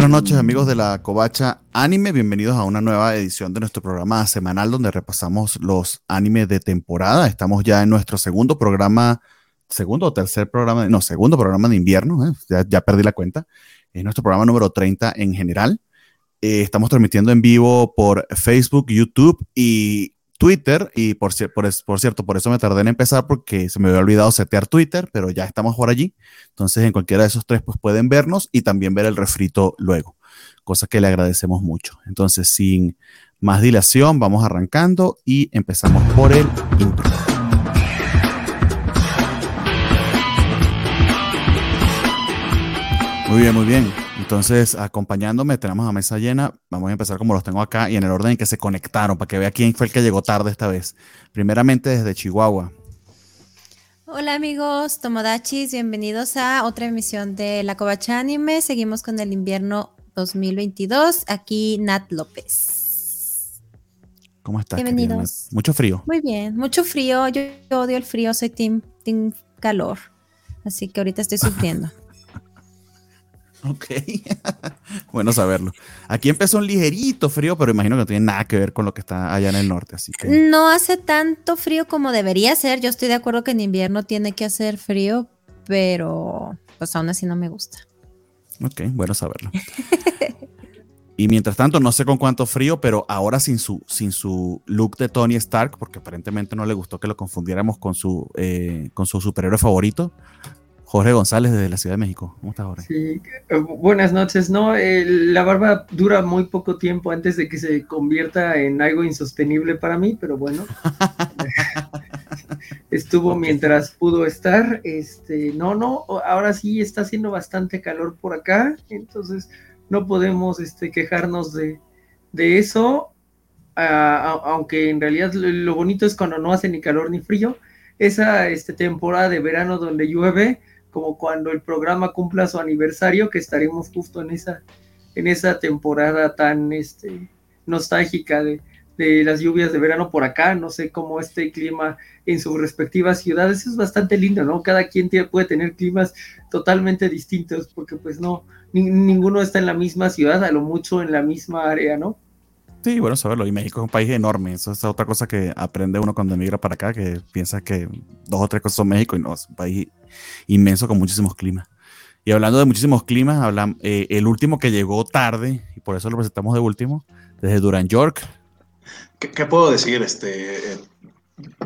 buenas noches amigos de la Covacha Anime, bienvenidos a una nueva edición de nuestro programa semanal donde repasamos los animes de temporada. Estamos ya en nuestro segundo programa, segundo o tercer programa, no, segundo programa de invierno, ¿eh? ya, perdí la cuenta. Es nuestro programa número 30 en general. Eh, estamos transmitiendo en vivo por Facebook, YouTube y Twitter. Y por, por, por, cierto, por eso me tardé en empezar porque se me había olvidado setear Twitter, pero ya estamos por allí. Entonces, en cualquiera de esos tres, pues pueden vernos y también ver el refrito luego, cosa que le agradecemos mucho. Entonces, sin más dilación, vamos arrancando y empezamos por el intro. Muy bien, muy bien. Entonces, acompañándome, tenemos a mesa llena. Vamos a empezar como los tengo acá y en el orden en que se conectaron, para que vea quién fue el que llegó tarde esta vez. Primeramente desde Chihuahua. Hola amigos, Tomodachis, bienvenidos a otra emisión de La Covacha Anime. Seguimos con el invierno 2022. Aquí Nat López. ¿Cómo estás? Bienvenidos. Mucho frío. Muy bien, mucho frío. Yo, yo odio el frío, soy team, team calor. Así que ahorita estoy sufriendo. Ok, bueno saberlo. Aquí empezó un ligerito frío, pero imagino que no tiene nada que ver con lo que está allá en el norte, así que... No hace tanto frío como debería ser. Yo estoy de acuerdo que en invierno tiene que hacer frío, pero pues aún así no me gusta. Ok, bueno saberlo. y mientras tanto, no sé con cuánto frío, pero ahora sin su, sin su look de Tony Stark, porque aparentemente no le gustó que lo confundiéramos con su, eh, con su superhéroe favorito, Jorge González desde la Ciudad de México. ¿Cómo estás, Jorge? Sí, eh, buenas noches. No, la barba dura muy poco tiempo antes de que se convierta en algo insostenible para mí, pero bueno. Estuvo mientras pudo estar. Este, no, no, ahora sí está haciendo bastante calor por acá, entonces no podemos este, quejarnos de, eso. aunque en realidad lo bonito es cuando no hace ni calor ni frío. Esa este, temporada de verano donde llueve, como cuando el programa cumpla su aniversario, que estaremos justo en esa, en esa temporada tan este, nostálgica de, de las lluvias de verano por acá, no sé cómo este clima en sus respectivas ciudades, es bastante lindo, ¿no? Cada quien puede tener climas totalmente distintos, porque pues no, ninguno está en la misma ciudad, a lo mucho en la misma área, ¿no? Sí, bueno saberlo. Y México es un país enorme. Eso es otra cosa que aprende uno cuando emigra para acá, que piensa que dos o tres cosas son México y no, es un país inmenso con muchísimos climas. Y hablando de muchísimos climas, hablan, eh, el último que llegó tarde, y por eso lo presentamos de último, desde Duran York. ¿Qué, puedo decir? Este,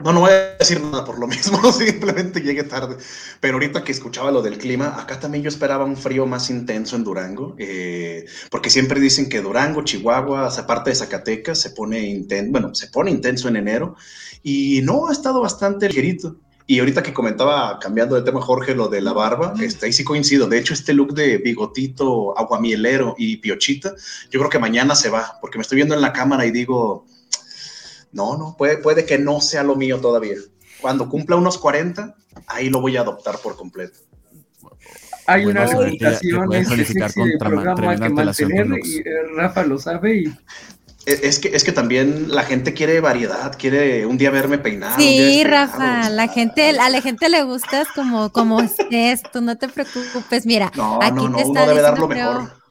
no, no voy a decir nada por lo mismo, simplemente llegué tarde. Pero ahorita que escuchaba lo del clima, acá también yo esperaba un frío más intenso en Durango, eh, porque siempre dicen que Durango, Chihuahua, aparte de Zacatecas, se pone intenso, bueno, se pone intenso en enero, y no, ha estado bastante ligerito. Y ahorita que comentaba, cambiando de tema, Jorge, lo de la barba, este, ahí sí coincido. De hecho, este look de bigotito, aguamielero y piochita, yo creo que mañana se va, porque me estoy viendo en la cámara y digo, no, no, puede, puede que no sea lo mío todavía. Cuando cumpla unos 40, ahí lo voy a adoptar por completo. Hay una limitación del programa que mantener y eh, Rafa lo sabe y es que, es que también la gente quiere variedad, quiere un día verme peinado. Sí, Rafa, la gente, a la gente le gustas como, como estés, tú no te preocupes. Mira, no, aquí no, no, te uno debe dar lo mejor.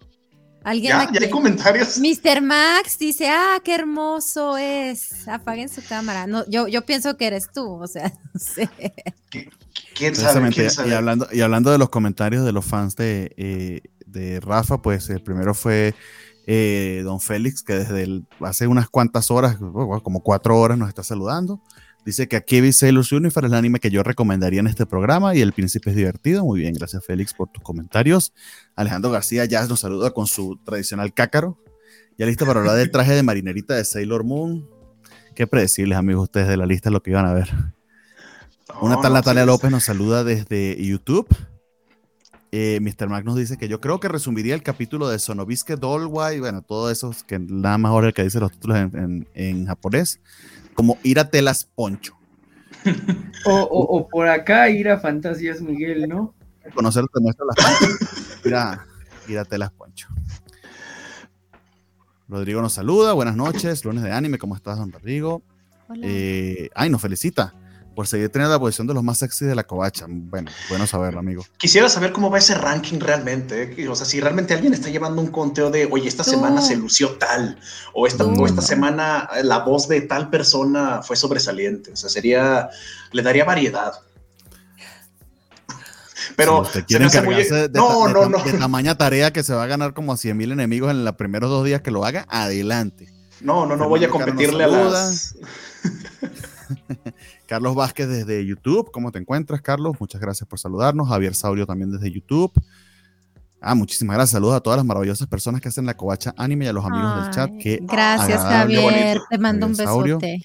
Alguien ¿Ya? ¿Ya hay comentarios? Mr. Max dice, ah, qué hermoso es. Apaguen su cámara. No, yo, yo pienso que eres tú, o sea, no sé. ¿Quién sabe, ¿Quién sabe? Y, hablando, y hablando de los comentarios de los fans de, eh, de Rafa, pues el primero fue eh, Don Félix, que desde hace unas cuantas horas, como cuatro horas, nos está saludando. Dice que aquí Sailor Universe es el anime que yo recomendaría en este programa y el príncipe es divertido. Muy bien, gracias Félix por tus comentarios. Alejandro García ya nos saluda con su tradicional cácaro. Ya listo para hablar del traje de marinerita de Sailor Moon. Qué predecibles, amigos, ustedes de la lista lo que iban a ver. Una tal Natalia López nos saluda desde YouTube. Eh, Mr. Mac nos dice que yo creo que resumiría el capítulo de Sonobiske Dolwai, bueno, todo eso, que nada más ahora el que dice los títulos en japonés como ir a Telas Poncho. O, por acá ir a Fantasías Miguel, ¿no? Conocer te muestra las ir a, ir a Telas Poncho. Rodrigo nos saluda, buenas noches, lunes de anime, ¿cómo estás, don Rodrigo? Hola. Eh, ay, nos felicita. Por seguir teniendo la posición de los más sexy de la covacha. Bueno, bueno saberlo, amigo. Quisiera saber cómo va ese ranking realmente. ¿eh? O sea, si realmente alguien está llevando un conteo de, oye, esta semana se lució tal, o esta, o esta semana la voz de tal persona fue sobresaliente. O sea, sería, le daría variedad. Pero si quieren encargarse de, no, no, no. de tamaña tarea que se va a ganar como a 100 mil enemigos en los primeros dos días que lo haga, adelante. No, no, no voy a competirle a las... Carlos Vázquez desde YouTube, ¿cómo te encuentras, Carlos? Muchas gracias por saludarnos. Javier Saurio también desde YouTube. Ah, muchísimas gracias. Saludos a todas las maravillosas personas que hacen la covacha anime y a los amigos del chat. Gracias, Javier. Te mando un besote.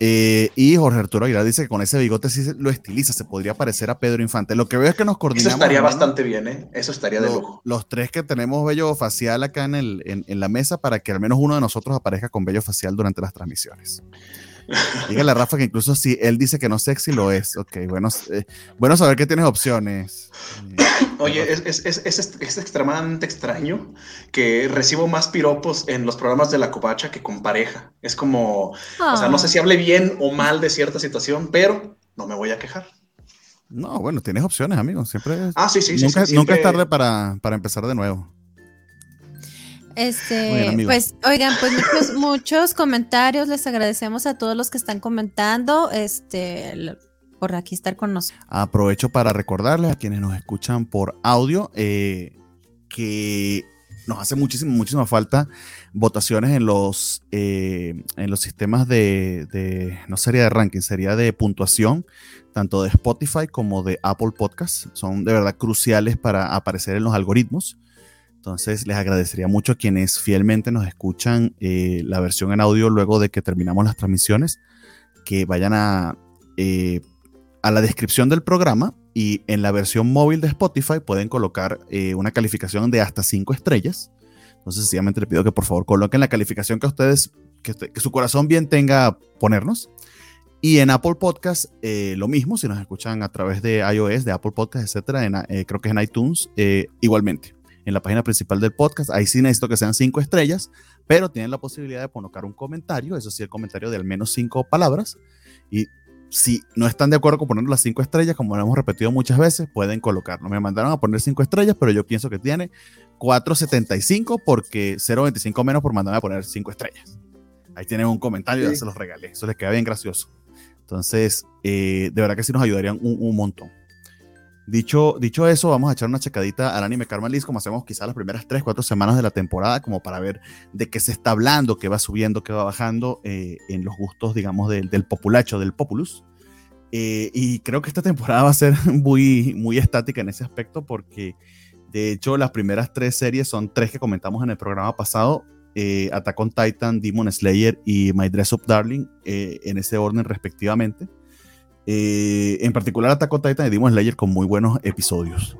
Eh, y Jorge Arturo Aguilar dice que con ese bigote sí lo estiliza, se podría parecer a Pedro Infante. Lo que veo es que nos coordinamos. Eso estaría bastante bien, ¿eh? Eso estaría de lujo. Los tres que tenemos vello facial acá en, el, en, la mesa para que al menos uno de nosotros aparezca con vello facial durante las transmisiones. Dígale a Rafa que incluso si él dice que no sexy, lo es. Ok, bueno, eh, bueno saber que tienes opciones. Oye, es, es, es, es, extremadamente extraño que recibo más piropos en los programas de la covacha que con pareja. Es como, o sea, no sé si hable bien o mal de cierta situación, pero no me voy a quejar. No, bueno, tienes opciones, amigo. Siempre. Ah, sí, sí, nunca, sí, Nunca es tarde para, para empezar de nuevo. Este, pues, oigan, pues muchos, muchos comentarios. Les agradecemos a todos los que están comentando. Este, por aquí estar con nosotros. Aprovecho para recordarles a quienes nos escuchan por audio eh, que nos hace muchísima, muchísima falta votaciones en los, eh, en los sistemas de, de, no sería de ranking, sería de puntuación, tanto de Spotify como de Apple Podcasts. Son de verdad cruciales para aparecer en los algoritmos. Entonces les agradecería mucho a quienes fielmente nos escuchan eh, la versión en audio luego de que terminamos las transmisiones, que vayan a, eh, a la descripción del programa y en la versión móvil de Spotify pueden colocar eh, una calificación de hasta 5 estrellas. Entonces sencillamente les pido que por favor coloquen la calificación que ustedes, que, que su corazón bien tenga ponernos. Y en Apple Podcast, lo mismo, si nos escuchan a través de iOS, de Apple Podcast, etcétera, creo que es en iTunes, igualmente en la página principal del podcast. Ahí sí necesito que sean cinco estrellas, pero tienen la posibilidad de colocar un comentario, eso sí, el comentario de al menos cinco palabras. Y si no están de acuerdo con poner las cinco estrellas, como lo hemos repetido muchas veces, pueden colocarlo. Me mandaron a poner cinco estrellas, pero yo pienso que tiene 4.75 porque 0.25 menos por mandarme a poner cinco estrellas. Ahí tienen un comentario y ya se los regalé. Eso les queda bien gracioso. Entonces, eh, de verdad que sí nos ayudarían un, un montón. Dicho, dicho eso, vamos a echar una checadita al anime Karma List, como hacemos quizás las primeras 3, 4 semanas de la temporada, como para ver de qué se está hablando, qué va subiendo, qué va bajando eh, en los gustos, digamos, del, populacho, del populus. Eh, y creo que esta temporada va a ser muy, muy estática en ese aspecto, porque de hecho las primeras tres series son tres que comentamos en el programa pasado: eh, Attack on Titan, Demon Slayer y My Dress Up Darling, en ese orden respectivamente. Eh, en particular, Attack on Titan y Demon Slayer con muy buenos episodios.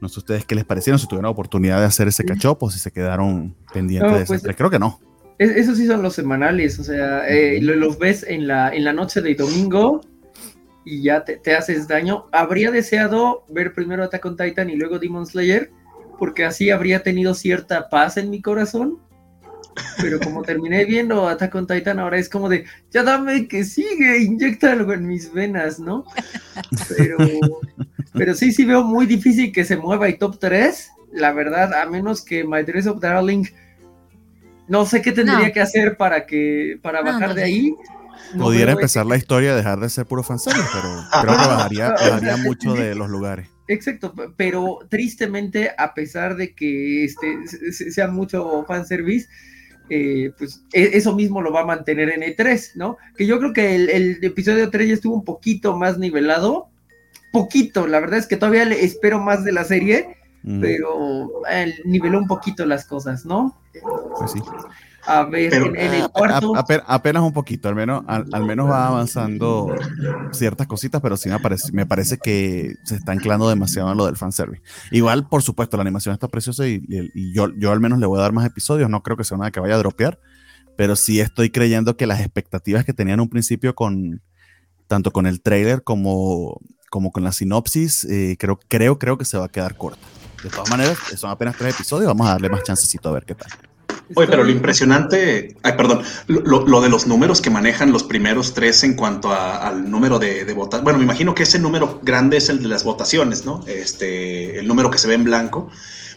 No sé ustedes qué les parecieron, si tuvieron la oportunidad de hacer ese cachopo, si se quedaron pendientes de pues, Creo que no. Esos sí son los semanales, o sea, eh, los ves en la, en la noche de domingo y ya te, te, haces daño. Habría deseado ver primero Attack on Titan y luego Demon Slayer, porque así habría tenido cierta paz en mi corazón pero como terminé viendo Attack on Titan, ahora es como de, ya dame que sigue, inyecta algo en mis venas, ¿no? Pero, pero sí, sí veo muy difícil que se mueva y top 3, la verdad, a menos que My Dress of Darling, no sé qué tendría que hacer para que, para bajar de ahí. Pudiera empezar la historia, dejar de ser puro fanservice, pero creo que bajaría, bajaría mucho de los lugares. Exacto, pero tristemente, a pesar de que este sea mucho fanservice, eh, pues e, eso mismo lo va a mantener en E3, ¿no? Que yo creo que el, episodio 3 ya estuvo un poquito más nivelado, poquito, la verdad es que todavía le espero más de la serie, mm. pero eh, niveló un poquito las cosas, ¿no? Pues sí. A ver, en, el cuarto. apenas un poquito, al menos, al, menos va avanzando ciertas cositas, pero sí me parece, me parece que se está anclando demasiado en lo del fanservice. Igual, por supuesto, la animación está preciosa y, yo, yo al menos le voy a dar más episodios. No creo que sea nada que vaya a dropear, pero sí estoy creyendo que las expectativas que tenían un principio con tanto con el trailer como, como con la sinopsis, eh, creo, creo, creo que se va a quedar corta. De todas maneras, son apenas tres episodios, vamos a darle más chancecito a ver qué tal. Oye, pero lo impresionante, ay, perdón, lo, de los números que manejan los primeros tres en cuanto al número de, de votaciones. Bueno, me imagino que ese número grande es el de las votaciones, ¿no? Este, el número que se ve en blanco,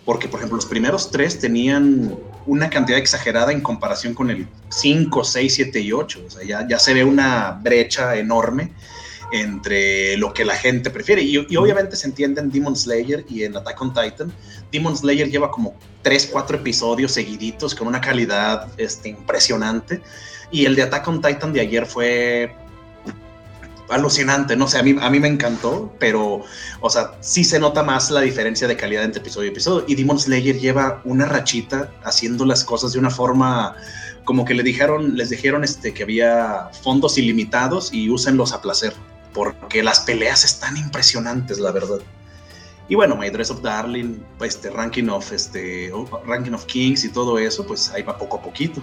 porque, por ejemplo, los primeros tres tenían una cantidad exagerada en comparación con el 5, 6, 7 y 8. O sea, ya, ya se ve una brecha enorme entre lo que la gente prefiere. Y, obviamente se entiende en Demon Slayer y en Attack on Titan. Demon Slayer lleva como 3, 4 episodios seguiditos con una calidad este, impresionante. Y el de Attack on Titan de ayer fue alucinante, no sé, a mí, a mí me encantó, pero, o sea, sí se nota más la diferencia de calidad entre episodio y episodio. Y Demon Slayer lleva una rachita haciendo las cosas de una forma como que le dijeron, les dijeron este, que había fondos ilimitados y úsenlos a placer porque las peleas están impresionantes, la verdad. Y bueno, My Dress of Darling, este ranking of este ranking of Kings y todo eso, pues ahí va poco a poquito.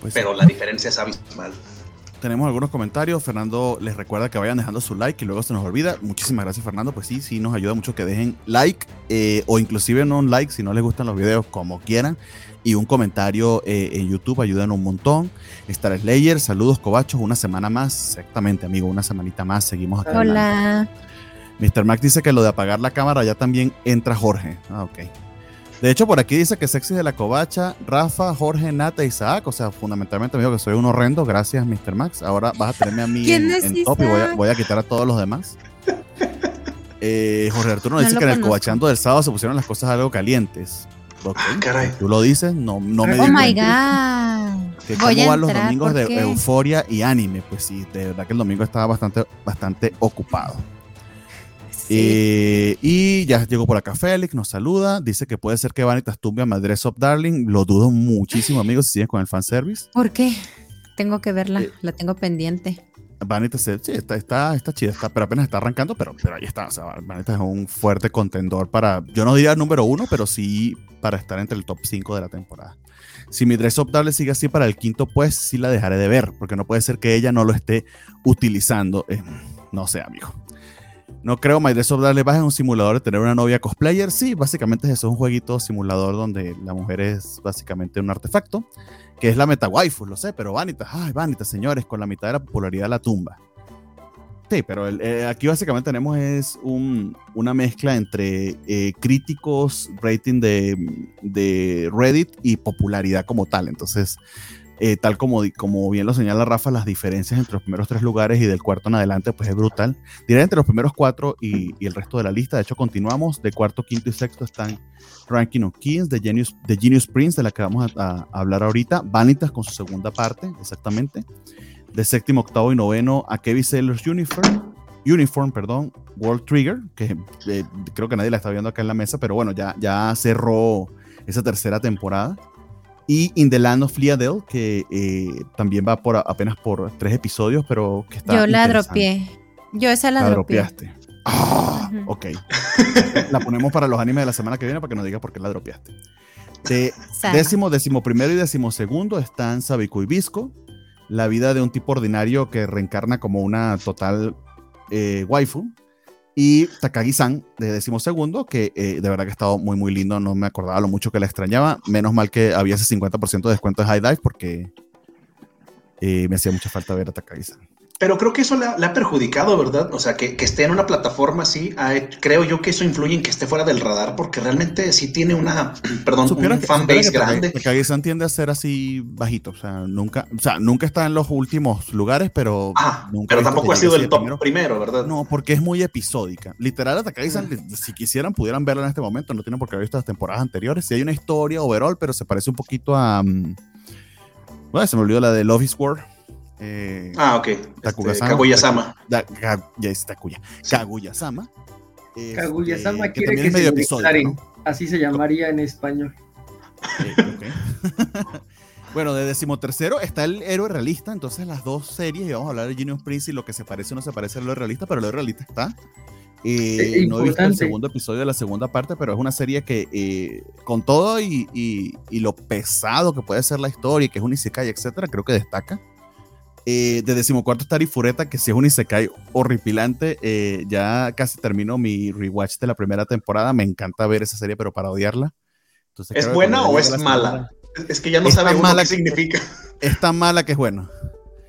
Pues pero la diferencia es abismal. Tenemos algunos comentarios. Fernando les recuerda que vayan dejando su like y luego se nos olvida. Muchísimas gracias, Fernando. Pues sí, sí, nos ayuda mucho que dejen like eh, o inclusive no un like si no les gustan los videos, como quieran y un comentario eh, en YouTube ayudan un montón. Star Slayer, saludos Cobachos, una semana más, exactamente amigo, una semanita más, seguimos acá. Hola. Mr. Mac dice que lo de apagar la cámara ya también entra Jorge. Ah, ok. De hecho, por aquí dice que sexy de la covacha, Rafa, Jorge, Nata, Isaac. O sea, fundamentalmente amigo que soy un horrendo. Gracias, Mr. Max. Ahora vas a tenerme a mí en, top y voy a, quitar a todos los demás. Eh, Jorge Arturo nos dice que en el cobachando del sábado se pusieron las cosas algo calientes. Ah, caray. Tú lo dices, no, no me Oh my God. Que cómo van los domingos de euforia y anime. Pues sí, de verdad que el domingo estaba bastante, bastante ocupado. Eh, y ya llegó por acá Félix, nos saluda, dice que puede ser que Vanitas tumbe a Madres of Darling. Lo dudo muchísimo, amigos, si sigues con el fanservice. ¿Por qué? Tengo que verla, eh, la tengo pendiente. Vanitas, sí, está, está, está chida, está, pero apenas está arrancando, pero, pero ahí está. O sea, Vanitas es un fuerte contendor para, yo no diría número uno, pero sí para estar entre el top 5 de la temporada. Si mi dress up le sigue así para el quinto, pues sí la dejaré de ver, porque no puede ser que ella no lo esté utilizando. no sé, amigo. No creo Up Darle baje un simulador de tener una novia cosplayer. Sí, básicamente es eso, un jueguito simulador donde la mujer es básicamente un artefacto que es la meta waifu, lo sé, pero Vanitas, ay, Vanitas, señores, con la mitad de la popularidad de la tumba. Sí, pero eh, aquí básicamente tenemos es un, una mezcla entre eh, críticos, rating de, de, Reddit y popularidad como tal. Entonces, eh, tal como, como bien lo señala Rafa, las diferencias entre los primeros tres lugares y del cuarto en adelante, pues es brutal. Diré entre los primeros cuatro y, el resto de la lista. De hecho, continuamos. De cuarto, quinto y sexto están Ranking of Kings, de Genius, de Genius Prince, de la que vamos a, hablar ahorita. Vanitas con su segunda parte, exactamente. De séptimo, octavo y noveno, a Kevin Sailor's Uniform. Uniform, perdón, World Trigger, que eh, creo que nadie la está viendo acá en la mesa, pero bueno, ya, ya cerró esa tercera temporada y In the Land of Fleadel, que eh, también va por apenas por tres episodios, pero que está. Yo la dropié. Yo esa la, la dropeaste. Ah, ok. la ponemos para los animes de la semana que viene para que nos diga por qué la dropeaste. De décimo, décimo primero y décimo segundo están Sabiku y Visco. La vida de un tipo ordinario que reencarna como una total eh, waifu y Takagi-san de décimo segundo, que eh, de verdad que ha estado muy, muy lindo. No me acordaba lo mucho que la extrañaba. Menos mal que había ese 50% de descuento de High Dive porque eh, me hacía mucha falta ver a Takagi-san. Pero creo que eso le ha, perjudicado, ¿verdad? O sea, que, que, esté en una plataforma así, creo yo que eso influye en que esté fuera del radar, porque realmente sí tiene una, perdón, un fanbase grande. Takagi-san tiende a ser así bajito, o sea, nunca, o sea, nunca está en los últimos lugares, pero ah, pero tampoco ha sido el top primero, ¿verdad? No, porque es muy episódica. Literal, a Takagi-san, mm. si quisieran, pudieran verla en este momento, no tienen por qué haber visto las temporadas anteriores. Si hay una historia overall, pero se parece un poquito a... Um, bueno, se me olvidó la de Love is War eh, ah, ok. Este, Kaguya-sama. Ya es Takuya. Kaguya-sama. Este, Kaguya-sama quiere que se episodio, Así se llamaría en español. Eh, bueno, de decimotercero está el héroe realista, entonces las dos series, y vamos a hablar de Genius Prince y lo que se parece o no se parece al héroe realista, pero el héroe realista está. Eh, no he visto el segundo episodio de la segunda parte, pero es una serie que eh, con todo y, y, y, lo pesado que puede ser la historia, que es un Isekai, etcétera, creo que destaca. Eh, de decimocuarto está Arifureta, que si es un Isekai horripilante. Eh, ya casi termino mi rewatch de la primera temporada. Me encanta ver esa serie, pero para odiarla. ¿Es buena o es mala? Es que ya no sabe mala qué significa. Es tan mala que es bueno.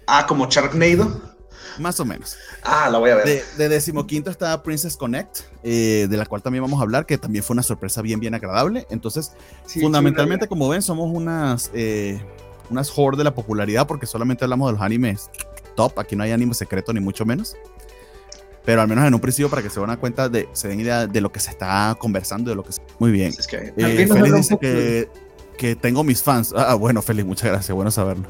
Ah, como Sharknado. Más o menos. Ah, la voy a ver. De, de decimoquinto está Princess Connect, eh, de la cual también vamos a hablar, que también fue una sorpresa bien, bien agradable. Entonces, Sí, fundamentalmente, como ven, somos unas, eh, unas whore de la popularidad, porque solamente hablamos de los animes top. Aquí no hay anime secreto, ni mucho menos. Pero al menos en un principio, para que se den cuenta, de, se den idea de lo que se está conversando, de lo que se... Muy bien. Es que, Eh, Félix dice que, que tengo mis fans. Ah, bueno, Félix, muchas gracias. Bueno saberlo.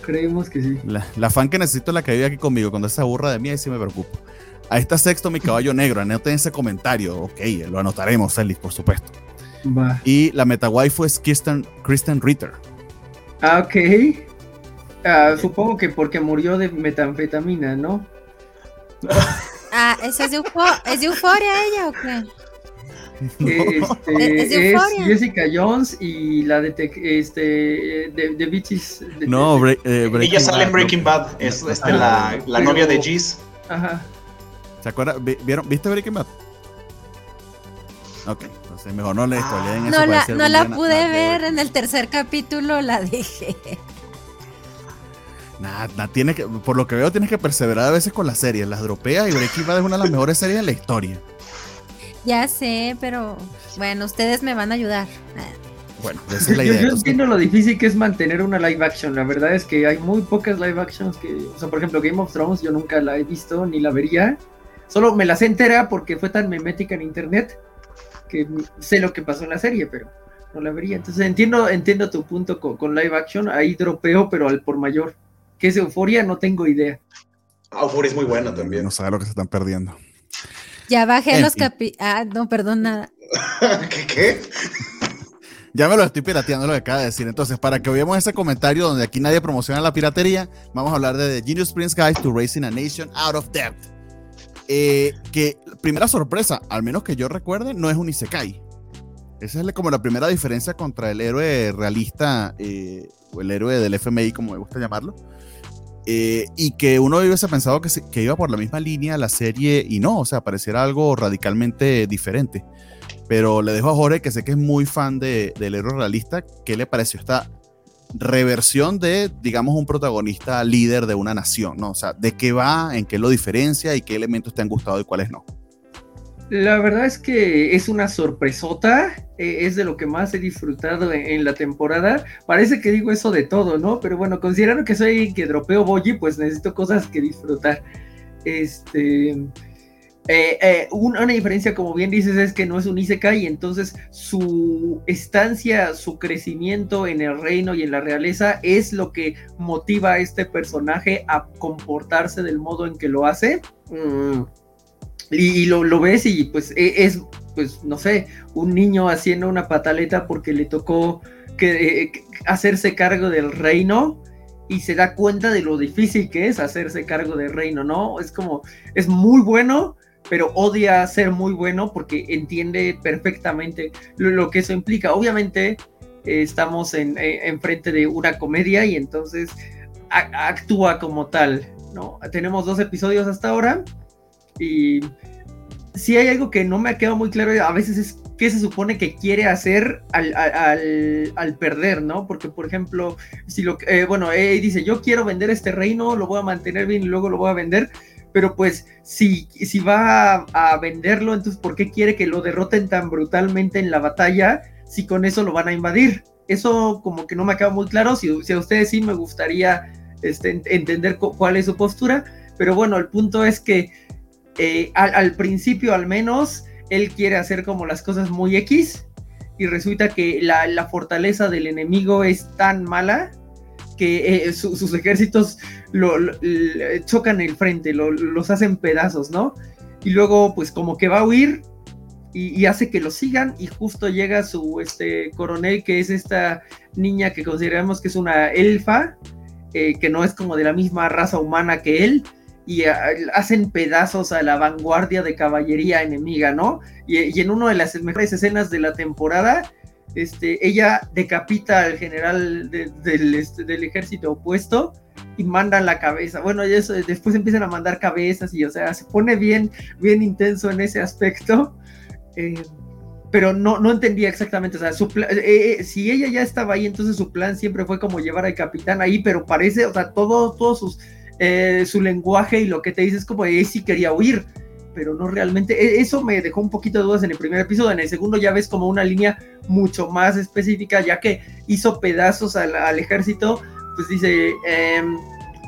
Creemos que sí. La, la fan que necesito es la que vive aquí conmigo. Cuando se aburra de mí, ahí sí me preocupo. Ahí está sexto mi caballo negro. Anoten ese comentario. Ok, lo anotaremos, Félix, por supuesto. Y la meta waifu es Kristen, Kristen Ritter. Ah, ok. Ah, supongo que porque murió de metanfetamina, ¿no? Ah, ¿esa es de, Eufo- ¿es de euforia ella o qué? Este, ¿Es de es? Jessica Jones y la de este de, de Bitches. de- No, Bre- eh, Breaking ella sale en Breaking. Bad. Es este, la, la pero- novia de Giz. Ajá. ¿Se acuerdan? ¿Viste Breaking Bad? Ok, entonces mejor no le spoileen eso. No la, no la pude ver en el tercer capítulo, la dejé. Nada, tiene que, por lo que veo, tienes que perseverar a veces con las series. Las dropeas y Breaking Bad es una de las mejores series de la historia. Ya sé, pero bueno, ustedes me van a ayudar. Bueno, esa es la Yo, idea. yo Entonces, entiendo lo difícil que es mantener una live action. La verdad es que hay muy pocas live actions que, o sea, por ejemplo, Game of Thrones yo nunca la he visto ni la vería. Solo me la sé entera porque fue tan memética en internet que sé lo que pasó en la serie, pero no la vería. Entonces entiendo, entiendo tu punto con, con live action. Ahí dropeo, pero al por mayor. ¿Qué es euforia? No tengo idea. Ah, Euphoria es muy buena también. No sabe lo que se están perdiendo. Ya bajé En los capi... Ah, no, perdón, nada. ¿Qué? ¿Qué? Ya me lo estoy pirateando lo que acaba de decir. Entonces, para que veamos ese comentario donde aquí nadie promociona la piratería, vamos a hablar de The Genius Prince Guide to Raising a Nation Out of Debt. Eh, que primera sorpresa, al menos que yo recuerde, no es un Isekai. Esa es como la primera diferencia contra el héroe realista eh, o el héroe del FMI, como me gusta llamarlo. Eh, y que uno hubiese pensado que, se- que iba por la misma línea la serie y no, o sea, pareciera algo radicalmente diferente. Pero le dejo a Jorge, que sé que es muy fan de, del héroe realista, ¿qué le pareció esta reversión de, digamos, un protagonista líder de una nación? ¿no? O sea, ¿de qué va, en qué lo diferencia y qué elementos te han gustado y cuáles no? La verdad es que es una sorpresota, eh, es de lo que más he disfrutado en, la temporada. Parece que digo eso de todo, ¿no? Pero bueno, considerando que soy que dropeo Boji, pues necesito cosas que disfrutar. Este. Eh, eh, un- una diferencia, como bien dices, es que no es un Isekai, y entonces su estancia, su crecimiento en el reino y en la realeza es lo que motiva a este personaje a comportarse del modo en que lo hace. Mm, y, y lo, lo ves y pues e- es, pues no sé, un niño haciendo una pataleta porque le tocó que, eh, que hacerse cargo del reino y se da cuenta de lo difícil que es hacerse cargo del reino, ¿no? Es como, es muy bueno, pero odia ser muy bueno porque entiende perfectamente lo, que eso implica. Obviamente eh, estamos en, eh, enfrente de una comedia y entonces actúa como tal, ¿no? Tenemos dos episodios hasta ahora y si hay algo que no me ha quedado muy claro a veces es qué se supone que quiere hacer al, al- perder, ¿no? Porque, por ejemplo, si lo eh, bueno, dice, yo quiero vender este reino, lo voy a mantener bien y luego lo voy a vender, pero pues si, si va a, venderlo, entonces ¿por qué quiere que lo derroten tan brutalmente en la batalla si con eso lo van a invadir? Eso como que no me queda muy claro, si, si a ustedes sí me gustaría este, ent- entender cu- cuál es su postura, pero bueno, el punto es que eh, al, al principio al menos, él quiere hacer como las cosas muy X y resulta que la, la fortaleza del enemigo es tan mala que eh, su- sus ejércitos lo, lo- chocan el frente, lo- los hacen pedazos, ¿no? Y luego pues como que va a huir y, y hace que lo sigan y justo llega su este coronel que es esta niña que consideramos que es una elfa, eh, que no es como de la misma raza humana que él, y ah, hacen pedazos a la vanguardia de caballería enemiga, ¿no? Y, y en una de las mejores escenas de la temporada, este, ella decapita al general este, del ejército opuesto y mandan la cabeza. Bueno, y después empiezan a mandar cabezas y, o sea, se pone bien, bien intenso en ese aspecto. Eh, pero no, no entendía exactamente, o sea, su eh, eh, si ella ya estaba ahí, entonces su plan siempre fue como llevar al capitán ahí, pero parece, o sea, todo, todos sus, eh, su lenguaje y lo que te dice es como, él sí quería huir, pero no realmente, e, eso me dejó un poquito de dudas en el primer episodio, en el segundo ya ves como una línea mucho más específica, ya que hizo pedazos al, ejército, pues dice, eh,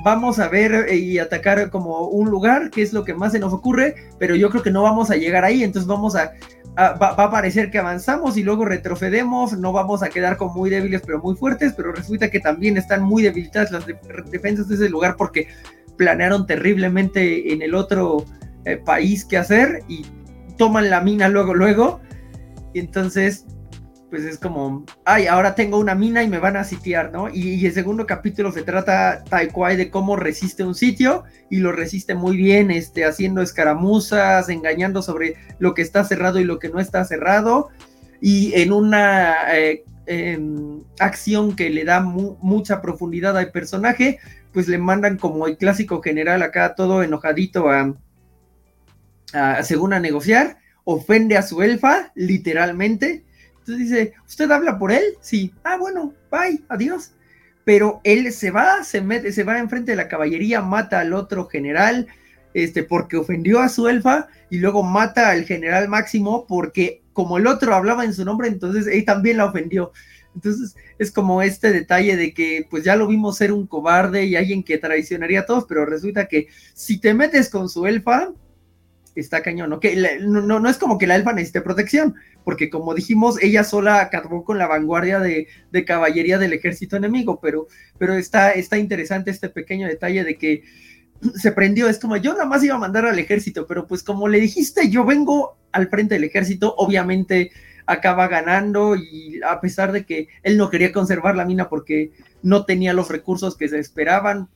vamos a ver y atacar como un lugar, que es lo que más se nos ocurre, pero yo creo que no vamos a llegar ahí, entonces vamos a va, a parecer que avanzamos y luego retrocedemos, no vamos a quedar como muy débiles pero muy fuertes, pero resulta que también están muy debilitadas las defensas de ese lugar porque planearon terriblemente en el otro eh, país qué hacer y toman la mina luego, luego. Y entonces pues es como, ay, ahora tengo una mina y me van a sitiar, ¿no? Y, el segundo capítulo se trata cual de cómo resiste un sitio y lo resiste muy bien, este, haciendo escaramuzas, engañando sobre lo que está cerrado y lo que no está cerrado. Y en una eh, acción que le da mucha profundidad al personaje, pues le mandan como el clásico general acá todo enojadito a, según a negociar, ofende a su elfa, literalmente, entonces dice, ¿usted habla por él? Sí. Ah, bueno, bye, adiós. Pero él se va, se mete, se va enfrente de la caballería, mata al otro general, este, porque ofendió a su elfa, y luego mata al general Máximo porque como el otro hablaba en su nombre, entonces él también la ofendió. Entonces es como este detalle de que pues ya lo vimos ser un cobarde y alguien que traicionaría a todos, pero resulta que si te metes con su elfa, está cañón, ¿no? Que no, no, es como que la elfa necesite protección, porque como dijimos, ella sola acabó con la vanguardia de, caballería del ejército enemigo, pero, pero está, está interesante este pequeño detalle de que se prendió, es como yo nada más iba a mandar al ejército, pero pues como le dijiste, yo vengo al frente del ejército, obviamente acaba ganando y a pesar de que él no quería conservar la mina porque no tenía los recursos que se esperaban,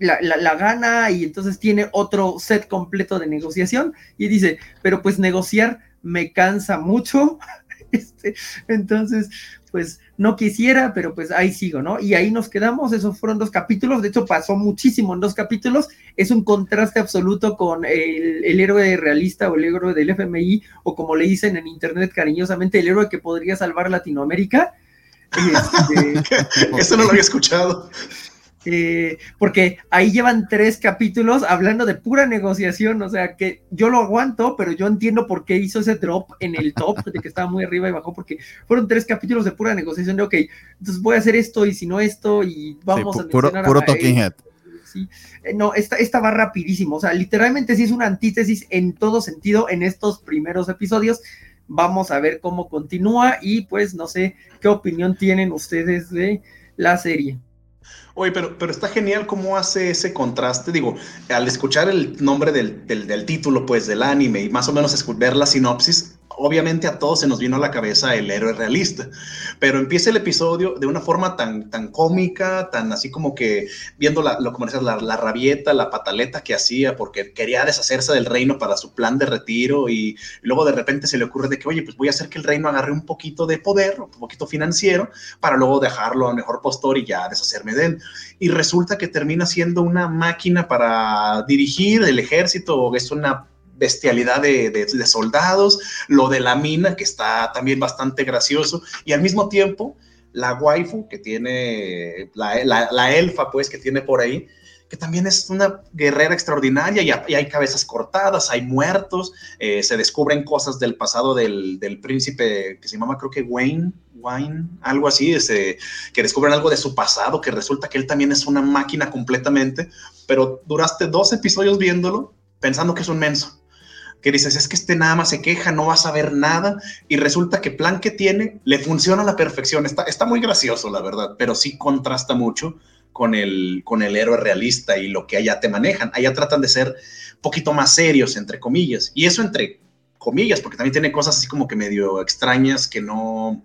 la, gana y entonces tiene otro set completo de negociación y dice, pero pues negociar me cansa mucho. Este, entonces, pues no quisiera, pero pues ahí sigo, ¿no? Y ahí nos quedamos, esos fueron dos capítulos, de hecho pasó muchísimo en dos capítulos, es un contraste absoluto con el, el, héroe realista o el héroe del FMI, o como le dicen en internet cariñosamente, el héroe que podría salvar Latinoamérica. Este, Eso no lo había escuchado. Eh, porque ahí llevan tres capítulos hablando de pura negociación, o sea que yo lo aguanto, pero yo entiendo por qué hizo ese drop en el top, de que estaba muy arriba y bajó, porque fueron tres capítulos de pura negociación de, ok, entonces voy a hacer esto y si no esto y vamos a puro, puro talking head. Sí. Eh, no, esta, esta va rapidísimo, o sea, literalmente sí es una antítesis en todo sentido en estos primeros episodios. Vamos a ver cómo continúa y pues no sé qué opinión tienen ustedes de la serie. Oye, pero, pero está genial cómo hace ese contraste. Digo, al escuchar el nombre del, del, título, pues, del anime y más o menos ver la sinopsis, obviamente a todos se nos vino a la cabeza el héroe realista, pero empieza el episodio de una forma tan, tan cómica, tan así como que viendo la, lo como decías, la, la, rabieta, la pataleta que hacía, porque quería deshacerse del reino para su plan de retiro y, luego de repente se le ocurre de que, oye, pues voy a hacer que el reino agarre un poquito de poder, un poquito financiero, para luego dejarlo a mejor postor y ya deshacerme de él. Y resulta que termina siendo una máquina para dirigir el ejército, es una bestialidad de, soldados, lo de la mina, que está también bastante gracioso, y al mismo tiempo la waifu que tiene, la, elfa pues que tiene por ahí, que también es una guerrera extraordinaria y, hay cabezas cortadas, hay muertos, eh, se descubren cosas del pasado del, príncipe que se llama creo que Wayne, Wayne, algo así, que descubren algo de su pasado, que resulta que él también es una máquina completamente, pero duraste dos episodios viéndolo pensando que es un menso que dices, es que este nada más se queja, no va a saber nada, y resulta que plan que tiene le funciona a la perfección. Está, está muy gracioso, la verdad, pero sí contrasta mucho con el, con el héroe realista y lo que allá te manejan. Allá tratan de ser poquito más serios, entre comillas, y eso entre comillas, porque también tiene cosas así como que medio extrañas que no...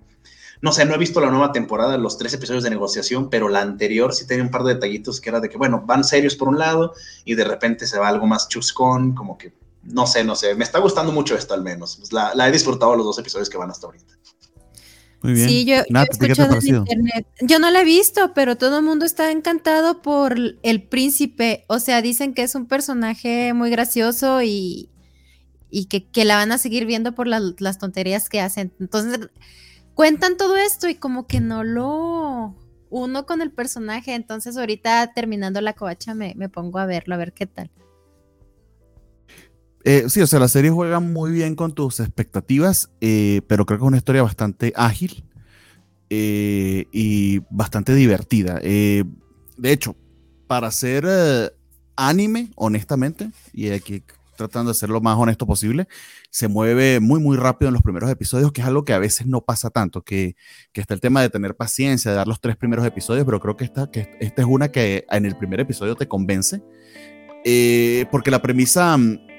No sé, no he visto la nueva temporada, los tres episodios de negociación, pero la anterior sí tenía un par de detallitos que era de que, bueno, van serios por un lado y de repente se va algo más chuscón, como que no sé, no sé, me está gustando mucho esto al menos. Pues la, he disfrutado los dos episodios que van hasta ahorita. Muy bien. Sí, yo, Yo no la he visto, pero todo el mundo está encantado por el príncipe. O sea, dicen que es un personaje muy gracioso y, y que, que, la van a seguir viendo por las, las tonterías que hacen. Entonces, cuentan todo esto y como que no lo uno con el personaje. Entonces, ahorita terminando la covacha me, me pongo a verlo, a ver qué tal. Eh, sí, o sea, la serie juega muy bien con tus expectativas, eh, pero creo que es una historia bastante ágil eh, y bastante divertida. de hecho, para hacer anime, honestamente, y aquí tratando de ser lo más honesto posible, se mueve muy, muy rápido en los primeros episodios, que es algo que a veces no pasa tanto, que, que está el tema de tener paciencia, de dar los tres primeros episodios, pero creo que esta, que esta es una que en el primer episodio te convence, porque la premisa mm,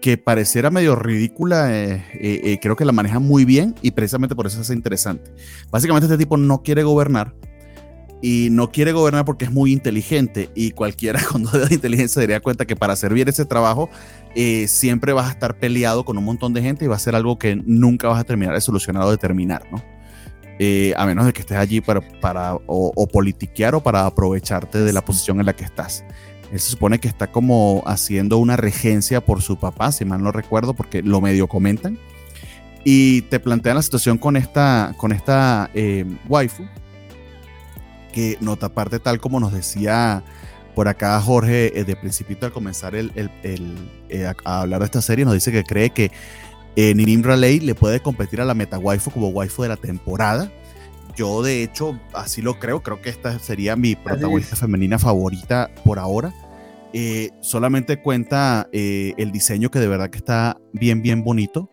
que pareciera medio ridícula, eh, eh, eh, creo que la maneja muy bien y precisamente por eso es interesante. Básicamente este tipo no quiere gobernar y no quiere gobernar porque es muy inteligente y cualquiera con duda de inteligencia se daría cuenta que para hacer bien ese trabajo siempre vas a estar peleado con un montón de gente y va a ser algo que nunca vas a terminar de solucionar o de terminar, ¿no? a menos de que estés allí para, para o, o politiquear o para aprovecharte de la posición en la que estás. Él se supone que está como haciendo una regencia por su papá, si mal no recuerdo, porque lo medio comentan. Y te plantean la situación con esta, con esta eh, waifu, que nota aparte, tal como nos decía por acá Jorge eh, de principito al comenzar el, eh, a, hablar de esta serie, nos dice que cree que Nirim Raleigh le puede competir a la meta waifu como waifu de la temporada. Yo de hecho así lo creo, creo que esta sería mi protagonista femenina favorita por ahora. Eh, solamente cuenta eh, el diseño que de verdad que está bien, bien bonito,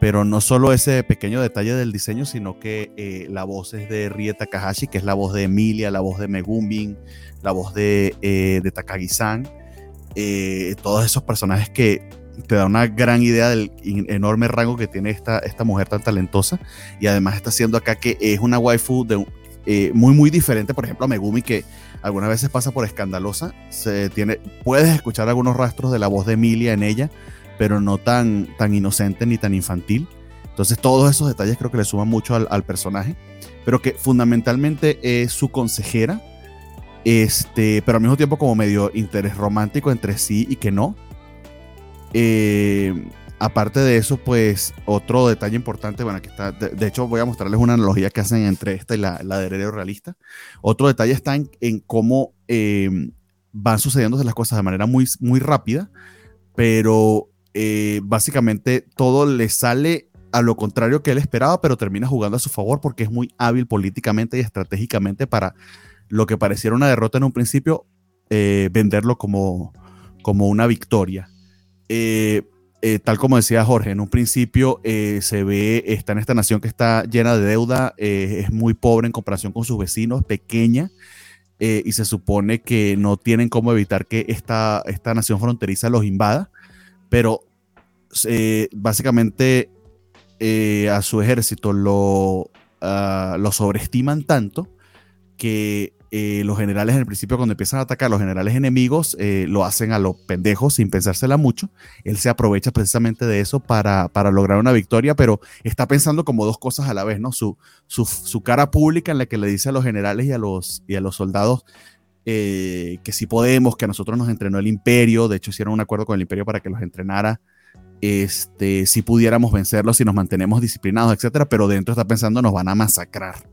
pero no solo ese pequeño detalle del diseño, sino que eh, la voz es de Rie Takahashi, que es la voz de Emilia, la voz de Megumbin, la voz de, de Takagi-san, todos esos personajes que te da una gran idea del enorme rango que tiene esta, esta mujer tan talentosa. Y además está haciendo acá que es una waifu eh, muy muy diferente. Por ejemplo a Megumi que algunas veces pasa por escandalosa. Se tiene puedes escuchar algunos rastros de la voz de Emilia en ella pero no tan tan inocente ni tan infantil. Entonces todos esos detalles creo que le suman mucho al, al personaje. Pero que fundamentalmente es su consejera. Este pero al mismo tiempo como medio interés romántico entre sí y que no eh, aparte de eso, pues otro detalle importante, bueno, aquí está, de, hecho voy a mostrarles una analogía que hacen entre esta y la, la de Heredero Realista. Otro detalle está en, cómo eh, van sucediendo las cosas de manera muy, muy rápida, pero eh, básicamente todo le sale a lo contrario que él esperaba, pero termina jugando a su favor porque es muy hábil políticamente y estratégicamente para lo que pareciera una derrota en un principio, venderlo como, como una victoria. Eh, eh, tal como decía Jorge, en un principio eh, se ve, está en esta nación que está llena de deuda, es muy pobre en comparación con sus vecinos, pequeña, y se supone que no tienen cómo evitar que esta, esta nación fronteriza los invada, pero básicamente a su ejército lo, ah, lo sobreestiman tanto que eh, los generales en el principio cuando empiezan a atacar, los generales enemigos eh, lo hacen a los pendejos sin pensársela mucho. Él se aprovecha precisamente de eso para, para, lograr una victoria, pero está pensando como dos cosas a la vez, ¿no? Su, su, cara pública en la que le dice a los generales y a los, y a los soldados eh, que sí podemos, que a nosotros nos entrenó el imperio, de hecho hicieron un acuerdo con el imperio para que los entrenara. Este, si pudiéramos vencerlos, si nos mantenemos disciplinados, etcétera, pero dentro está pensando nos van a masacrar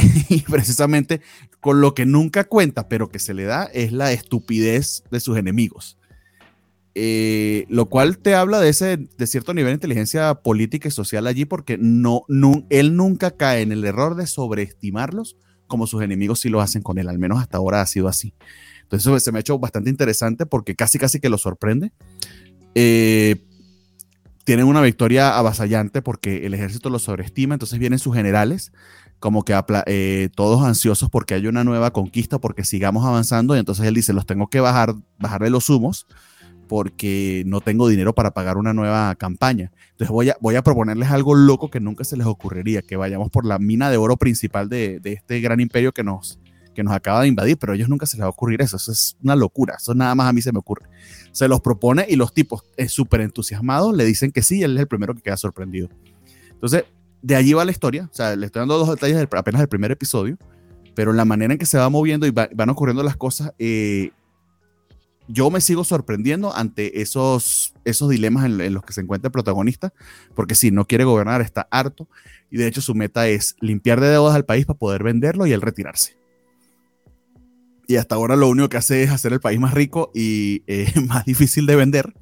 y precisamente con lo que nunca cuenta, pero que se le da, es la estupidez de sus enemigos. Eh, lo cual te habla de ese de cierto nivel de inteligencia política y social allí, porque no, él nunca cae en el error de sobreestimarlos como sus enemigos sí lo hacen con él, al menos hasta ahora ha sido así. Entonces eso se me ha hecho bastante interesante porque casi casi que lo sorprende. Eh, tienen una victoria avasallante porque el ejército lo sobreestima, entonces vienen sus generales como que eh, todos ansiosos porque hay una nueva conquista, porque sigamos avanzando, y entonces él dice, los tengo que bajar, bajar de los humos porque no tengo dinero para pagar una nueva campaña. Entonces voy a, voy a proponerles algo loco que nunca se les ocurriría, que vayamos por la mina de oro principal de, de este gran imperio que nos, que nos acaba de invadir, pero a ellos nunca se les va a ocurrir eso, eso es una locura, eso nada más a mí se me ocurre. Se los propone y los tipos eh, súper entusiasmados le dicen que sí, él es el primero que queda sorprendido. Entonces, de allí va la historia. O sea, le estoy dando dos detalles del, apenas del primer episodio, pero la manera en que se va moviendo y van ocurriendo las cosas, eh, yo me sigo sorprendiendo ante esos, esos dilemas en, los que se encuentra el protagonista, porque si no quiere gobernar, está harto, y de hecho su meta es limpiar de deudas al país para poder venderlo y él retirarse. Y hasta ahora lo único que hace es hacer el país más rico y eh, más difícil de vender,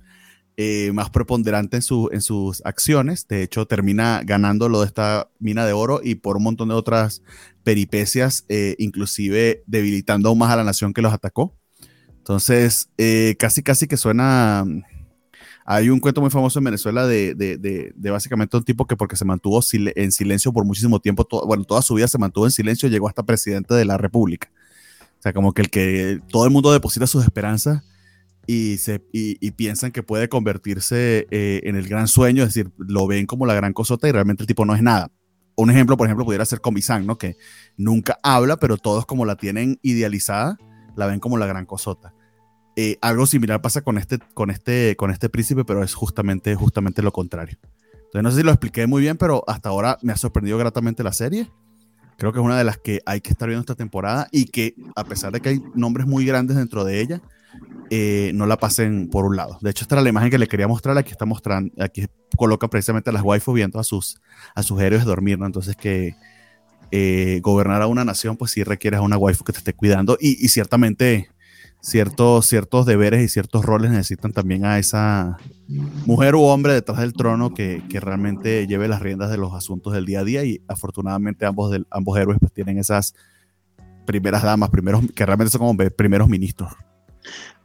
eh, más preponderante en, su, en sus acciones. De hecho, termina ganando lo de esta mina de oro y por un montón de otras peripecias, eh, inclusive debilitando aún más a la nación que los atacó. Entonces, eh, casi, casi que suena... Hay un cuento muy famoso en Venezuela de, de, de, básicamente un tipo que porque se mantuvo en silencio por muchísimo tiempo, bueno, toda su vida se mantuvo en silencio, llegó hasta presidente de la República. O sea, como que el que todo el mundo deposita sus esperanzas y, piensan que puede convertirse eh, en el gran sueño, es decir, lo ven como la gran cosota y realmente el tipo no es nada. Un ejemplo, por ejemplo, pudiera ser Comisán, ¿no? Que nunca habla, pero todos como la tienen idealizada, la ven como la gran cosota. Eh, algo similar pasa con este, con, este, con este príncipe, pero es justamente, justamente lo contrario. Entonces, no sé si lo expliqué muy bien, pero hasta ahora me ha sorprendido gratamente la serie. Creo que es una de las que hay que estar viendo esta temporada y que, a pesar de que hay nombres muy grandes dentro de ella, eh, no la pasen por un lado. De hecho, esta era la imagen que le quería mostrar. Aquí está mostrando, aquí coloca precisamente a las waifus viendo a sus, a sus héroes dormir. Entonces que eh, gobernar a una nación, pues sí requieres a una waifu que te esté cuidando y, y, ciertamente ciertos, ciertos deberes y ciertos roles necesitan también a esa mujer u hombre detrás del trono que, que realmente lleve las riendas de los asuntos del día a día y afortunadamente ambos, del, ambos héroes pues tienen esas primeras damas, primeros, que realmente son como primeros ministros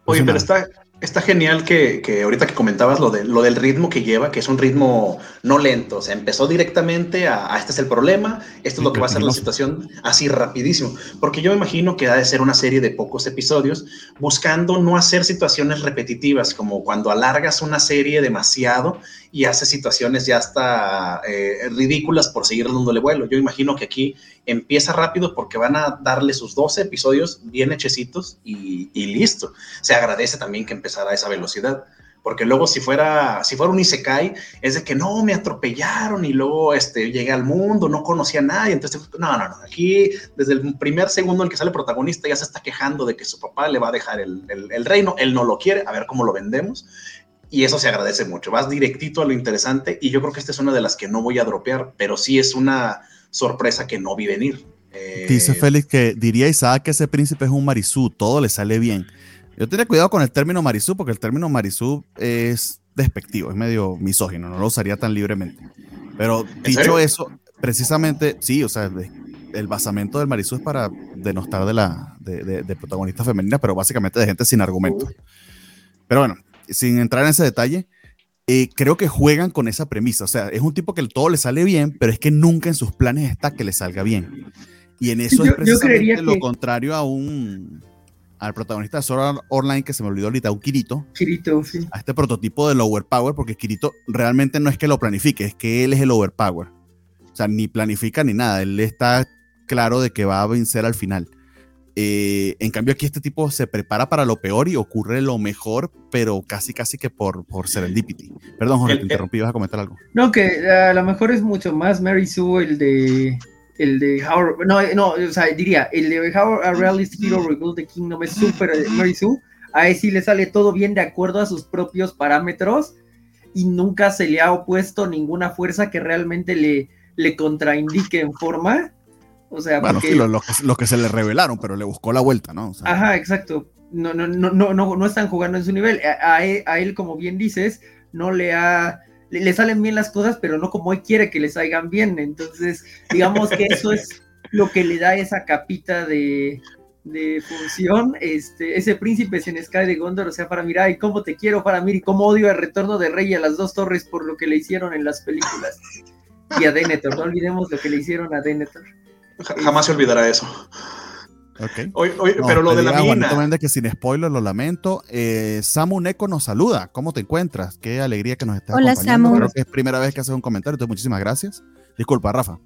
Oye, pero está, está genial que, que, ahorita que comentabas lo, de, lo del ritmo que lleva, que es un ritmo no lento, o sea, empezó directamente a, este es el problema, esto es lo que va a ser la situación, así rapidísimo, porque yo me imagino que ha de ser una serie de pocos episodios, buscando no hacer situaciones repetitivas, como cuando alargas una serie demasiado y hace situaciones ya hasta eh, ridículas por seguir dándole vuelo. Yo imagino que aquí empieza rápido porque van a darle sus 12 episodios bien hechecitos y, listo. Se agradece también que empezara a esa velocidad. Porque luego si fuera, si fuera un Isekai, es de que no, me atropellaron y luego este, llegué al mundo, no conocía a nadie. Entonces, no, no, no. Aquí, desde el primer segundo en que sale el protagonista, ya se está quejando de que su papá le va a dejar el, el reino. Él no lo quiere, a ver cómo lo vendemos y eso se agradece mucho. Vas directito a lo interesante y yo creo que esta es una de las que no voy a dropear, pero sí es una sorpresa que no vi venir. Eh, Dice Félix que diría Isaac que ese príncipe es un marisú, todo le sale bien. Yo tendría cuidado con el término marisú porque el término marisú es despectivo, es medio misógino, no lo usaría tan libremente. Pero dicho eso, precisamente, sí, o sea, el basamento del marisú es para denostar de la de, de protagonista femenina, pero básicamente de gente sin argumento. Pero bueno, sin entrar en ese detalle, eh, creo que juegan con esa premisa. O sea, es un tipo que todo le sale bien, pero es que nunca en sus planes está que le salga bien. Y en eso es precisamente lo contrario a un al protagonista de Sword Online que se me olvidó ahorita, un Kirito. Kirito, sí. A este prototipo del overpower, porque Kirito realmente no es que lo planifique, es que él es el overpower. O sea, ni planifica ni nada. Él está claro de que va a vencer al final. Eh, en cambio, aquí este tipo se prepara para lo peor y ocurre lo mejor, pero casi, casi que por, por serendipity. Perdón, Jorge, te interrumpí, vas a comentar algo. No, que a lo mejor es mucho más Mary Sue, el de. El de How. No, no, o sea, diría, el de How a Realist Hero Rebuild the Kingdom es súper Mary Sue. A él sí le sale todo bien de acuerdo a sus propios parámetros y nunca se le ha opuesto ninguna fuerza que realmente le, le contraindique en forma o sea, bueno, sí, los que, se le revelaron, pero le buscó la vuelta, ¿no? Ajá, exacto. No, no, no, no, no, están jugando en su nivel. A, él, como bien dices, no le ha. Le, salen bien las cosas, pero no como él quiere que le salgan bien. Entonces, digamos que eso es lo que le da esa capita de, de función. Este, ese príncipe en Sky de Gondor, o sea, para mirar, y cómo te quiero, para mí, y cómo odio el retorno de Rey a las dos torres por lo que le hicieron en las películas. Y a Denethor, no olvidemos lo que le hicieron a Denethor. Jamás se olvidará eso. Okay. pero lo de la mina. que sin spoiler lo lamento. Eh, Samu Neko nos saluda. ¿Cómo te encuentras? Qué alegría que nos estás Hola, Samu. Creo que es primera vez que haces un comentario, entonces muchísimas gracias. Disculpa, Rafa.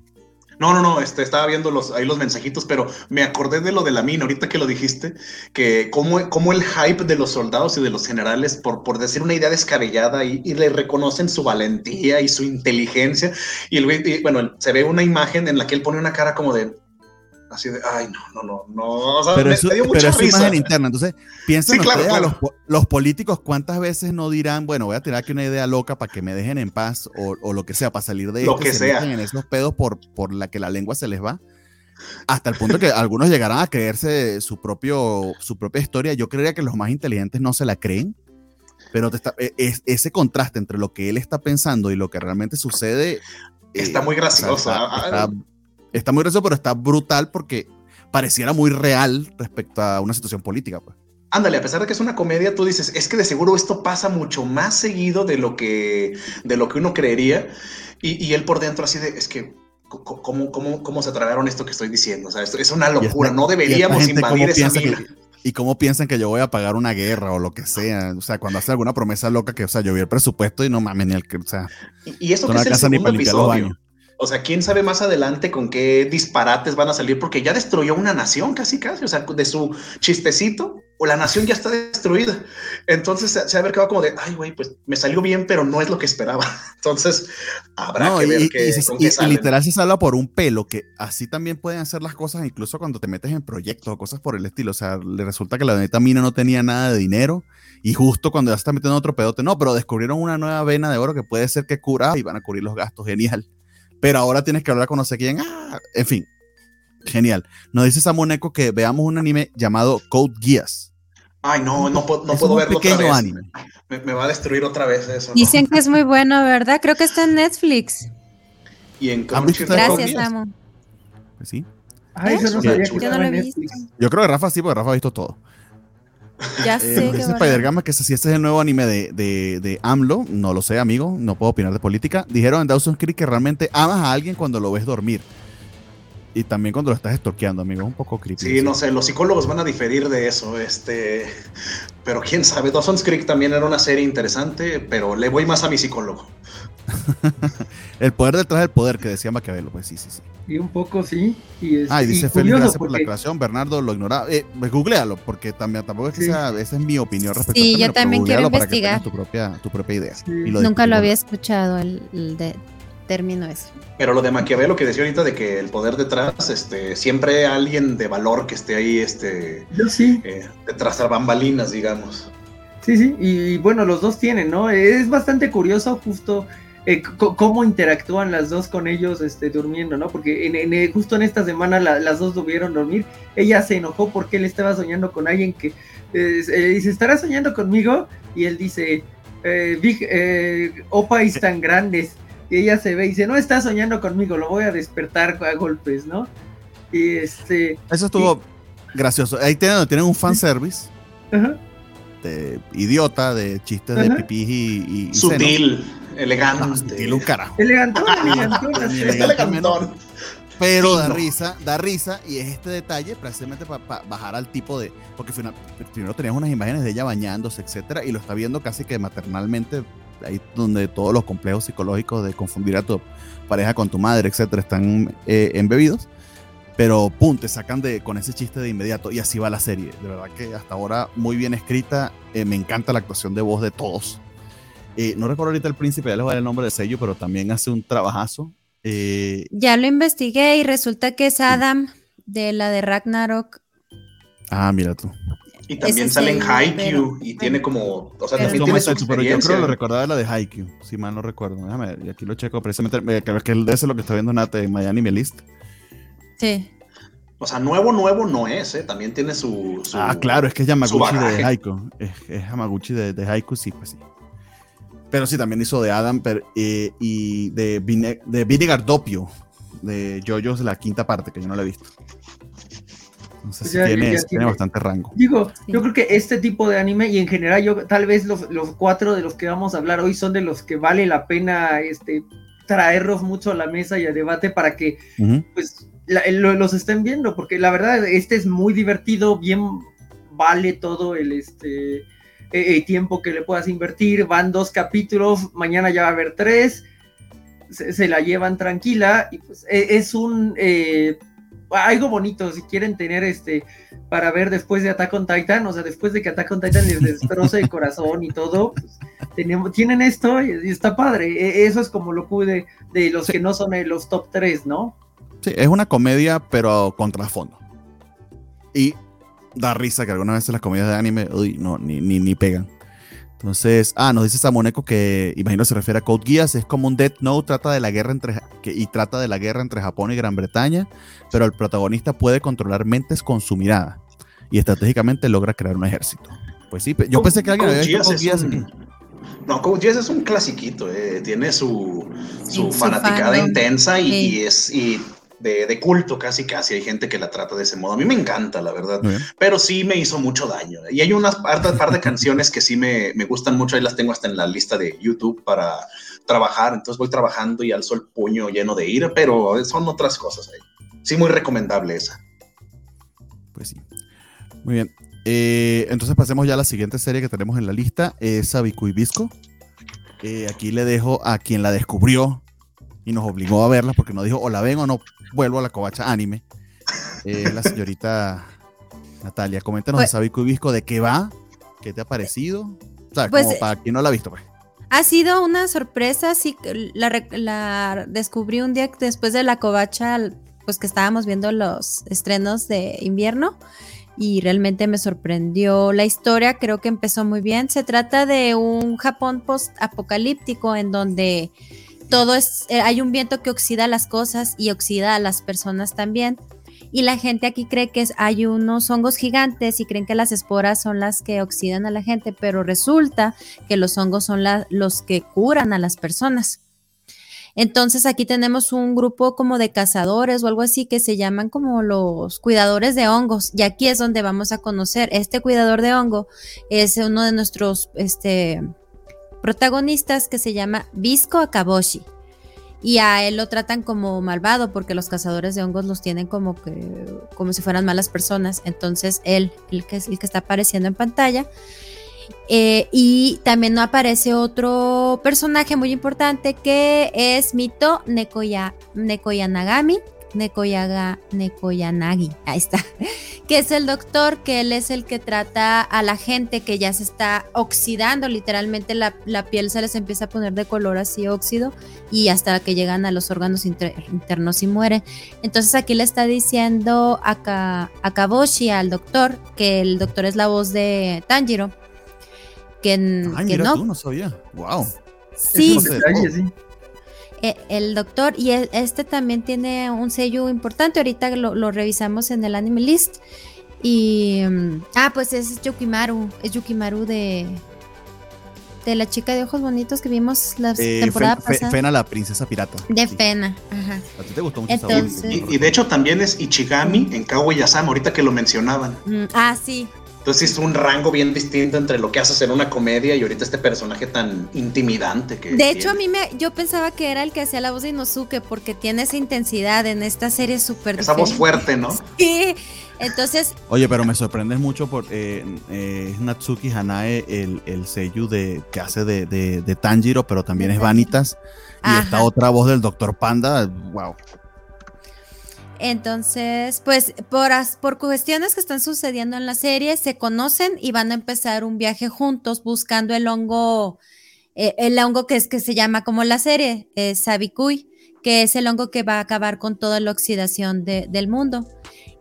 No, no, no, este, estaba viendo los, ahí los mensajitos, pero me acordé de lo de la mina, ahorita que lo dijiste, que como, como el hype de los soldados y de los generales, por, por decir una idea descabellada, y, le reconocen su valentía y su inteligencia, y, el, bueno, se ve una imagen en la que él pone una cara como de, Así de, ay, no, no, no, no. O sea, Pero me- eso, me dio pero mucha es su risa. imagen interna. Entonces, piensen Sí, claro, a claro. los, los políticos, ¿cuántas veces no dirán, bueno, voy a tirar aquí una idea loca para que me dejen en paz o, o lo que sea, para salir de Lo esto, que se sea. en esos pedos por, por la que la lengua se les va? Hasta el punto que algunos llegarán a creerse su, propio, su propia historia. Yo creería que los más inteligentes no se la creen, pero te está- e- es- ese contraste entre lo que él está pensando y lo que realmente sucede. Está eh, muy gracioso. está, Ah, está- está muy gracioso, pero está brutal porque pareciera muy real respecto a una situación política. Pues. Ándale, a pesar de que es una comedia, tú dices, es que de seguro esto pasa mucho más seguido de lo que, de lo que uno creería. Y, y él por dentro así de, es que, ¿cómo, cómo, cómo se tragaron esto que estoy diciendo? O sea, esto es una Y esta- locura, no deberíamos gente, ¿cómo invadir esa mina. y cómo piensan que yo voy a pagar una guerra o lo que sea. O sea, cuando hace alguna promesa loca que, o sea, yo vi el presupuesto y no mames ni el que, o sea, Y, y eso que es el segundo episodio. O sea, quién sabe más adelante con qué disparates van a salir, porque ya destruyó una nación casi, casi. O sea, de su chistecito, o la nación ya está destruida. Entonces se, ha quedado como de, ay, güey, pues me salió bien, pero no es lo que esperaba. Entonces habrá No, que ver y- qué, y se- con y- qué y salen. literal se salva por un pelo, que así también pueden hacer las cosas incluso cuando te metes en proyectos o cosas por el estilo. O sea, le resulta que la neta mina no tenía nada de dinero y justo cuando ya se está metiendo en otro pedote, no, pero descubrieron una nueva vena de oro que puede ser que cura y van a cubrir los gastos, genial. Pero ahora tienes que hablar con no sé quién, ah, en fin, genial. Nos dice Samoneco que veamos un anime llamado Code Geass. Ay, no, no, puedo- no Es puedo un verlo otra pequeño vez. anime. Me, me va a destruir otra vez eso. ¿no? Dicen que es muy bueno, ¿verdad? Creo que está en Netflix. Y en ¿Han visto Crunchyroll- Gracias, Geass? amo. Pues sí. Ay, eso no sabía Yo que no lo he visto. Yo creo que Rafa sí, porque Rafa ha visto todo. Ya Eh, sé dice que bueno. Spider-Gama que si este es el nuevo anime de, de, de AMLO, no lo sé, amigo, no puedo opinar de política. Dijeron en Dawson's Creek que realmente amas a alguien cuando lo ves dormir. Y también cuando lo estás estorqueando, amigo, es un poco creepy. Sí, no sé, los psicólogos van a diferir de eso, este, pero quién sabe, Dawson's Creek también era una serie interesante, pero le voy más a mi psicólogo. El poder detrás del poder que decía Maquiavelo, pues sí, sí, sí. Y un poco sí. Y, es, Ah, y y dice Félix, curioso gracias por la aclaración. Bernardo lo ignoraba. Eh, pues, googlealo, porque también tampoco es que Sí. sea, esa es mi opinión respecto Sí, a este yo pero también quiero googlealo para que investigar. tengas tu propia, tu propia idea. Sí. Y lo Nunca lo había escuchado el, el de término ese. Pero lo de Maquiavelo que decía ahorita de que el poder detrás, este, siempre hay alguien de valor que esté ahí, este, Yo sí. eh, detrás de bambalinas, digamos. Sí, sí, y bueno, los dos tienen, ¿no? Es bastante curioso justo eh, cómo interactúan las dos con ellos este, durmiendo, ¿no? Porque en, en, eh, justo en esta semana la- las dos debieron dormir. Ella se enojó porque él estaba soñando con alguien que eh, eh, dice, ¿estará soñando conmigo? Y él dice, eh, Big, eh, opais tan grandes. Y ella se ve y dice, no está soñando conmigo, lo voy a despertar a golpes, ¿no? Y este... Eso estuvo gracioso. Ahí tienen, tienen un fanservice ajá. de idiota, de chistes de pipí y, y- y. Sutil, elegante. un carajo. Elegantón, Está elegantón. Pero da risa, da risa, y es este detalle precisamente para bajar al tipo de. Porque final- primero tenías unas imágenes de ella bañándose, etcétera, y lo está viendo casi que maternalmente, ahí donde todos los complejos psicológicos de confundir a tu pareja con tu madre, etcétera, están eh, embebidos. Pero pum, te sacan de, con ese chiste de inmediato, y así va la serie. De verdad que hasta ahora muy bien escrita, eh, me encanta la actuación de voz de todos. Eh, no recuerdo ahorita el príncipe, ya les voy a dar el nombre de sello, pero también hace un trabajazo. Eh, Ya lo investigué y resulta que es Adam de la de Ragnarok. ah, mira tú. Y también sale en Haikyuu y tiene como, o sea, Pero- también ¿Cómo tiene su? Pero yo creo que lo recordaba de la de Haikyuu, si mal no recuerdo. Déjame ver, y aquí lo checo precisamente. eh, Creo que de ese es lo que está viendo Nate en Miami Me List. Sí. O sea, nuevo, nuevo no es, ¿eh? También tiene su... su- Ah, claro, es que es Yamaguchi de Haiku. Es, es Yamaguchi de, de Haiku, sí, pues sí. Pero sí, también hizo de Adam pero, eh, y de, Vine- de Vinegar Doppio, de JoJo's la quinta parte, que yo no la he visto. Entonces ya- tiene, ya tiene bastante rango. Digo, Sí. yo creo que este tipo de anime y en general yo tal vez los, los cuatro de los que vamos a hablar hoy son de los que vale la pena este traerlos mucho a la mesa y a debate para que Ujú. pues la- lo- los estén viendo porque la verdad este es muy divertido, bien vale todo el este eh, el tiempo que le puedas invertir, van dos capítulos, mañana ya va a haber tres, se, se la llevan tranquila y pues e- es un eh, algo bonito si quieren tener este para ver después de Attack on Titan, o sea, después de que Attack on Titan les destroza el corazón y todo, pues, tenemos, tienen esto y, está padre. E- Eso es como lo pude de los Sí. que no son eh, los top 3, ¿no? Sí, es una comedia, pero con trasfondo. Y da risa que algunas veces las comedias de anime, uy, no, ni, ni, ni pegan. Entonces, ah, nos dice Samoneco que, imagino se refiere a Code Geass, es como un Death Note, trata de la guerra entre, que, y trata de la guerra entre Japón y Gran Bretaña, pero el protagonista puede controlar mentes con su mirada y estratégicamente logra crear un ejército. Pues sí, yo pensé que alguien Code había Code es Geass. un- No, Code Geass es un clasiquito, eh, tiene su, Sí, su su fanaticada fandom. intensa y, Sí. y es y de, de culto casi casi. Hay gente que la trata de ese modo. A mí me encanta, la verdad. Bien. pero sí me hizo mucho daño. Y hay unas par, par de canciones que sí me, me gustan mucho, ahí las tengo hasta en la lista de YouTube para trabajar, entonces voy trabajando y alzo el puño lleno de ira, pero son otras cosas ahí. Sí, muy recomendable esa. Pues sí. Muy bien. Eh, entonces pasemos ya a la siguiente serie que tenemos en la lista, es Sabiku y Visco. Eh, aquí le dejo a quien la descubrió y nos obligó a verla porque nos dijo o la ven o no vuelvo a la covacha anime. Eh, la señorita Natalia. Coméntanos de Pues- Sabiku y Visco de qué va, qué te ha parecido. O sea, Pues, como para quien no la ha visto, pues. Ha sido una sorpresa, sí, la, la descubrí un día después de la covacha, pues que estábamos viendo los estrenos de invierno y realmente me sorprendió la historia, creo que empezó muy bien. Se trata de un Japón post-apocalíptico en donde todo es, eh, hay un viento que oxida las cosas y oxida a las personas también. Y la gente aquí cree que es- hay unos hongos gigantes y creen que las esporas son las que oxidan a la gente, pero resulta que los hongos son los que curan a las personas. Entonces aquí tenemos un grupo como de cazadores o algo así que se llaman como los cuidadores de hongos. Y aquí es donde vamos a conocer. Este cuidador de hongo es uno de nuestros este, protagonistas que se llama Visco Akaboshi. Y a él lo tratan como malvado porque los cazadores de hongos los tienen como que como si fueran malas personas. Entonces él, el que el que está apareciendo en pantalla, eh, y también aparece otro personaje muy importante que es Mito Nekoya, Nekoyanagami. Nekoyaga, Nekoyanagi, ahí está, que es el doctor, que él es el que trata a la gente que ya se está oxidando, literalmente la, la piel se les empieza a poner de color así óxido y hasta que llegan a los órganos inter- internos y mueren. Entonces aquí le está diciendo a, Ka- a Kaboshi, al doctor, que el doctor es la voz de Tanjiro, que, n- Ay, que mira no. tú, no sabía. Wow. Sí, Es el doctor, y e- este también tiene un sello importante, ahorita lo, lo revisamos en el anime list. Y, mm, ah, pues es Yukimaru, es Yukimaru de, de la chica de ojos bonitos que vimos la Eh, temporada Fen- pasada. Fena la princesa pirata. de Sí. Fena, ajá. A ti te gustó mucho Entonces- y de hecho también es Ichigami en Kaguya-sama, ahorita que lo mencionaban. Mm, ah, sí, Entonces es un rango bien distinto entre lo que haces en una comedia y ahorita este personaje tan intimidante que De hecho, a mí me, yo pensaba que era el que hacía la voz de Inosuke porque tiene esa intensidad en esta serie súper Esa voz diferente. fuerte, ¿no? Sí. Entonces, Oye, pero me sorprendes mucho por eh, eh, es Natsuki Hanae el, el sello de, que hace de, de, de Tanjiro, pero también es. Vanitas. Y Ajá. esta otra voz del Doctor Panda, wow. Entonces, pues por, por cuestiones que están sucediendo en la serie, se conocen y van a empezar un viaje juntos buscando el hongo, eh, el hongo que es que se llama como la serie, eh, Sabikui, que es el hongo que va a acabar con toda la oxidación de- del mundo.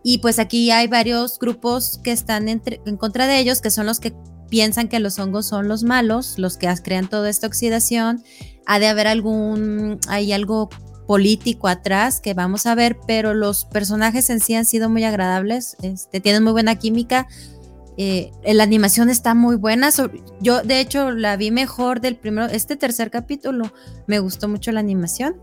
Y pues aquí hay varios grupos que están entre- en contra de ellos, que son los que piensan que los hongos son los malos, los que crean toda esta oxidación. Ha de haber algún, hay algo político atrás que vamos a ver, pero los personajes en sí han sido muy agradables, este, tienen muy buena química. eh, la animación está muy buena. yo, de hecho, la vi mejor del primero. Este tercer capítulo me gustó mucho la animación.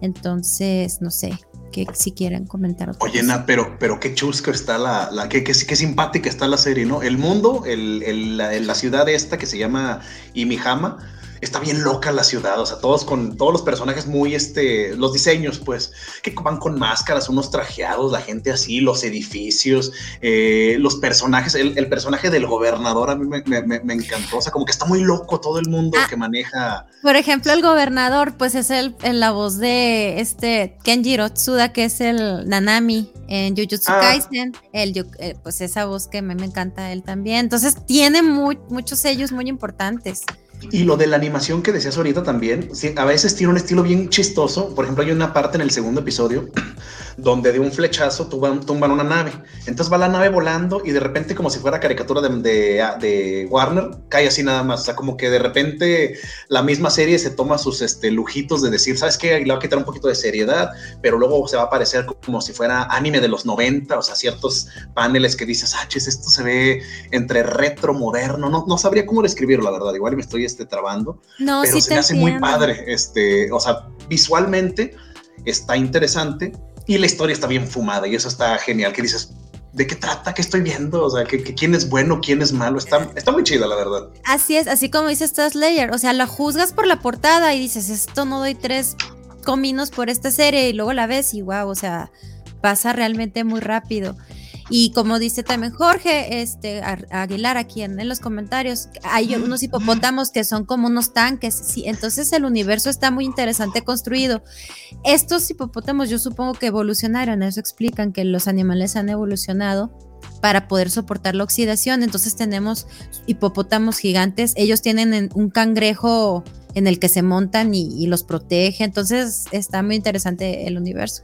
Entonces, no sé, que si quieren comentar otra Oye. Nat, pero, pero qué chusco está la, la qué, qué, qué simpática está la serie, ¿no? El mundo, el, el- la, la ciudad esta que se llama Imihama, está bien loca la ciudad, o sea, todos con todos los personajes muy, este, los diseños, pues, que van con máscaras, unos trajeados, la gente así, los edificios, eh, los personajes, el, el personaje del gobernador a mí me, me- me- me encantó, o sea, como que está muy loco todo el mundo Ah. que maneja. Por ejemplo, el gobernador, pues es el, en la voz de este Kenjiro Tsuda, que es el Nanami en Jujutsu Ah. Kaisen. El, eh, pues esa voz que me, me encanta él también. Entonces, tiene muy, muchos sellos muy importantes. Y lo de la animación que decías ahorita también, a veces tiene un estilo bien chistoso. Por ejemplo, hay una parte en el segundo episodio donde de un flechazo tumban, tumban una nave. Entonces va la nave volando y de repente, como si fuera caricatura de, de, de, Warner, cae así nada más. O sea, como que de repente la misma serie se toma sus este, lujitos de decir, ¿sabes qué? Le va a quitar un poquito de seriedad, pero luego se va a parecer como si fuera anime de los 90, o sea, ciertos paneles que dices, ah, chis, esto se ve entre retro, moderno. No, no sabría cómo describirlo, la verdad. Igual me estoy este, trabando. No, pero sí se me hace muy padre. Este, o sea, visualmente está interesante y la historia está bien fumada y eso está genial. Que dices, ¿de qué trata? ¿Qué estoy viendo? O sea, ¿que, que quién es bueno? ¿Quién es malo? Está, está muy chida, la verdad. Así es, así como dice esta Slayer. O sea, la juzgas por la portada y dices, esto no doy tres cominos por esta serie y luego la ves y wow, o sea, pasa realmente muy rápido. Y como dice también Jorge este, Ar- Aguilar aquí en, en los comentarios, hay unos hipopótamos que son como unos tanques, sí, entonces el universo está muy interesante construido. Estos hipopótamos yo supongo que evolucionaron, eso explican que los animales han evolucionado para poder soportar la oxidación, entonces tenemos hipopótamos gigantes, ellos tienen en- un cangrejo en el que se montan y, y los protege, entonces está muy interesante el universo.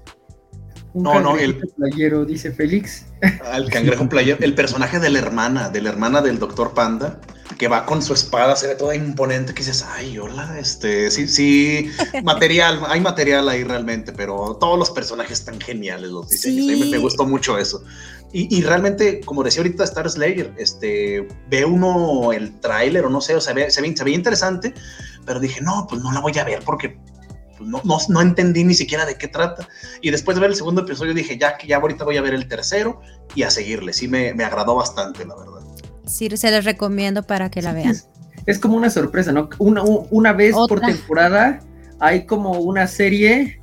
Un No, no, cangrejito playero, dice Félix. Al cangrejo player, el personaje de la hermana, de la hermana del doctor Panda, que va con su espada, se ve toda imponente, que dices, ay, hola, este, sí, sí, material, hay material ahí realmente, pero todos los personajes están geniales, los diseños, Sí. me, me gustó mucho eso. Y, y realmente, como decía ahorita Star Slayer, este, ve uno el tráiler o no sé, o sea, ve- se, ve, se veía interesante, pero dije, no, pues no la voy a ver porque pues, no, no, no entendí ni siquiera de qué trata. Y después de ver el segundo episodio dije, ya que ya ahorita voy a ver el tercero y a seguirle. Sí, me, me agradó bastante, la verdad. Sí, se les recomiendo para que la vean. Es, es como una sorpresa, ¿no? Una, una vez por temporada hay como una serie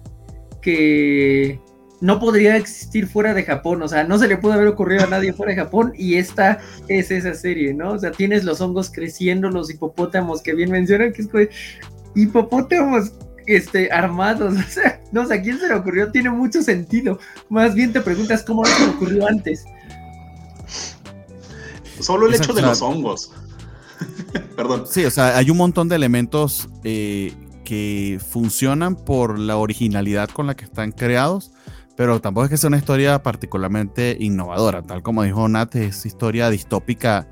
que no podría existir fuera de Japón, o sea, no se le puede haber ocurrido a nadie fuera de Japón y esta es esa serie, ¿no? O sea, tienes los hongos creciendo, los hipopótamos que bien mencionan, que es como, hipopótamos este, armados, o sea, no sé, ¿a quién se le ocurrió? Tiene mucho sentido. Más bien te preguntas cómo no se le ocurrió antes. Solo el Exacto, hecho de los hongos. Perdón. Sí, o sea, hay un montón de elementos eh, que funcionan por la originalidad con la que están creados, pero tampoco es que sea una historia particularmente innovadora, tal como dijo Nat, es historia distópica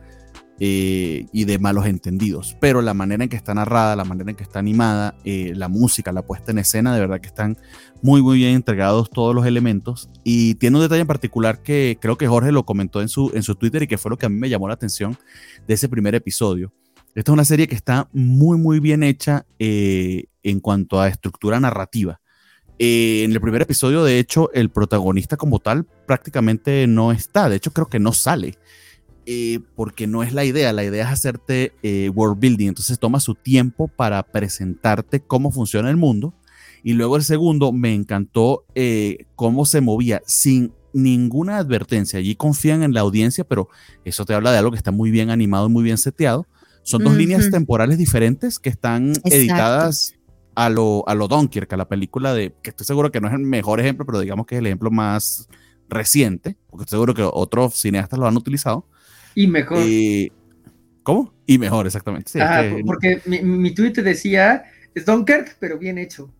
eh, y de malos entendidos, pero la manera en que está narrada, la manera en que está animada, eh, la música, la puesta en escena, de verdad que están muy, muy bien entregados todos los elementos. Y tiene un detalle en particular que creo que Jorge lo comentó en su, en su Twitter y que fue lo que a mí me llamó la atención de ese primer episodio. Esta es una serie que está muy, muy bien hecha eh, en cuanto a estructura narrativa. Eh, en el primer episodio, de hecho, el protagonista como tal prácticamente no está. De hecho, creo que no sale. Eh, porque no es la idea. La idea es hacerte eh, world building. Entonces toma su tiempo para presentarte cómo funciona el mundo. Y luego el segundo, me encantó eh, cómo se movía sin ninguna advertencia. Allí confían en la audiencia, pero eso te habla de algo que está muy bien animado y muy bien seteado. Son dos líneas temporales diferentes que están Exacto. editadas a lo, a lo Dunkirk, a la película de, que estoy seguro que no es el mejor ejemplo, pero digamos que es el ejemplo más reciente, porque estoy seguro que otros cineastas lo han utilizado. Y mejor. Eh, ¿Cómo? Y mejor, exactamente. Sí, Ajá, que- porque mi, mi tweet decía, es Dunkirk, pero bien hecho.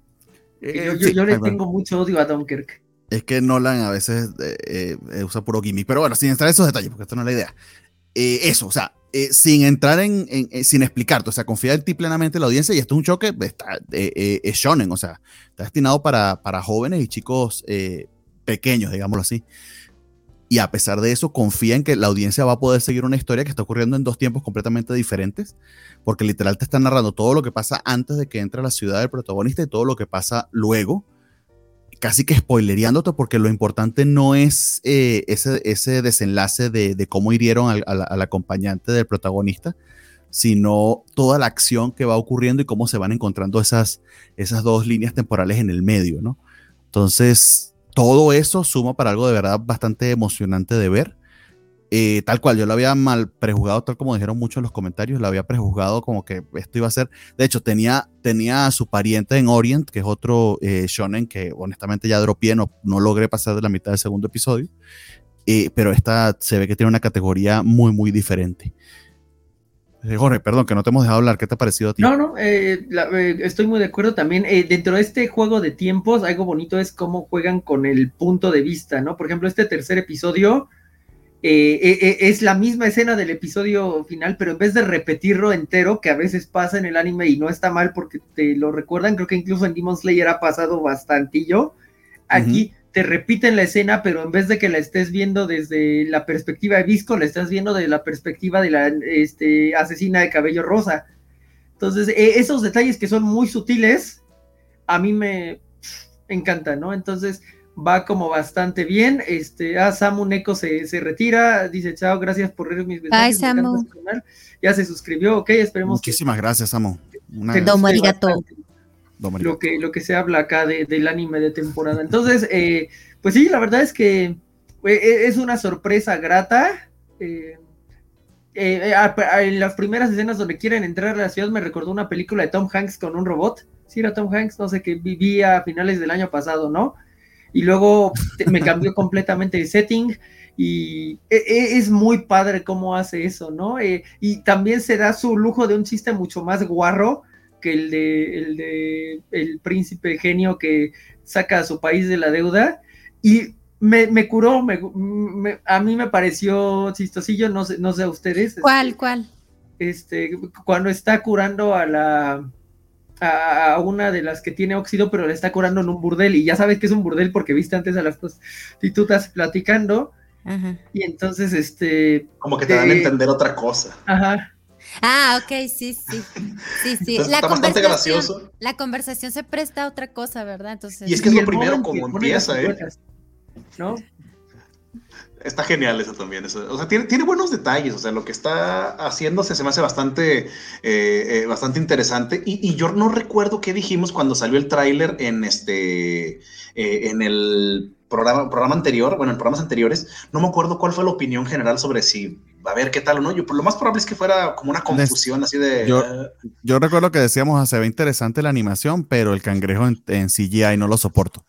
eh, yo yo- sí, yo le tengo mucho odio a Dunkirk. Es que Nolan a veces eh, eh, usa puro gimmick, pero bueno, sin entrar en esos detalles, porque esto no es la idea. Eh, eso, o sea, eh, sin entrar en, en- eh, sin explicarte, o sea, confía en ti plenamente en la audiencia y esto es un choque, está, eh, eh, es shonen, o sea, está destinado para, para jóvenes y chicos eh, pequeños, digámoslo así. Y a pesar de eso, confía en que la audiencia va a poder seguir una historia que está ocurriendo en dos tiempos completamente diferentes, porque literal te están narrando todo lo que pasa antes de que entre a la ciudad del protagonista y todo lo que pasa luego, casi que spoilereándote, porque lo importante no es eh, ese, ese desenlace de, de cómo hirieron al, al- acompañante del protagonista, sino toda la acción que va ocurriendo y cómo se van encontrando esas, esas dos líneas temporales en el medio, ¿no? Entonces, todo eso suma para algo de verdad bastante emocionante de ver. Eh, tal cual, yo lo había mal prejuzgado, tal como dijeron muchos los comentarios, lo había prejuzgado como que esto iba a ser. De hecho, tenía, tenía a su pariente en Orient, que es otro eh, shonen que honestamente ya dropié, no, no logré pasar de la mitad del segundo episodio. Eh, pero esta se ve que tiene una categoría muy, muy diferente. Eh, Jorge, perdón, que no te hemos dejado hablar. ¿Qué te ha parecido a ti? No, no, eh, la- eh, estoy muy de acuerdo también. Eh, dentro de este juego de tiempos, algo bonito es cómo juegan con el punto de vista, ¿no? Por ejemplo, este tercer episodio es la misma escena del episodio final, pero en vez de repetirlo entero, que a veces pasa en el anime y no está mal porque te lo recuerdan, creo que incluso en Demon Slayer ha pasado bastantillo. Aquí te repiten la escena, pero en vez de que la estés viendo desde la perspectiva de Visco, la estás viendo desde la perspectiva de la este, asesina de cabello rosa. Entonces, eh, esos detalles que son muy sutiles, a mí me encantan, ¿no? Entonces, va como bastante bien. Este, ah, Samu Neko se, se retira, dice chao, gracias por leer mis mensajes. me encanta Samu. canal". Ya se suscribió, ok, esperemos que Muchísimas gracias, Amo. Una- que Domo arigato. bastante Lo que, lo que se habla acá de- del anime de temporada. Entonces, eh, pues sí, la verdad es que eh, es una sorpresa grata. eh, eh, en las primeras escenas donde quieren entrar a la ciudad me recordó una película de Tom Hanks con un robot. Sí, era Tom Hanks, no sé, que vivía a finales del año pasado, ¿no? Y luego me cambió completamente el setting y es muy padre cómo hace eso, ¿no? Eh, y también se da su lujo de un chiste mucho más guarro que el de el de el príncipe genio que saca a su país de la deuda y me, me curó, me- me- a mí me pareció chistosillo, no sé, no sé a ustedes. ¿Cuál, cuál? Este, cuando está curando a la a, a una de las que tiene óxido, pero le está curando en un burdel, y ya sabes que es un burdel porque viste antes a las prostitutas platicando, Ajá. y entonces este, Como que te dan a Eh, entender otra cosa. ajá, Ah, ok, sí, sí. Sí, sí. Entonces, La está bastante conversación, gracioso. la conversación se presta a otra cosa, ¿verdad? Entonces, Y es que es lo primero como empieza, ¿eh? ¿no? Está genial eso también. eso. O sea, tiene, tiene buenos detalles. O sea, lo que está haciéndose se me hace bastante, eh, eh, bastante interesante. Y, y yo no recuerdo qué dijimos cuando salió el tráiler en este, eh, en el programa, programa anterior, bueno, en programas anteriores. No me acuerdo cuál fue la opinión general sobre si a ver qué tal o no. Yo, lo más probable es que fuera como una confusión así de. Yo- eh, Yo recuerdo que decíamos, "Ah, se ve interesante la animación, pero el cangrejo en, en CGI no lo soporto.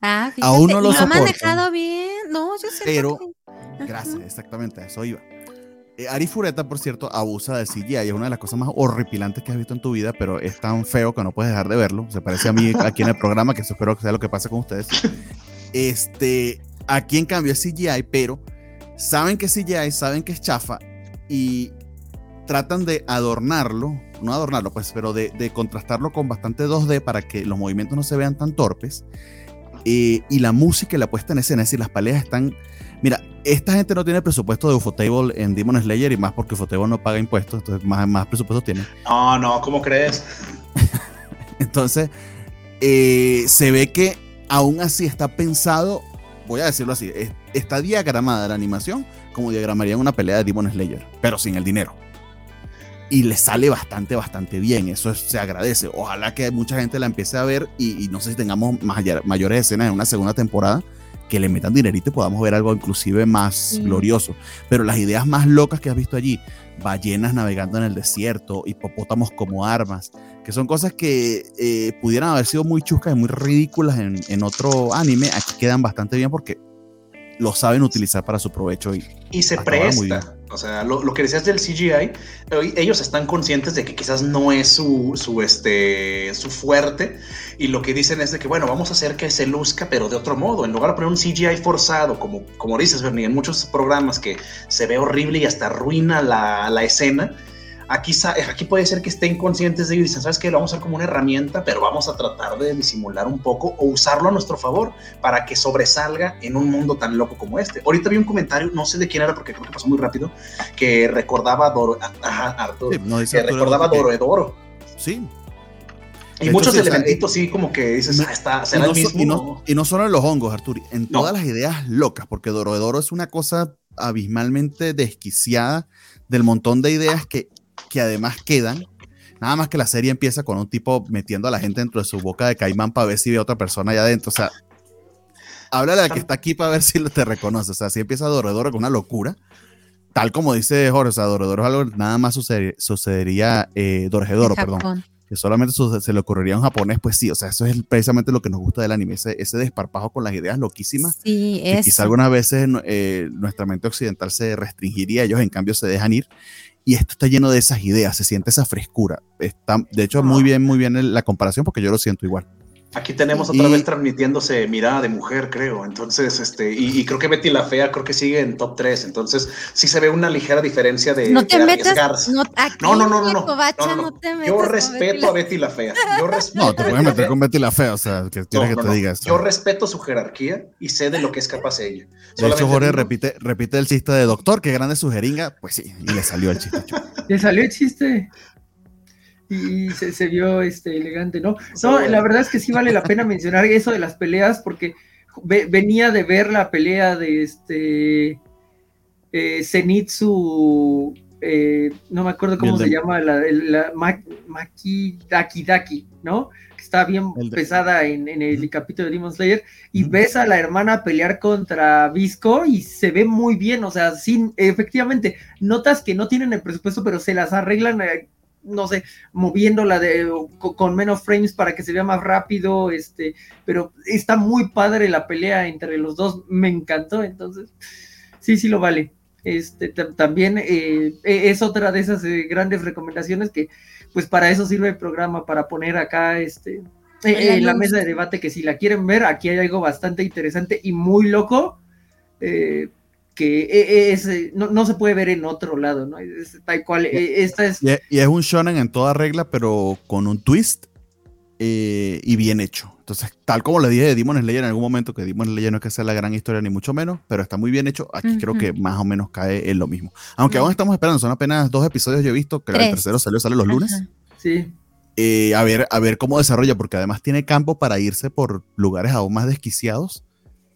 ah, fíjate, aún no lo lo ha soporto. manejado bien. No, yo sé. Pero- Gracias, exactamente, a eso iba. Eh, Ari Fureta, por cierto, abusa del CGI, es una de las cosas más horripilantes que has visto en tu vida, pero es tan feo que no puedes dejar de verlo. Se parece a mí aquí en el programa, que eso espero que sea lo que pase con ustedes. Este, aquí en cambio es CGI, pero saben que es CGI, saben que es chafa y tratan de adornarlo, no adornarlo, pues, pero de, de contrastarlo con bastante 2D para que los movimientos no se vean tan torpes. Eh, y la música y la puesta en escena, es decir, las peleas están. Mira, esta gente no tiene presupuesto de Ufotable en Demon Slayer y más porque Ufotable no paga impuestos, entonces más, más presupuesto tiene. No, no, ¿cómo crees? Entonces, eh, se ve que aún así está pensado, voy a decirlo así, es- está diagramada la animación como diagramarían una pelea de Demon Slayer, pero sin el dinero. Y le sale bastante, bastante bien. Eso es- se agradece. Ojalá que mucha gente la empiece a ver y, y no sé si tengamos mayor- mayores escenas en una segunda temporada que le metan dinerito y podamos ver algo inclusive más Sí. glorioso. Pero las ideas más locas que has visto allí, ballenas navegando en el desierto, hipopótamos como armas, que son cosas que eh, pudieran haber sido muy chuscas y muy ridículas en, en otro anime, aquí quedan bastante bien porque lo saben utilizar para su provecho y Y se presta. O sea, lo, lo que decías del CGI, ellos están conscientes de que quizás no es su, su, este, su fuerte. Y lo que dicen es de que, bueno, vamos a hacer que se luzca, pero de otro modo. En lugar de poner un CGI forzado, como, como dices, Bernie, en muchos programas que se ve horrible y hasta arruina la, la escena. Aquí, puede ser que estén conscientes de ello y dicen, ¿sabes qué? Lo vamos a hacer como una herramienta, pero vamos a tratar de disimular un poco o usarlo a nuestro favor para que sobresalga en un mundo tan loco como este. Ahorita vi un comentario, no sé de quién era porque creo que pasó muy rápido, que recordaba a Doro, ajá, Arturo, Sí, no que Arturo recordaba a Doro Sí. Y De muchos hecho, sí, o sea, elementitos, sí, como que dices, ah, está, Y será no, el mismo. y no- y no solo en los hongos, Arturi, en No. todas las ideas locas, porque Dorohedoro es una cosa abismalmente desquiciada del montón de ideas que, que además quedan. Nada más que la serie empieza con un tipo metiendo a la gente dentro de su boca de caimán para ver si ve a otra persona allá adentro. O sea, háblale al que está aquí para ver si te reconoce. O sea, si empieza Dorohedoro con una locura. Tal como dice Jorge, o sea, Dorohedoro es algo nada más suceder- sucedería, eh, Dorjedoro, perdón, que solamente su- se le ocurriría a un japonés, pues sí, o sea, eso es precisamente lo que nos gusta del anime, ese, ese desparpajo con las ideas loquísimas. Sí, es. quizá algunas veces eh, nuestra mente occidental se restringiría, ellos en cambio se dejan ir. Y esto está lleno de esas ideas, se siente esa frescura. Está, de hecho, muy bien, muy bien la comparación porque yo lo siento igual. Aquí tenemos Y- otra vez transmitiéndose mirada de mujer, creo. Entonces, este, y, y creo que Betty la Fea creo que sigue en top 3. Entonces, sí se ve una ligera diferencia de, no te de. No, aquí No, no, no, no, la no, covacha no, no, no no. te metas Yo respeto a Betty la Fea. Yo respeto No, te a Betty la meter con Betty la Fea, o sea, que No, quieres que no, te no. diga esto. Yo respeto su jerarquía y sé de lo que es capaz ella. De Solamente hecho, Jorge repite, repite el chiste de doctor, que grande su jeringa. Pues sí, y le salió el chiste. Le salió el chiste. Y, se, se vio este, elegante, ¿no? No, la verdad es que sí vale la pena mencionar eso de las peleas, porque ve- venía de ver la pelea de este eh, Zenitsu, eh, no me acuerdo cómo de- se llama, la, el- la Ma- Maki Daki Daki, ¿no? Que está bien de- pesada en, en el capítulo de Demon Slayer, y ves a la hermana pelear contra Visco y se ve muy bien, o sea, sin, efectivamente, notas que no tienen el presupuesto, pero se las arreglan, eh, no sé, moviéndola de, co- con, menos frames para que se vea más rápido, este, pero está muy padre la pelea entre los dos, me encantó, entonces, sí, sí lo vale. Este, tam- también eh, e- es otra de esas eh, grandes recomendaciones que, pues para eso sirve el programa, para poner acá, este, eh, En la en la mesa de debate, que si la quieren ver, aquí hay algo bastante interesante y muy loco, eh, que eh, es, eh, no, no se puede ver en otro lado, ¿no? Es tal cual, eh, esta es Y es, y es un shonen en toda regla, pero con un twist eh, y bien hecho. Entonces, tal como le dije de Demon Slayer en algún momento, que Demon Slayer no es que sea la gran historia ni mucho menos, pero está muy bien hecho, aquí creo que más o menos cae en lo mismo. Aunque Ujú. aún estamos esperando, son apenas dos episodios yo he visto, creo que el tercero salió, sale los lunes. Sí, Eh, a, ver, a ver cómo desarrolla, porque además tiene campo para irse por lugares aún más desquiciados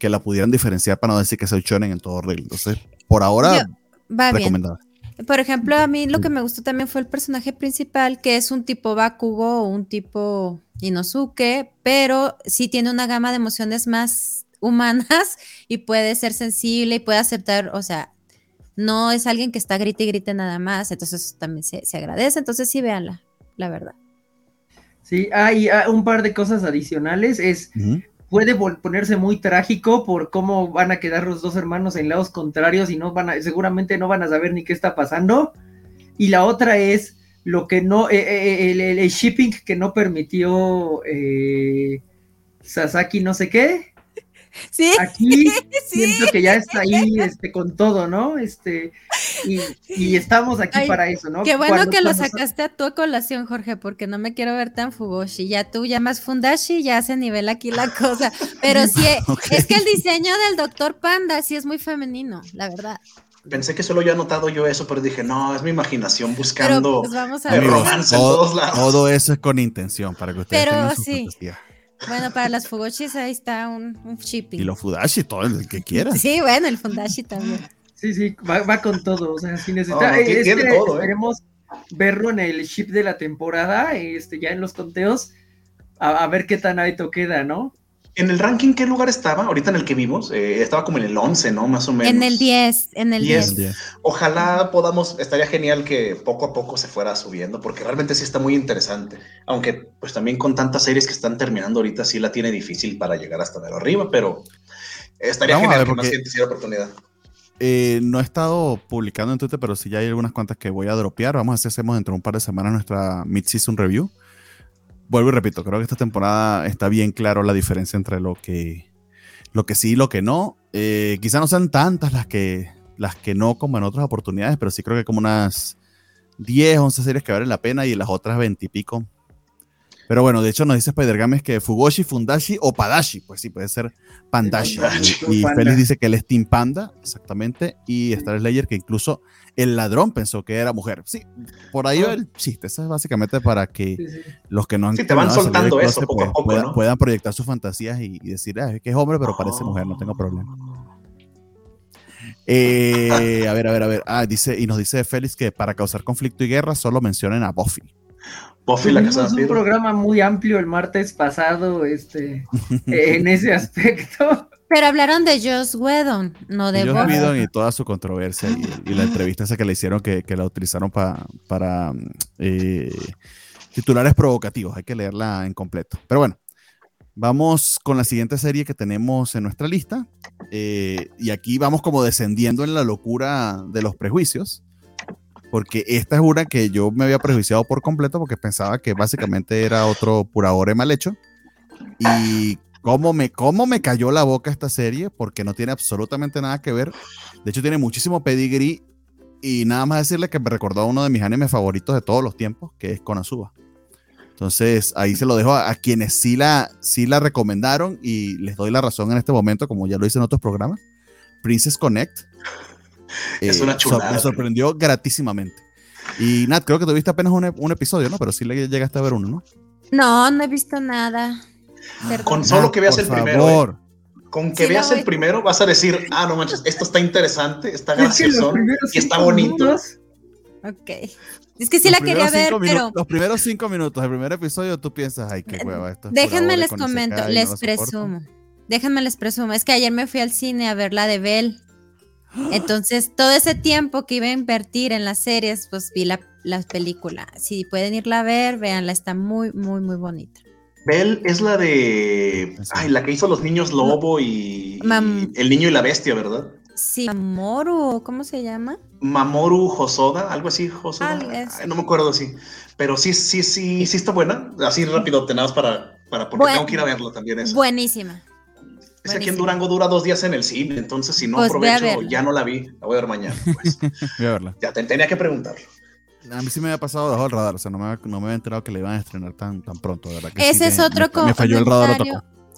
que la pudieran diferenciar para no decir que es el shonen en todo regla. Entonces, por ahora, Yo- Va bien. recomendada. Por ejemplo, a mí lo que me gustó también fue el personaje principal, que es un tipo Bakugo o un tipo Inosuke, pero sí tiene una gama de emociones más humanas y puede ser sensible y puede aceptar, o sea, no es alguien que está grite y grite nada más, entonces eso también se, se agradece, entonces sí, véanla, la verdad. sí, hay ah, un par de cosas adicionales, es. Puede ponerse muy trágico por cómo van a quedar los dos hermanos en lados contrarios y no van a, seguramente no van a saber ni qué está pasando. Y la otra es lo que no, eh, eh, el, el- el shipping que no permitió eh, Sasaki no sé qué. Sí, Aquí sí. siento que ya está ahí este, con todo, ¿no? Este, y, y estamos aquí Ay, para eso, ¿no? Qué bueno Cuando- que lo sacaste a tu colación, Jorge, porque no me quiero ver tan fugoshi. Ya tú llamas fundashi, ya se nivela aquí la cosa. Pero sí, Ok. es que el diseño del Doctor Panda sí es muy femenino, la verdad. Pensé que solo yo notado yo eso, pero dije, no, es mi imaginación Pero buscando. pues vamos a ver. En todos lados. todo eso es con intención para que ustedes Pero tengan su sí. fantasía. Bueno, para las fugoshis ahí está un, un shipping. Y los Fudashi, todo el que quiera. Sí, bueno, el fundashi también. Sí, sí, va, va con todo, o sea, si necesita, No, no, tiene- este, tiene todo, ¿eh? esperemos verlo en el ship de la temporada, este, ya en los conteos, a, a ver qué tan alto queda, ¿no? En el ranking, ¿qué lugar estaba? Ahorita en el que vimos, eh, estaba como en el 11, ¿no? Más o menos. En el 10, en el 10. 10. Ojalá podamos, estaría genial que poco a poco se fuera subiendo, porque realmente sí está muy interesante. Aunque, pues también con tantas series que están terminando ahorita, sí la tiene difícil para llegar hasta ver arriba, pero estaría Vamos genial ver, que más gente hiciera oportunidad. Eh, no he estado publicando en Twitter, pero sí ya hay algunas cuantas que voy a dropear. Vamos a ver si hacemos dentro de un par de semanas nuestra mid-season review. Vuelvo y repito, creo que esta temporada está bien claro la diferencia entre lo que, lo que sí y lo que no. Eh, quizá no sean tantas las que, las que no como en otras oportunidades, pero sí creo que como unas 10, 11 series que valen la pena y las otras 20 y pico. Pero bueno, de hecho nos dice Spider-Games que Fugoshi, Fundashi o Padashi. Pues sí, puede ser Pandashi. Pandashi. Y Panda. Félix dice que él es Team Panda, exactamente. Y Star Slayer que incluso el ladrón pensó que era mujer. Sí, por ahí va el chiste. Eso es básicamente para que Sí, sí. los que no han Sí, te van soltando eso poco a pues, poco, puedan, ¿no? puedan proyectar sus fantasías y, y decir, ah, es que es hombre, pero parece mujer, no tengo problema. Eh, a ver, a ver, a ver. Ah, dice, y nos dice Félix que para causar conflicto y guerra solo mencionen a Buffy. Buffy, la casa un programa muy amplio el martes pasado, este, en ese aspecto. Pero hablaron de Joss Whedon, no de Buffy. Whedon y toda su controversia y, y la entrevista esa que le hicieron que, que la utilizaron pa- para eh, titulares provocativos, hay que leerla en completo. Pero bueno, vamos con la siguiente serie que tenemos en nuestra lista. Eh, y aquí vamos como descendiendo en la locura de los prejuicios. Porque esta es una que yo me había prejuiciado por completo porque pensaba que básicamente era otro puradore mal hecho. Y cómo me, cómo me cayó la boca esta serie porque no tiene absolutamente nada que ver. De hecho, tiene muchísimo pedigree y nada más decirle que me recordó a uno de mis animes favoritos de todos los tiempos, que es Konosuba. Entonces, ahí se lo dejo a, quienes sí la, sí la recomendaron y les doy la razón en este momento, como ya lo hice en otros programas. Princess Connect. Es una eh, chulada. me sorprendió gratísimamente. Y Nat, creo que tuviste apenas un, un, episodio, ¿no? Pero sí le llegaste a ver uno, ¿no? No, no he visto nada. Con solo que veas el primero. ¿eh? Con que veas el primero vas a decir, ah, no manches, esto está interesante, está gracioso y está bonito. Ok. Es que sí la quería ver, pero. Los primeros cinco minutos del primer episodio tú piensas, ay, qué hueva esto. Déjenme les comento, les presumo. Déjenme les presumo. Es que ayer me fui al cine a ver la de Bell. Entonces, todo ese tiempo que iba a invertir en las series, pues vi la, la película. Si pueden irla a ver, véanla, está muy, muy, muy bonita. Bell es la de. Ay, la que hizo los niños lobo y, El niño y la bestia, ¿verdad? Sí, Mamoru, ¿cómo se llama? Mamoru Hosoda, algo así, Hosoda. no me acuerdo así. Pero sí, sí, sí, sí está buena. Así rápido, tenemos para, para porque tengo que ir a verlo también. Eso. Buenísima. Es que aquí en Durango dura dos días en el cine, entonces si no pues aprovecho, ya no la vi, la voy a ver mañana. Pues. voy a verla. Ya tenía que preguntarlo. A mí sí me había pasado bajo el radar, o sea, no me, no me había enterado que le iban a estrenar tan, tan pronto, ¿verdad? Que ese es otro me, me, falló el radar,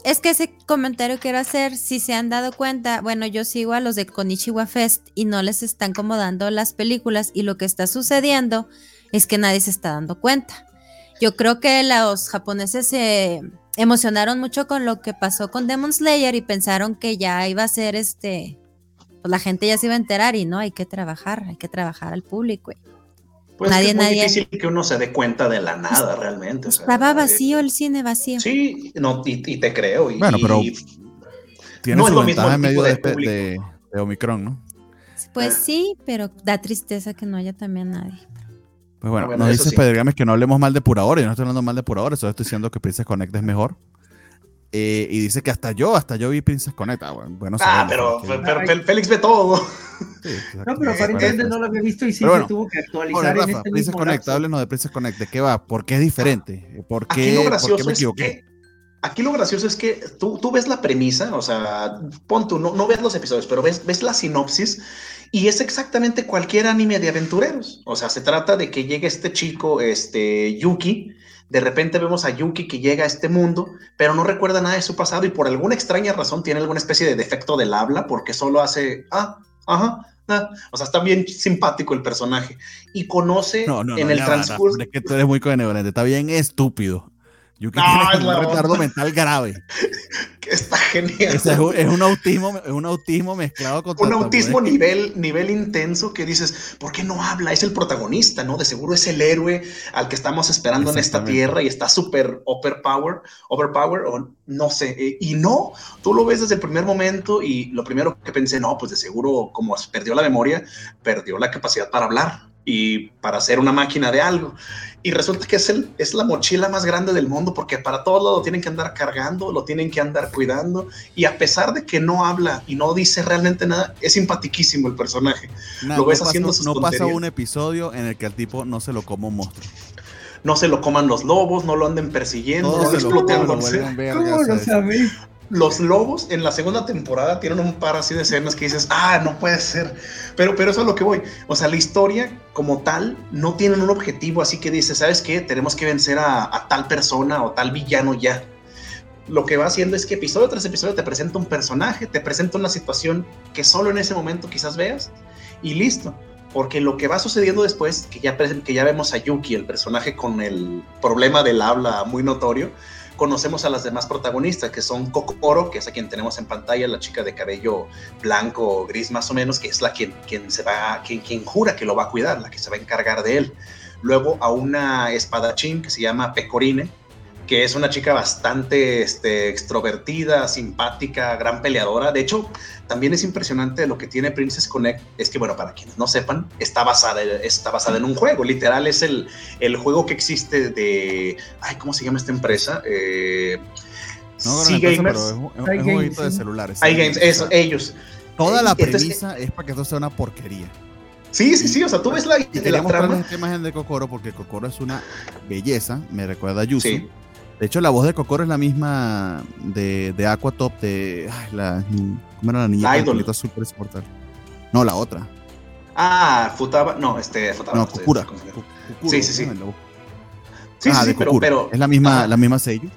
Es que ese comentario quiero hacer, si se han dado cuenta, bueno, yo sigo a los de Konichiwa Fest y no les están como dando las películas y lo que está sucediendo es que nadie se está dando cuenta. Yo creo que los japoneses se emocionaron mucho con lo que pasó con Demon Slayer y pensaron que ya iba a ser este, pues la gente ya se iba a enterar y no, hay que trabajar, hay que trabajar al público. Pues nadie, es muy difícil que uno se dé cuenta de la nada realmente. Estaba eh, vacío el cine vacío. Sí, no, y, te creo. Y, bueno, pero tiene no su ventaja en medio de, de, de, Omicron, ¿no? Pues sí, pero da tristeza que no haya también nadie. Pues bueno, bueno nos dice sí. que no hablemos mal de Puradores. Yo no estoy hablando mal de Puradores, solo estoy diciendo que Princess Connect es mejor. Eh, y dice que hasta yo, hasta yo vi Princess Connect. Ah, bueno, ah pero, pero, Félix ve todo. no, pero aparentemente no lo había visto y sí se tuvo que actualizar. Rafa, en este Princess Connect, háblenos de Princess Connect. ¿De qué va? ¿Por qué es diferente? ¿Por qué, aquí lo gracioso ¿por qué me equivoqué? Es que, aquí lo gracioso es que tú, tú ves la premisa, o sea, pon tú, no, no ves los episodios, pero ves, ves la sinopsis y es exactamente cualquier anime de aventureros. O sea, se trata de que llegue este chico, este Yuki, de repente vemos a Yuki que llega a este mundo, pero no recuerda nada de su pasado y por alguna extraña razón tiene alguna especie de defecto del habla porque solo hace, ah, ajá, ah. O sea, está bien simpático el personaje. Y conoce en el transcurso. es que tú eres muy coherente, está bien estúpido. Yuki tiene un retardo mental grave. Está genial. Es, un, autismo, es un autismo mezclado con un autismo nivel, nivel intenso que dices, ¿por qué no habla? Es el protagonista, ¿no? De seguro es el héroe al que estamos esperando en esta tierra y está súper overpower, overpower, o no sé. Eh, y no, tú lo ves desde el primer momento y lo primero que pensé, no, pues de seguro, como perdió la memoria, perdió la capacidad para hablar y para hacer una máquina de algo. Y resulta que es, el, es la mochila más grande del mundo porque para todo lo tienen que andar cargando, lo tienen que andar cuidando. Y a pesar de que no habla y no dice realmente nada, es simpatiquísimo el personaje. lo ves haciendo sus No pasa un episodio en el que al tipo no se lo coma un monstruo. No se lo coman los lobos, no lo anden persiguiendo, no lo exploten. ¿Cómo lo sabes? Los lobos en la segunda temporada tienen un par así de escenas que dices, ah, no puede ser. Pero, pero eso es lo que voy. O sea, la historia como tal no tiene un objetivo así que dice, ¿sabes qué? Tenemos que vencer a, tal persona o tal villano ya. Lo que va haciendo es que episodio tras episodio te presenta un personaje, te presenta una situación que solo en ese momento quizás veas y listo. Porque lo que va sucediendo después, que ya, que ya vemos a Yuki, el personaje con el problema del habla muy notorio, conocemos a las demás protagonistas, que son Kokoro, que es a quien tenemos en pantalla, la chica de cabello blanco o gris más o menos, que es la quien, quien se va, quien, quien jura que lo va a cuidar, la que se va a encargar de él. Luego a una espadachín que se llama Pecorine, que es una chica bastante este, extrovertida, simpática, gran peleadora. De hecho, también es impresionante lo que tiene Princess Connect, es que, bueno, para quienes no sepan, está basada, está basada en un juego, literal, es el, el juego que existe de, ay, ¿cómo se llama esta empresa? Eh, No, no, empresa, Gamers. pero es un, es un Hay jueguito Games, de celulares. iGames, eso, ellos. Toda la Entonces, premisa es para que esto sea una porquería. Sí, sí, sí, o sea, tú ves la, Y la trama. esta imagen de Kokoro porque Kokoro es una belleza, me recuerda a Yuzu. Sí. De hecho, la voz de Kokoro es la misma de, de Aquatop, de. Ay, la, ¿Cómo era la niña? La Idol. insoportable? No, la otra. Ah, Futaba, no, este, Futaba. No, estoy- Kokura. Sí, sí, sí. Sí, Ah, sí, de pero, pero, Es la misma, Ajá. la misma Seiyu.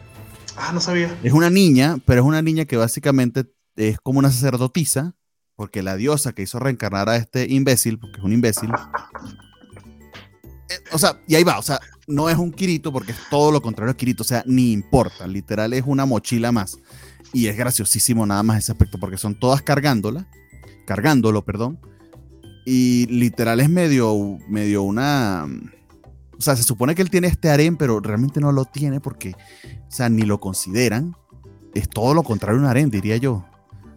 ah, no sabía. Es una niña, pero es una niña que básicamente es como una sacerdotisa, porque la diosa que hizo reencarnar a este imbécil, porque es un imbécil. eh, O sea, y ahí va, o sea, no es un Kirito porque es todo lo contrario a Kirito, o sea, ni importa, literal es una mochila más. Y es graciosísimo nada más ese aspecto, porque son todas cargándola, cargándolo, perdón. Y literal es medio, medio una... O sea, se supone que él tiene este harén, pero realmente no lo tiene porque, o sea, ni lo consideran. Es todo lo contrario a un harén, diría yo.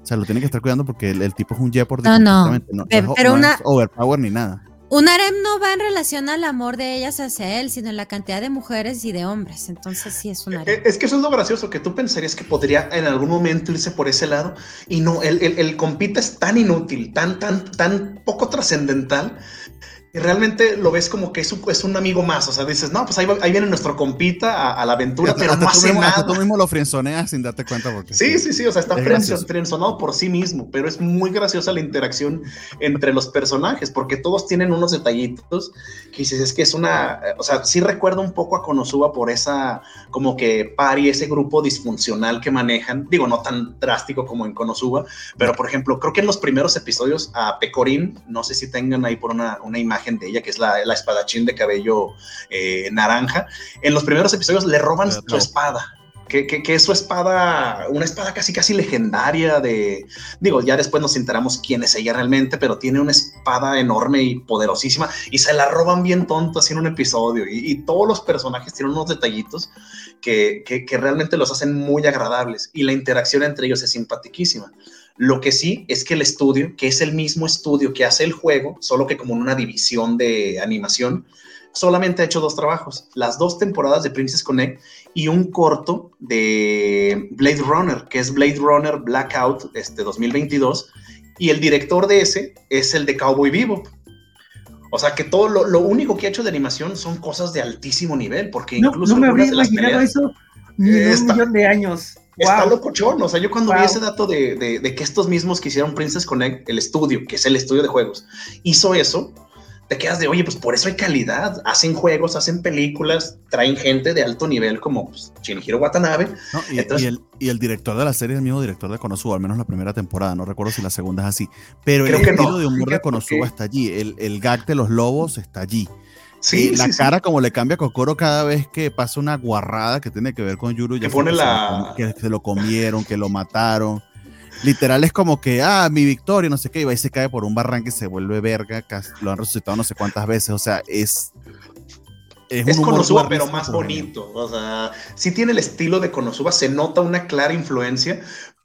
O sea, lo tienen que estar cuidando porque el, el tipo es un Jeopardy. No, no. no, no es- no una- es overpower ni nada. Un harem no va en relación al amor de ellas hacia él, sino en la cantidad de mujeres y de hombres. Entonces sí es un harem. Eh, Es que eso es lo gracioso, que tú pensarías que podría en algún momento irse por ese lado, y no, el, el, el compita es tan inútil, tan, tan, tan poco trascendental, y realmente lo ves como que es un, es un amigo más, o sea, dices, no, pues ahí, va- ahí viene nuestro compita a, a la aventura, Hasta- pero hasta no hace mismo, hasta nada. tú mismo lo frienzoneas sin darte cuenta porque Sí, sí, sí, o sea, está Es frenzo- gracioso. frenzonado por sí mismo, pero es muy graciosa la interacción entre los personajes, porque todos tienen unos detallitos que dices, es que es una, o sea, sí recuerdo un poco a Konosuba por esa, como que pari, ese grupo disfuncional que manejan, digo, no tan drástico como en Konosuba, pero por ejemplo, creo que en los primeros episodios a Pecorín, no sé si tengan ahí por una, una imagen de ella, que es la, la espadachín de cabello eh, naranja, en los primeros episodios le roban Claro. su espada que, que, que es su espada, una espada casi casi legendaria de, digo, ya después nos enteramos quién es ella realmente, pero tiene una espada enorme y poderosísima y se la roban bien tonto así en un episodio y, y todos los personajes tienen unos detallitos que, que, que realmente los hacen muy agradables y la interacción entre ellos es simpaticísima. Lo que sí es que el estudio, que es el mismo estudio que hace el juego, solo que como en una división de animación, solamente ha hecho dos trabajos, las dos temporadas de Princess Connect y un corto de Blade Runner, que es Blade Runner Blackout este 2022, y el director de ese es el de Cowboy Vivo. O sea que todo lo, lo único que ha hecho de animación son cosas de altísimo nivel, porque incluso no me habría algunas de las imaginado peleas eso ni en un millón de años. Está Wow. locochón. O sea, yo cuando vi Wow. ese dato de, de- de que estos mismos que hicieron Princess Connect, el estudio, que es el estudio de juegos, hizo eso, te quedas de, oye, pues por eso hay calidad. Hacen juegos, hacen películas, traen gente de alto nivel como pues, Shinichiro Watanabe. ¿no? Y, Entonces- y el, y el director de la serie es el mismo director de Konosuba, al menos la primera temporada, no recuerdo si la segunda es así. Pero el estilo no. de humor de Konosuba está allí, el, el gag de los lobos está allí. Sí, la sí. cara como le cambia a Kokoro cada vez que pasa una guarrada que tiene que ver con Yuru. ya Que pone se lo la- com- que se lo comieron, que lo mataron. Literal es como que, ah, mi victoria, no sé qué, y va y se cae por un barranco y se vuelve verga, lo han resucitado no sé cuántas veces, o sea, es... Es humor Konosuba, pero más bonito. O sea, sí tiene el estilo de Konosuba, se nota una clara influencia,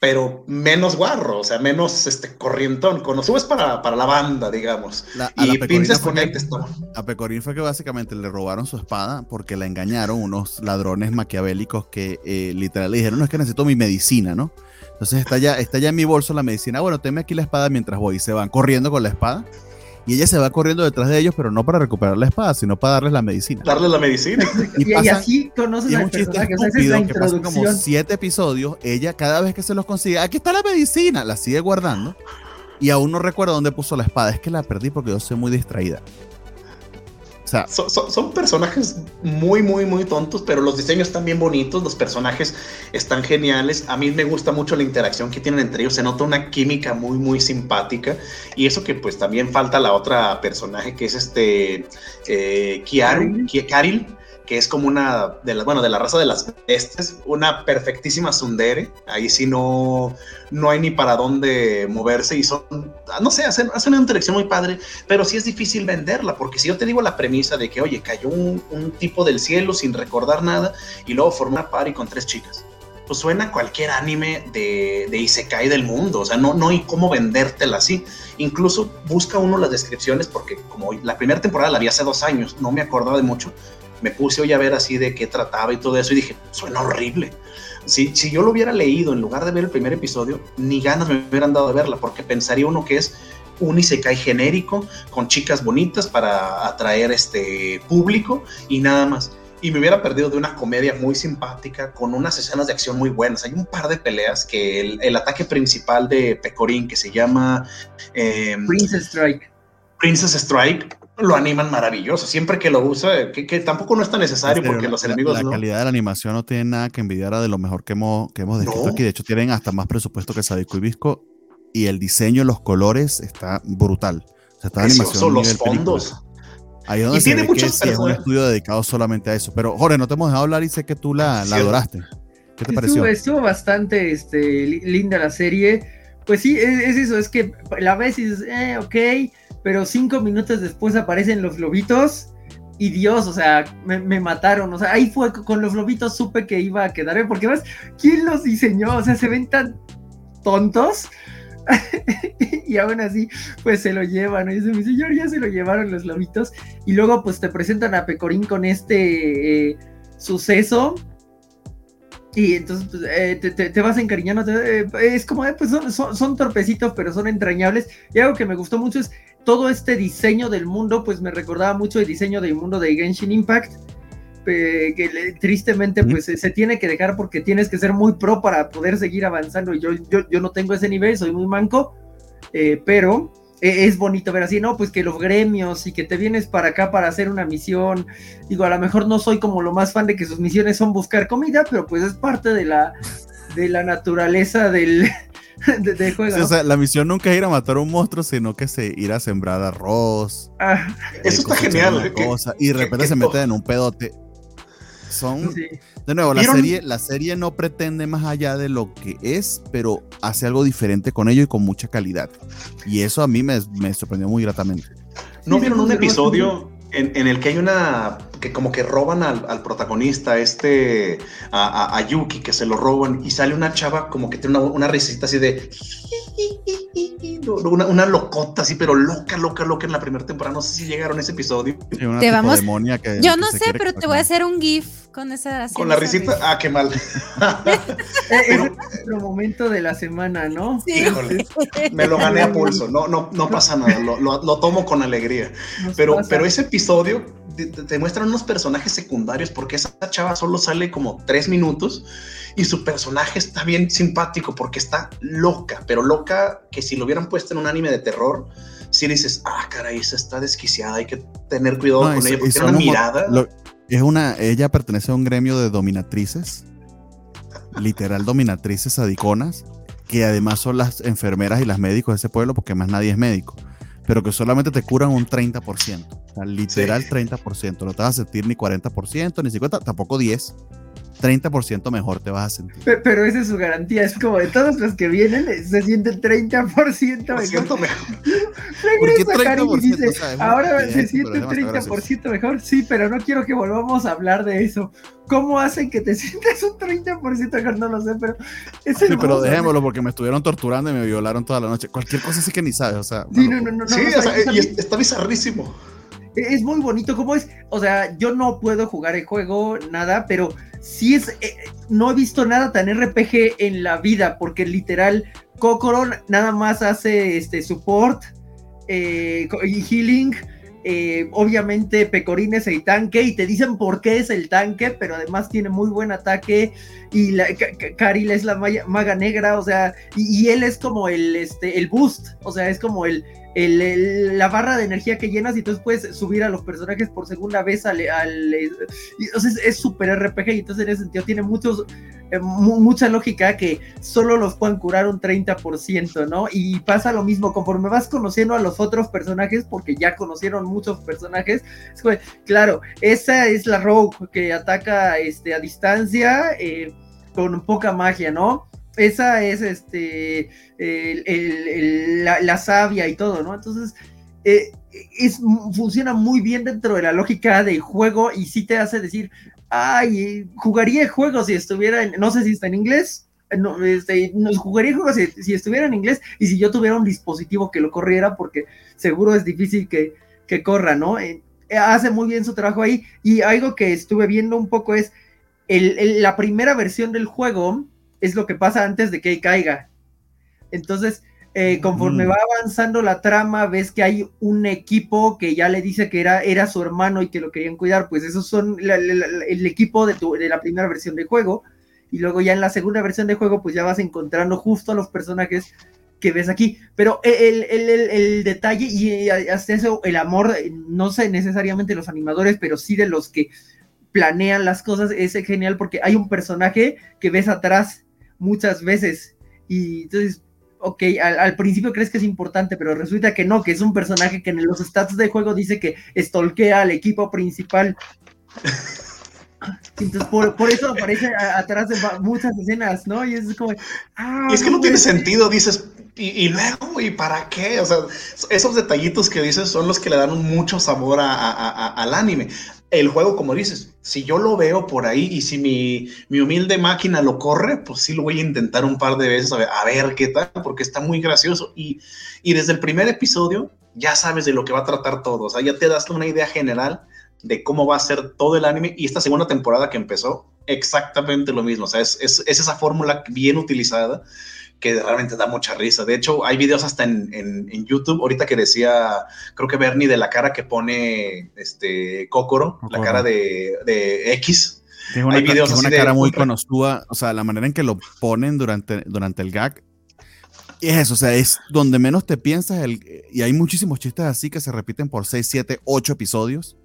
pero menos guarro, o sea, menos este corrientón. Konosuba es para, para la banda, digamos. La- Y Pecorina Princess fue que- Connect es todo. A Pecorín fue que básicamente le robaron su espada porque la engañaron unos ladrones maquiavélicos que eh, literal le dijeron, no es que necesito mi medicina, ¿no? Entonces está ya, está ya en mi bolso la medicina, bueno, tenme aquí la espada mientras voy. Y se van corriendo con la espada y ella se va corriendo detrás de ellos, pero no para recuperar la espada, sino para darles la medicina. Darle la medicina. Y Y, y pasan- así conoces Y es al un chiste personaje. O sea, esa es estúpido la que pasa como siete episodios. Ella, cada vez que se los consigue, aquí está la medicina, la sigue guardando. Y aún no recuerdo dónde puso la espada. Es que la perdí porque yo soy muy distraída. Sea, Son, son- son personajes muy, muy, muy tontos, pero los diseños están bien bonitos, los personajes están geniales. A mí me gusta mucho la interacción que tienen entre ellos, se nota una química muy, muy simpática. Y eso que pues también falta la otra personaje que es este eh, Kiaru, Karil. Que es como una de la, bueno, de la raza de las bestias, una perfectísima sundere. Ahí sí no, no hay ni para dónde moverse y son, no sé, hacen, hacen una interacción muy padre, pero sí es difícil venderla, porque si yo te digo la premisa de que, oye, cayó un, un tipo del cielo sin recordar nada y luego formó una party con tres chicas pues suena cualquier anime de, de Isekai del mundo, o sea, no, no hay cómo vendértela así. Incluso busca uno las descripciones, porque como la primera temporada la vi hace dos años, no me acordaba de mucho, me puse hoy a ver así de qué trataba y todo eso y dije, suena horrible. Si, si yo lo hubiera leído en lugar de ver el primer episodio, ni ganas me hubieran dado de verla, porque pensaría uno que es un isekai genérico con chicas bonitas para atraer este público y nada más y me hubiera perdido de una comedia muy simpática con unas escenas de acción muy buenas. Hay un par de peleas que el, ataque principal de Pecorín, que se llama em, Princess Strike. Princess Strike, lo animan maravilloso. Siempre que lo usa, que, tampoco no es tan necesario porque los enemigos. La, calidad de la animación no tiene nada que envidiar a de lo mejor que hemos, que hemos descrito aquí. De hecho, tienen hasta más presupuesto que Sadiko y Visco. Y el diseño, los colores, está brutal. O sea, está animación. los fondos. Ahí donde y tiene muchos es un estudio dedicado solamente a eso. Pero Jorge, no te hemos dejado hablar y sé que tú la, adoraste. ¿Qué te pareció? Estuvo bastante este, linda la serie. Pues sí, es, eso, es que la ves y dices, eh, ok, pero cinco minutos después aparecen los lobitos y Dios, o sea, me, mataron. O sea, ahí fue con los lobitos supe que iba a quedar, porque ves, ¿quién los diseñó? O sea, se ven tan tontos y aún así, pues se lo llevan. Y dice, mi señor, ya se lo llevaron los lobitos. Y luego, pues te presentan a Pecorín con este eh, suceso. Y entonces pues, eh, te, vas encariñando. Eh, es como, pues son, son, torpecitos, pero son entrañables. Y algo que me gustó mucho es todo este diseño del mundo, pues me recordaba mucho el diseño del mundo de Genshin Impact que tristemente pues se tiene que dejar porque tienes que ser muy pro para poder seguir avanzando. Yo, yo, yo no tengo ese nivel, soy muy manco, eh, pero es bonito ver así, ¿no? Pues que los gremios y que te vienes para acá para hacer una misión. Digo, a lo mejor no soy como lo más fan de que sus misiones son buscar comida, pero pues es parte de la, de la naturaleza del, de, juego. o sea, la misión nunca es ir a matar a un monstruo, sino que se ir a sembrar arroz. Ah. Eso está genial. y de repente se mete en un pedote. Son, de nuevo, la serie, la serie no pretende más allá de lo que es, pero hace algo diferente con ello y con mucha calidad. Y eso a mí me, me sorprendió muy gratamente. ¿No vieron un episodio en, el que hay una que como que roban al, protagonista, este, a, Yuki, que se lo roban y sale una chava como que tiene una, una risita así de una, una, locota así, pero loca, loca, loca en la primera temporada. No sé si llegaron a ese episodio. te vamos. Yo no sé, pero te voy a hacer un GIF con esa. Con la risita. Ah, qué mal. es el momento de la semana, ¿no? Sí. me lo gané a pulso. No, no, no pasa nada. Lo, lo, tomo con alegría. pero, pero ese episodio te, muestran unos personajes secundarios porque esa chava solo sale como tres minutos y su personaje está bien simpático porque está loca, pero loca que si lo hubieran puesto en un anime de terror, si dices, ah, caray, esa está desquiciada, hay que tener cuidado con ella porque tiene una mirada. es una, ella pertenece a un gremio de dominatrices, literal dominatrices adiconas, que además son las enfermeras y las médicos de ese pueblo porque más nadie es médico pero que solamente te curan un 30%. O sea, literal 30%. No te vas a sentir ni 40%, ni 50%, tampoco 10%. 30% mejor te vas a sentir. Pero, esa es su garantía, es como de todos los que vienen, se sienten 30% mejor. mejor. Regresa Karim y dice, ahora se siente 30% mejor, sí, pero no quiero que volvamos a hablar de eso. ¿Cómo hacen que te sientas un 30% mejor? No lo sé, pero es sí, pero dejémoslo porque me estuvieron torturando y me violaron toda la noche. Cualquier cosa sí que ni sabes, o sea. Sí, no, no, no. Sí, o sea, y está bizarrísimo es muy bonito como es. O sea, yo no puedo jugar el juego, nada, pero sí es, eh, no he visto nada tan RPG en la vida, porque literal, Kokoro nada más hace este support eh, y healing. Eh, obviamente Pecorín es el tanque y te dicen por qué es el tanque, pero además tiene muy buen ataque y la, Karil es la maga negra, o sea, y, él es como el, este, el boost, o sea, es como el, el, la barra de energía que llenas y entonces puedes subir a los personajes por segunda vez al... al es súper RPG y entonces en ese sentido tiene muchos, eh, mucha lógica que solo los puedan curar un 30%, ¿no? Y pasa lo mismo conforme vas conociendo a los otros personajes, porque ya conocieron muchos personajes, claro, esa es la Rogue que ataca este, a distancia eh, con poca magia, ¿no? esa es este la, sabia y todo, ¿no? Entonces, eh, es, funciona muy bien dentro de la lógica del juego y sí te hace decir, ay, jugaría el juego si estuviera, en, no sé si está en inglés, no, este, jugaría el juego si, estuviera en inglés y si yo tuviera un dispositivo que lo corriera, porque seguro es difícil que, que corra, ¿no? Eh, hace muy bien su trabajo ahí y algo que estuve viendo un poco es el, la primera versión del juego es lo que pasa antes de que caiga. Entonces, eh, conforme mm. va avanzando la trama, ves que hay un equipo que ya le dice que era, era su hermano y que lo querían cuidar, pues esos son el equipo de, tu, de la primera versión del juego. Y luego ya en la segunda versión del juego, pues ya vas encontrando justo a los personajes que ves aquí. Pero el, el detalle y hasta eso, el amor, no sé necesariamente los animadores, pero sí de los que planean las cosas, es genial porque hay un personaje que ves atrás muchas veces. Y entonces, ok, al, principio crees que es importante, pero resulta que no, que es un personaje que en los stats de juego dice que estolquea al equipo principal. Entonces, por, eso aparece atrás de muchas escenas, ¿no? Y es como. Ah, es que no tiene sentido, dices. Y, luego, ¿y para qué? O sea, esos detallitos que dices son los que le dan mucho sabor al anime el juego, como dices, si yo lo veo por ahí y si mi, humilde máquina lo corre, pues sí lo voy a intentar un par de veces a ver, qué tal, porque está muy gracioso. Y, y, desde el primer episodio ya sabes de lo que va a tratar todo, o sea, ya te das una idea general de cómo va a ser todo el anime y esta segunda temporada que empezó, exactamente lo mismo, o sea, es, es esa fórmula bien utilizada que realmente da mucha risa. De hecho, hay videos hasta en, en, YouTube, ahorita que decía, creo que Bernie, de la cara que pone este Kokoro, la cara de, de X. Tiene una, hay videos una cara muy conocida, o sea, la manera en que lo ponen durante, durante el gag. es eso, o sea, es donde menos te piensas, el, y hay muchísimos chistes así que se repiten por 6, 7, 8 episodios,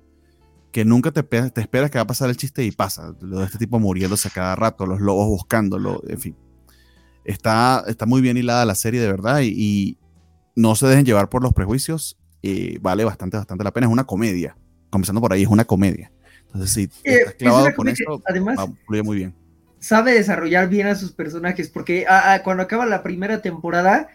que nunca te, te esperas que va a pasar el chiste y pasa. Lo de este tipo muriéndose a cada rato, los lobos buscándolo, en fin. Está, está muy bien hilada la serie, de verdad, y, no se dejen llevar por los prejuicios. Eh, vale bastante, bastante la pena. Es una comedia. Comenzando por ahí, es una comedia. Entonces, si eh, estás clavado con eso, además, fluye muy bien. Sabe desarrollar bien a sus personajes, porque cuando acaba la primera temporada,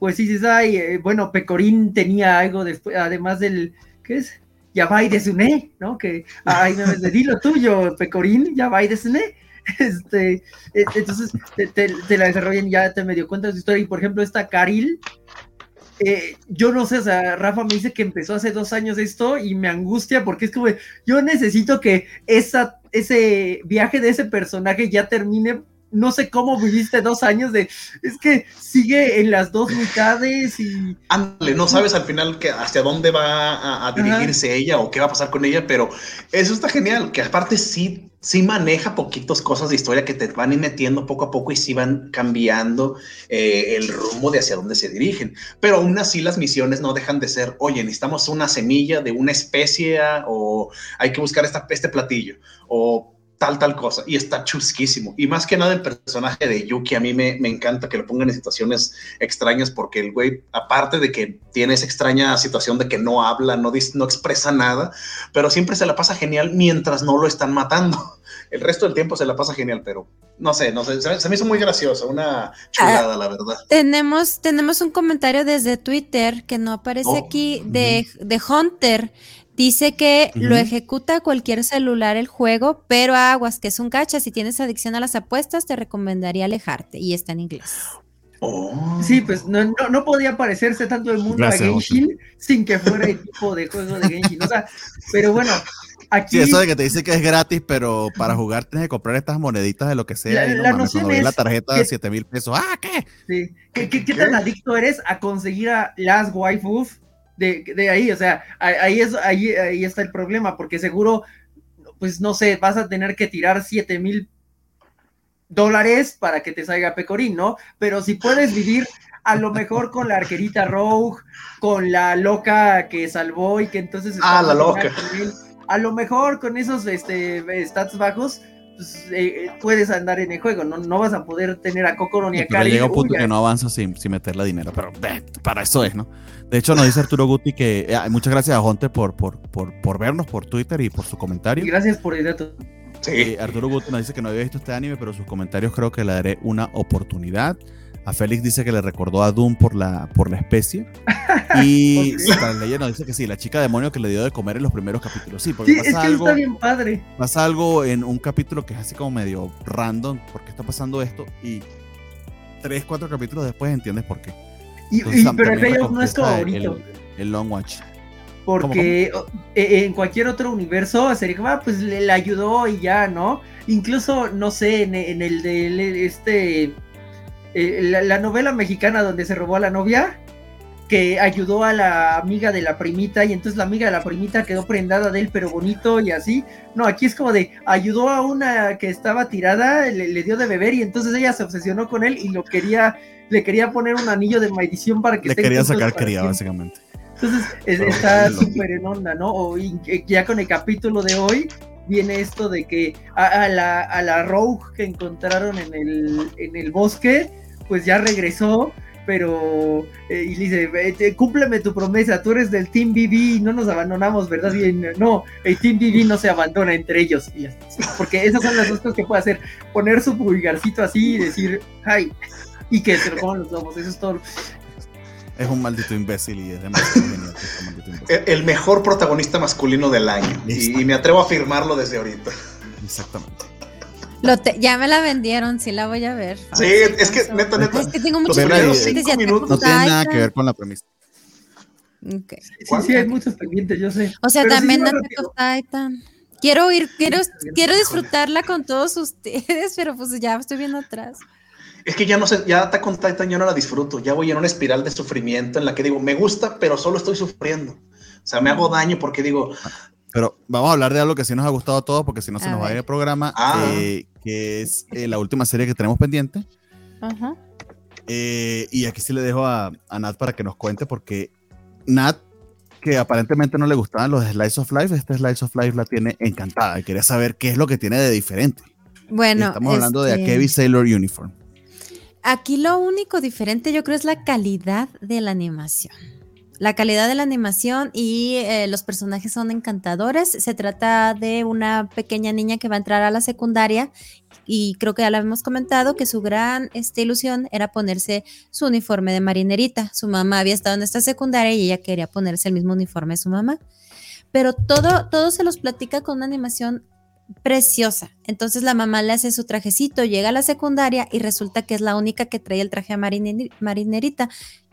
pues dices, ay, eh, bueno, Pecorín tenía algo después, además del, ¿qué es? Ya va y desune, ¿no? Que, ay, me di lo tuyo, Pecorín, ya va y desune Este, e, entonces te, la desarrollan, ya te me dio cuenta su historia. Y por ejemplo, esta Caril, eh, yo no sé, Rafa me dice que empezó hace dos años esto y me angustia porque es como, yo necesito que esa, ese viaje de ese personaje ya termine no sé cómo viviste dos años de, es que sigue en las dos mitades y... Ándale, no sabes al final que hacia dónde va a, dirigirse ella o qué va a pasar con ella, pero eso está genial, que aparte sí, sí maneja poquitos cosas de historia que te van ir metiendo poco a poco y sí van cambiando eh, el rumbo de hacia dónde se dirigen. Pero aún así las misiones no dejan de ser, oye, necesitamos una semilla de una especie o hay que buscar esta, este platillo o tal, tal cosa. Y está chusquísimo. Y más que nada el personaje de Yuki, a mí me, me, encanta que lo pongan en situaciones extrañas porque el güey, aparte de que tiene esa extraña situación de que no habla, no, no expresa nada, pero siempre se la pasa genial mientras no lo están matando. El resto del tiempo se la pasa genial, pero no sé, no sé, se, me hizo muy gracioso, una chulada, ah, la verdad. Tenemos, tenemos un comentario desde Twitter que no aparece oh, aquí de, de Hunter. Dice que lo ejecuta cualquier celular el juego, pero aguas, que es un gacha. Si tienes adicción a las apuestas, te recomendaría alejarte. Y está en inglés. Oh. Sí, pues no, no, podía parecerse tanto el mundo a Genshin sin que fuera el tipo de juego de Genshin. O sea, pero bueno, aquí. Sí, eso de que te dice que es gratis, pero para jugar tienes que comprar estas moneditas de lo que sea. La, noción es la tarjeta de 7 mil pesos. ¡Ah, qué! Sí. ¿Qué, qué, qué tan adicto eres a conseguir a las waifus de, ahí, o sea, ahí, es, ahí, ahí está el problema, porque seguro, pues no sé, vas a tener que tirar 7 mil dólares para que te salga Pecorín, ¿no? Pero si puedes vivir a lo mejor con la arquerita Rogue, con la loca que salvó y que entonces... Ah, la loca. él, A lo mejor con esos este, stats bajos, pues, eh, puedes andar en el juego, no, no vas a poder tener a Kokoro ni a Pero Kari. llega un punto Uy, que no avanza sin, sin meterle dinero, pero ve, para eso es, ¿no? De hecho, nos dice Arturo Guti que eh, muchas gracias a Jonte por, por, por, por vernos por Twitter y por su comentario. y Gracias por el dato. Sí. Eh, Arturo Guti nos dice que no había visto este anime, pero sus comentarios creo que le daré una oportunidad. A Félix dice que le recordó a Doom por la, por la especie. Y Leia nos dice que sí, la chica demonio que le dio de comer en los primeros capítulos. Sí, porque Sí, es pasa, que algo, está bien padre. pasa algo en un capítulo que es así como medio random. ¿Por qué está pasando esto? Y tres, cuatro capítulos después entiendes por qué. Y, Entonces, y- pero el no es favorito. El, el Long Watch. Porque eh, en cualquier otro universo sería como, ah, pues le, le ayudó y ya, ¿no? Incluso, no sé, en, en el de este. Eh, la, la novela mexicana donde se robó a la novia, que ayudó a la amiga de la primita y entonces la amiga de la primita quedó prendada de él, pero bonito y así. No, aquí es como de ayudó a una que estaba tirada, le, le dio de beber y entonces ella se obsesionó con él y lo quería, le quería poner un anillo de maldición para que Le quería sacar cría, básicamente. Entonces es- está súper en onda, ¿no? O y- eh, ya con el capítulo de hoy viene esto de que a, a la, a la Rogue que encontraron en el, en el bosque, pues ya regresó, pero eh, y le dice, "Vete, cúmpleme tu promesa, tú eres del Team BB y no nos abandonamos, ¿verdad? Y en- no, el Team BB no se abandona entre ellos, y porque esas son las dos cosas que puede hacer, poner su pulgarcito así y decir, hi, y que se lo coman los lobos, eso es todo. Es un maldito imbécil y es demasiado genial. que sea un maldito imbécil. El, mejor protagonista masculino del año. Y me atrevo a afirmarlo desde ahorita. Exactamente. Lo te- ya me la vendieron, sí la voy a ver. Sí, es que neta, neta. Es que tengo muchos pendientes No tiene nada que ver con la premisa. Sí, sí, hay muchos pendientes, yo sé. O sea, Pero sí también va Attack Titan. Quiero ir, quiero, quiero disfrutarla con todos ustedes, pero pues ya estoy viendo atrás. Es que ya no sé, ya Attack on Titan yo no la disfruto. Ya voy en una espiral de sufrimiento en la que digo, me gusta, pero solo estoy sufriendo. O sea, me hago daño porque digo, Pero vamos a hablar de algo que sí nos ha gustado a todos, porque si no se A nos va a ir el programa, Ah. eh, que es eh, la última serie que tenemos pendiente. Ajá. Eh, y aquí sí le dejo a, a Nat para que nos cuente, porque Nat, que aparentemente no le gustaban los Slice of Life, este Slice of Life la tiene encantada y quería saber qué es lo que tiene de diferente. Bueno, Estamos hablando de este, Akebi Sailor Uniform. Aquí lo único diferente yo creo es la calidad de la animación. La calidad de la animación y eh, los personajes son encantadores. Se trata de una pequeña niña que va a entrar a la secundaria y creo que ya lo habíamos comentado que su gran este, ilusión era ponerse su uniforme de marinerita. Su mamá había estado en esta secundaria y ella quería ponerse el mismo uniforme de su mamá. Pero todo, todo se los platica con una animación preciosa. Entonces la mamá le hace su trajecito, llega a la secundaria y resulta que es la única que trae el traje a mariner- marinerita.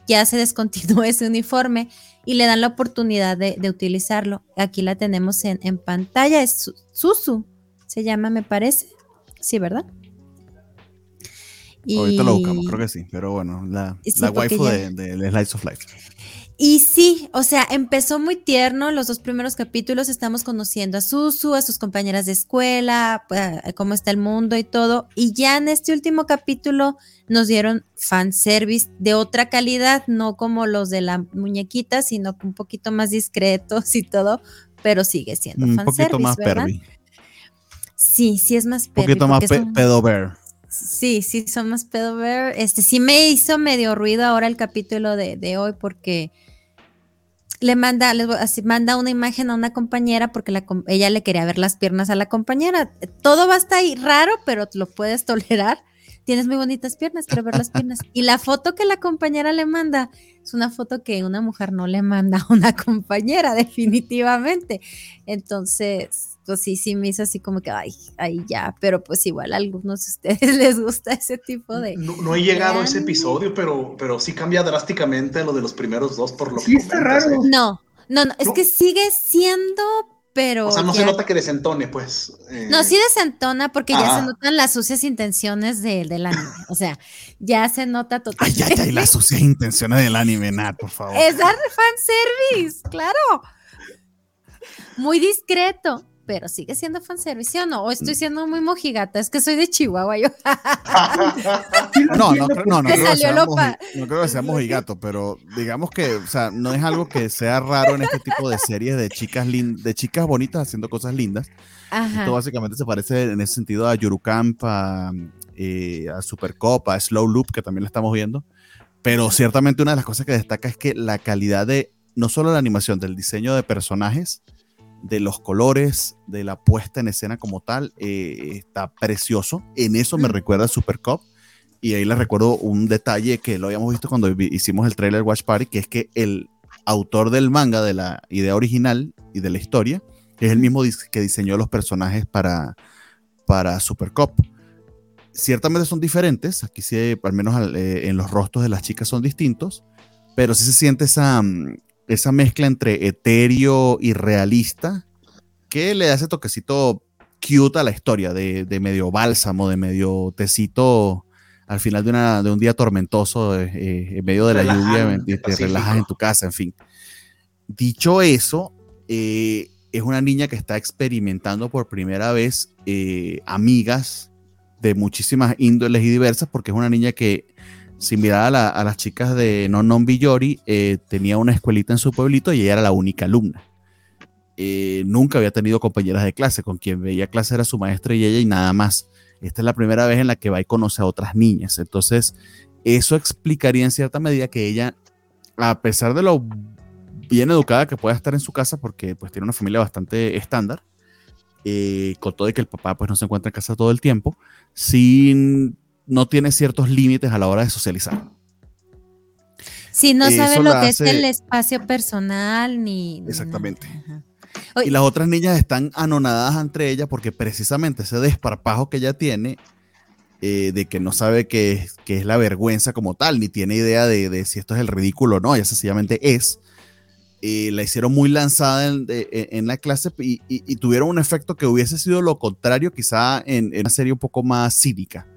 Ya se descontinuó ese uniforme y le dan la oportunidad de, de utilizarlo. Aquí la tenemos en, en pantalla, es Su- Susu, se llama, me parece. Sí, ¿verdad? Ahorita lo Y- buscamos, creo que sí, pero bueno, la, Sí, la waifu ya- de- del Slice of Life. Y sí, o sea, empezó muy tierno. Los dos primeros capítulos estamos conociendo a Susu, a sus compañeras de escuela, pues, a cómo está el mundo y todo. Y ya en este último capítulo nos dieron fanservice de otra calidad, no como los de la muñequita, sino un poquito más discretos y todo, pero sigue siendo Un fanservice. poquito más ¿verdad? pervi. Sí, sí es más Un pervi, poquito más pe son- pedo bear. Sí, sí, son más pedo ver. Este sí me hizo medio ruido ahora el capítulo de, de hoy porque le manda, les voy- manda una imagen a una compañera porque ella le quería ver las piernas a la compañera. Todo va a estar ahí raro, pero lo puedes tolerar. Tienes muy bonitas piernas, quiero ver las piernas. Y la foto que la compañera le manda es una foto que una mujer no le manda a una compañera, definitivamente. Entonces, pues sí, sí me hizo así como que, ay, ay, ya, pero pues igual a algunos de ustedes les gusta ese tipo de... no, no he llegado a ese episodio, pero, pero sí cambia drásticamente lo de los primeros dos por lo Sí que está comentas, raro. ¿eh? No, no, no, es No. que sigue siendo, pero... O sea, no se nota que desentone, pues. eh, No, sí desentona porque ya se notan las sucias intenciones de- del anime. O sea, ya se nota Ay, totalmente. ay, ay, las sucias intenciones del anime, Nat, por favor. Es dar fanservice, claro. Muy discreto, pero sigue siendo fanservice, ¿o no? O estoy siendo muy mojigata, es que soy de Chihuahua yo. no, no, creo- no, no, Te creo que salió sea moji- no creo que sea mojigato, pero digamos que, o sea, no es algo que sea raro en este tipo de series de chicas lin- de chicas bonitas haciendo cosas lindas. Ajá. Esto básicamente se parece en ese sentido a Yurukamp, a, eh, a Supercop, a Slow Loop, que también la estamos viendo. Pero ciertamente una de las cosas que destaca es que la calidad de, no solo la animación, del diseño de personajes, de los colores, de la puesta en escena como tal, eh, está precioso. En eso me Mm. recuerda a Supercop. Y ahí les recuerdo un detalle que lo habíamos visto cuando hicimos el trailer Watch Party, que es que el autor del manga, de la idea original y de la historia, es el mismo que diseñó los personajes para, para Super Cop. Ciertamente son diferentes, aquí sí, al menos al- eh, en los rostros de las chicas son distintos, pero sí se siente esa, mm, esa mezcla entre etéreo y realista que le da ese toquecito cute a la historia, de, de medio bálsamo, de medio tecito al final de, una, de un día tormentoso, eh, en medio de la lluvia, te relajas en tu casa, en fin. Dicho eso, eh, es una niña que está experimentando por primera vez eh, amigas de muchísimas índoles y diversas, porque es una niña que, similar a, a las chicas de Non Non Villori, eh, tenía una escuelita en su pueblito y ella era la única alumna. Eh, nunca había tenido compañeras de clase, con quien veía clase era su maestra y ella y nada más. Esta es la primera vez en la que va y conoce a otras niñas. Entonces, eso explicaría en cierta medida que ella, a pesar de lo bien educada que pueda estar en su casa, porque pues tiene una familia bastante estándar, eh, con todo de que el papá pues no se encuentra en casa todo el tiempo, sin, no tiene ciertos límites a la hora de socializar. Si no sabe lo que es el espacio personal ni. Exactamente. nada. Y las otras niñas están anonadadas entre ella porque precisamente ese desparpajo que ella tiene, eh, de que no sabe qué es, qué es la vergüenza como tal, ni tiene idea de, de si esto es el ridículo o no, ella sencillamente es, eh, la hicieron muy lanzada en, de- en la clase y, y- y tuvieron un efecto que hubiese sido lo contrario quizá en, en una serie un poco más cínica.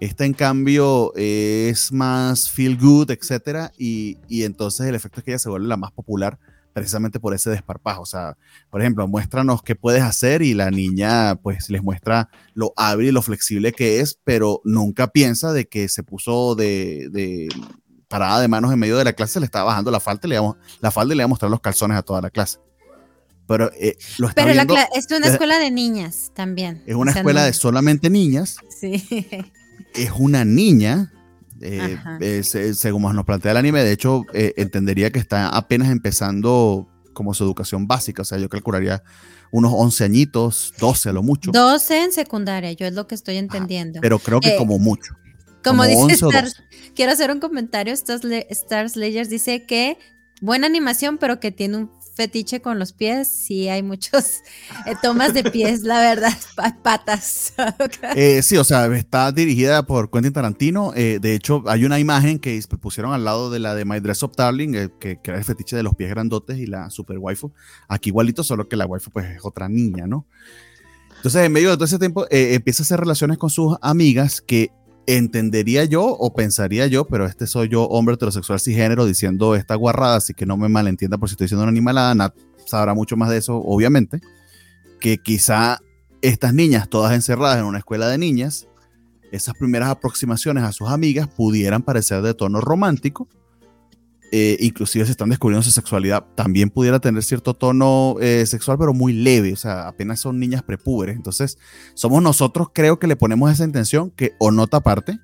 Esta, en cambio, eh, es más feel good, etcétera, y, y entonces el efecto es que ella se vuelve la más popular precisamente por ese desparpajo. O sea, por ejemplo, muéstranos qué puedes hacer y la niña pues les muestra lo hábil y lo flexible que es, pero nunca piensa de que se puso de, de parada de manos en medio de la clase, le estaba bajando la falda y le iba, la falda y le iba a mostrar los calzones a toda la clase. Pero eh, lo está pero la es una escuela de niñas también. es una O sea, escuela no- de solamente niñas, Sí. es una niña. eh, Ajá. eh, se- según nos plantea el anime, de hecho, eh, entendería que está apenas empezando como su educación básica. O sea, yo calcularía unos 11 añitos, 12 a lo mucho. 12 en secundaria, yo es lo que estoy entendiendo. Pero creo que Eh, como mucho. Como como dice 11 o Stars, 12. quiero hacer un comentario. Stars, Le- Stars Layers dice que buena animación, pero que tiene un fetiche con los pies. Sí, hay muchos eh, tomas de pies, la verdad, pa- patas. Eh, sí, o sea, está dirigida por Quentin Tarantino. eh, de hecho, hay una imagen que pusieron al lado de la de My Dress Up Darling, que, que era el fetiche de los pies grandotes y la super waifu. Aquí igualito, solo que la waifu pues es otra niña, ¿no? Entonces, en medio de todo ese tiempo, empieza a hacer relaciones con sus amigas que entendería yo o pensaría yo, pero este soy yo, hombre heterosexual cisgénero, diciendo esta guarrada, así que no me malentienda por si estoy diciendo una animalada, Nat sabrá mucho más de eso, obviamente, que quizá estas niñas, todas encerradas en una escuela de niñas, esas primeras aproximaciones a sus amigas pudieran parecer de tono romántico, eh, inclusive si están descubriendo su sexualidad, también pudiera tener cierto tono eh, sexual, pero muy leve, o sea, apenas son niñas prepúberes. Entonces, somos nosotros, creo que le ponemos esa intención que, o nota aparte,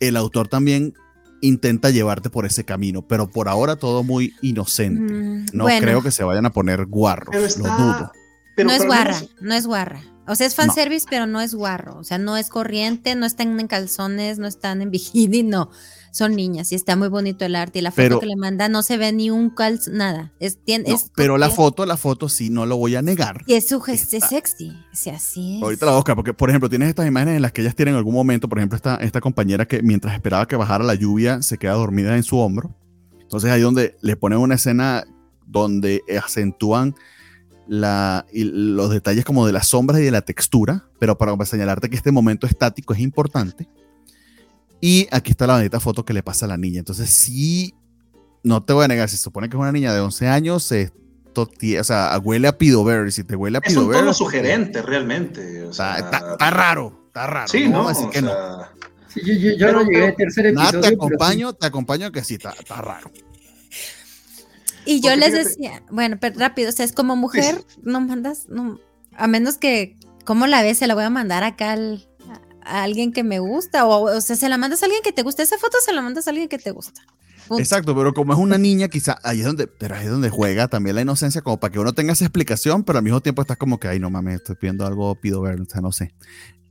el autor también intenta llevarte por ese camino, pero por ahora todo muy inocente. Mm, No bueno, creo que se vayan a poner guarros, lo dudo. Pero no es guarra, menos- no es guarra. O sea, es fanservice, pero no es guarro. O sea, no es corriente, no están en calzones, no están en bikini, no. Son niñas y está muy bonito el arte. Y la foto Pero- que le manda no se ve ni un calz, nada. Es, tiene, No, es- pero la foto, la foto sí, no lo voy a negar. Y es su sexy. Así es. Ahorita la voy a buscar, porque por ejemplo, tienes estas imágenes en las que ellas tienen en algún momento, por ejemplo, esta, esta compañera que mientras esperaba que bajara la lluvia se queda dormida en su hombro. Entonces ahí donde le ponen una escena donde acentúan la, y los detalles como de las sombras y de la textura, pero para señalarte que este momento estático es importante. Y aquí está la bonita foto que le pasa a la niña. Entonces sí, no te voy a negar, si se supone que es una niña de 11 años, esto o sea, huele a Pidover. Y si te huele a Es un tono sugerente, realmente. o sea, Está, está- está raro, está raro. Sí, no, ¿no? Así O que no. Sí, yo, yo- yo Pero- no llegué al tercer Nada, episodio. te pero sí. acompaño, te acompaño que sí, está, está raro. Y yo Porque les fíjate- decía, bueno, pero rápido, o sea, es como mujer, no mandas, no, a menos que, ¿cómo la ves? Se la voy a mandar acá al- a alguien que me gusta, o, o sea, se la mandas a alguien que te gusta, esa foto se la mandas a alguien que te gusta. Punto. Exacto, pero como es una niña, quizá ahí es donde, pero ahí es donde juega también la inocencia, como para que uno tenga esa explicación, pero al mismo tiempo estás como que, ay, no mames, estoy pidiendo algo, pido ver, o sea, no sé.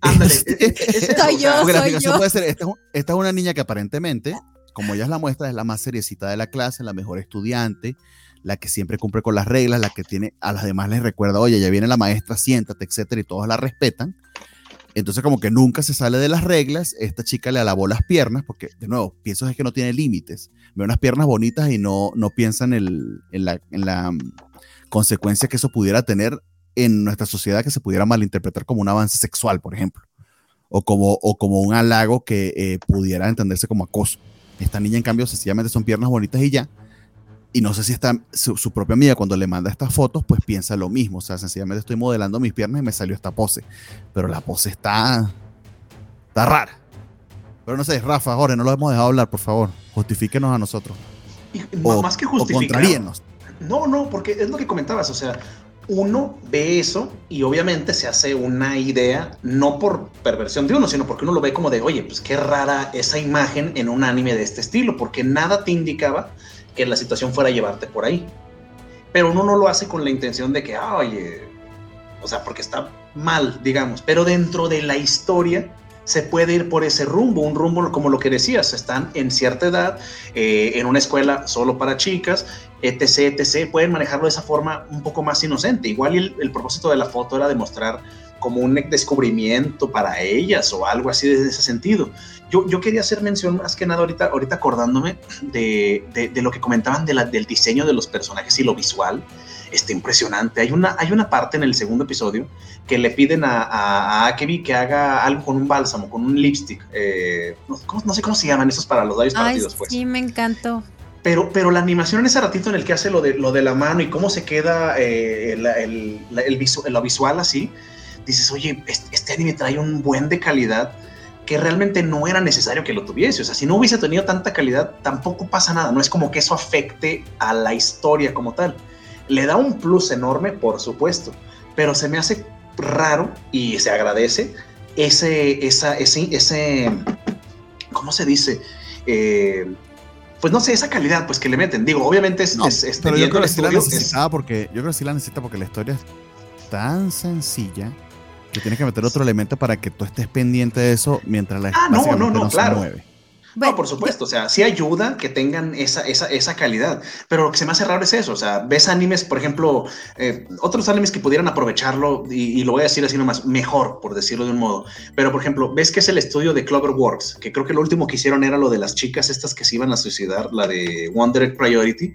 ándale, es- es- es eso, Soy o sea, yo. Porque la soy explicación yo. puede ser, esta esta es una niña que aparentemente, como ella es la muestra, es la más seriecita de la clase, la mejor estudiante, la que siempre cumple con las reglas, la que tiene a las demás les recuerda, oye, ya viene la maestra, siéntate, etcétera, y todos la respetan. Entonces, como que nunca se sale de las reglas, esta chica le alabó las piernas, porque, de nuevo, pienso es que no tiene límites. Ve unas piernas bonitas y no, no piensa en, el, en, la, en la mm, consecuencia que eso pudiera tener en nuestra sociedad, que se pudiera malinterpretar como un avance sexual, por ejemplo o como, o como un halago que eh, pudiera entenderse como acoso. Esta niña, en cambio, sencillamente son piernas bonitas y ya. Y no sé si está, su, su propia amiga, cuando le manda estas fotos, pues piensa lo mismo. O sea, sencillamente estoy modelando mis piernas y me salió esta pose. Pero la pose está. está rara. Pero no sé, Rafa, Jorge, no lo hemos dejado hablar, por favor. Justifíquenos a nosotros. y- O, más que justificar. No, no, porque es lo que comentabas, o sea, uno ve eso y obviamente se hace una idea, no por perversión de uno, sino porque uno lo ve como de, oye, pues qué rara esa imagen en un anime de este estilo, porque nada te indicaba que la situación fuera llevarte por ahí. Pero uno no lo hace con la intención de que, ah, oye, o sea, porque está mal, digamos, pero dentro de la historia se puede ir por ese rumbo, un rumbo como lo que decías, están en cierta edad, eh, en una escuela solo para chicas, etc, etc, pueden manejarlo de esa forma un poco más inocente. Igual el propósito de la foto era demostrar como un descubrimiento para ellas o algo así desde ese sentido. Yo, yo quería hacer mención más que nada ahorita, ahorita acordándome de, de, de lo que comentaban de la, del diseño de los personajes y lo visual. Está impresionante. Hay una, hay una parte en el segundo episodio que le piden a, a, a Akebi que haga algo con un bálsamo, con un lipstick. Eh, no, ¿cómo- no sé cómo se llaman esos para los labios Ay, partidos, pues. sí, me encantó. Pero, pero la animación en ese ratito en el que hace lo de, lo de la mano y cómo se queda eh, el, el, la- el lo visual así, dices, oye, este, este anime trae un buen de calidad que realmente no era necesario que lo tuviese. O sea, si no hubiese tenido tanta calidad, tampoco pasa nada. No es como que eso afecte a la historia como tal. Le da un plus enorme, por supuesto, pero se me hace raro y se agradece ese, esa, ese, ese, ¿cómo se dice? Eh, pues no sé, esa calidad pues que le meten. Digo, obviamente es, No, es, es pero yo creo que sí la necesitaba porque yo creo que sí la necesita porque la historia es tan sencilla que tienes que meter otro elemento para que tú estés pendiente de eso mientras la Ah, no, no, no, se claro. mueve. Bueno, no, por supuesto, o sea, sí ayuda que tengan esa, esa, esa calidad, pero lo que se me hace raro es eso, o sea, ves animes, por ejemplo, eh, otros animes que pudieran aprovecharlo, y, y lo voy a decir así nomás, mejor, por decirlo de un modo, pero por ejemplo, ves que es el estudio de Cloverworks, que creo que lo último que hicieron era lo de las chicas estas que se iban a suicidar, la de Wonder Priority,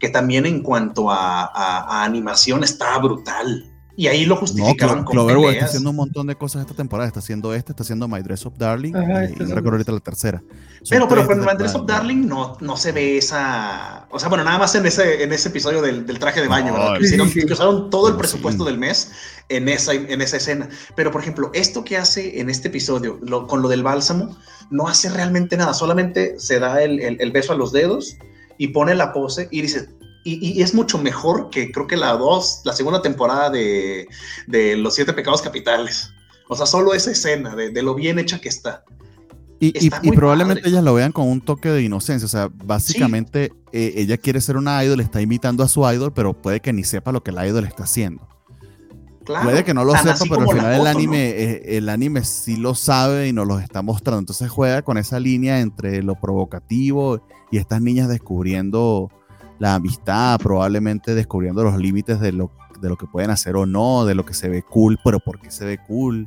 que también en cuanto a, a- a animación está brutal. Y ahí lo No, justificaban Clo- con está haciendo un montón de cosas esta temporada. Está haciendo este, está haciendo My Dress Up Darling. Ajá, y- está y, no recuerdo ahorita la tercera. Son Pero, pero con Andrés of temporada. Darling no, no se ve esa. O sea, bueno, nada más en ese, en ese episodio del, del traje de baño, No, ¿verdad? Que hicieron, que usaron todo el No, presupuesto sí. del mes en esa, en esa escena. Pero, por ejemplo, esto que hace en este episodio lo- con lo del bálsamo, no hace realmente nada. Solamente se da el, el- el beso a los dedos y pone la pose y dice. Y, y es mucho mejor que creo que la dos, la segunda temporada de, de Los Siete Pecados Capitales. O sea, solo esa escena de, de lo bien hecha que está. Y, y- Está y muy probablemente padre. ellas lo vean con un toque de inocencia. O sea, básicamente eh, ella quiere ser una idol, está imitando a su idol, pero puede que ni sepa lo que la idol está haciendo. Claro, puede que no lo sepa, pero al final el anime, eh, el anime sí lo sabe y nos lo está mostrando. Entonces juega con esa línea entre lo provocativo y estas niñas descubriendo la amistad, probablemente descubriendo los límites de lo, de lo que pueden hacer o no, de lo que se ve cool, pero por qué se ve cool.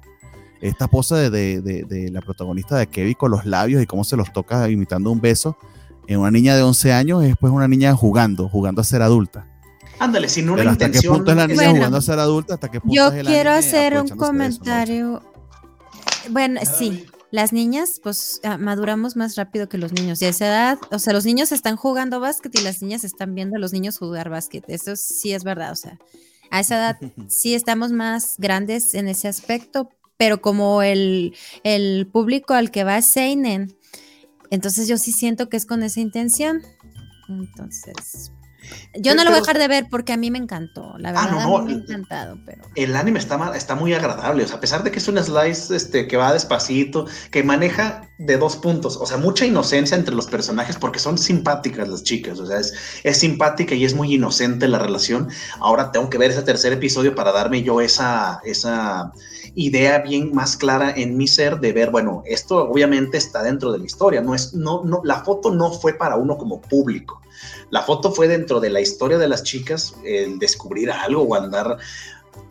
Esta pose de, de- de- de la protagonista de Kevin con los labios y cómo se los toca imitando un beso en una niña de 11 años es después una niña jugando, jugando a ser adulta. Ándale, sin una Pero hasta qué intención. punto es la niña Bueno, jugando a ser adulta, hasta qué punto Yo es quiero anime hacer un comentario. Bueno, sí. Las niñas, pues ah, maduramos más rápido que los niños. Y a esa edad, o sea, los niños están jugando básquet y las niñas están viendo a los niños jugar básquet. Eso sí es verdad. O sea, a esa edad sí estamos más grandes en ese aspecto, pero como el, el público al que va es Seinen, entonces yo sí siento que es con esa intención. Entonces, yo no lo voy a dejar de ver porque a mí me encantó, la ah, verdad. no, me ha encantado, pero. El anime está, está muy agradable, o sea, a pesar de que es un slice este, que va despacito, que maneja de dos puntos, o sea, mucha inocencia entre los personajes porque son simpáticas las chicas, o sea, es, es simpática y es muy inocente la relación. Ahora tengo que ver ese tercer episodio para darme yo esa, esa idea bien más clara en mi ser de ver, bueno, esto obviamente está dentro de la historia, no es, no, no, la foto no fue para uno como público la foto fue dentro de la historia de las chicas, el descubrir algo o andar.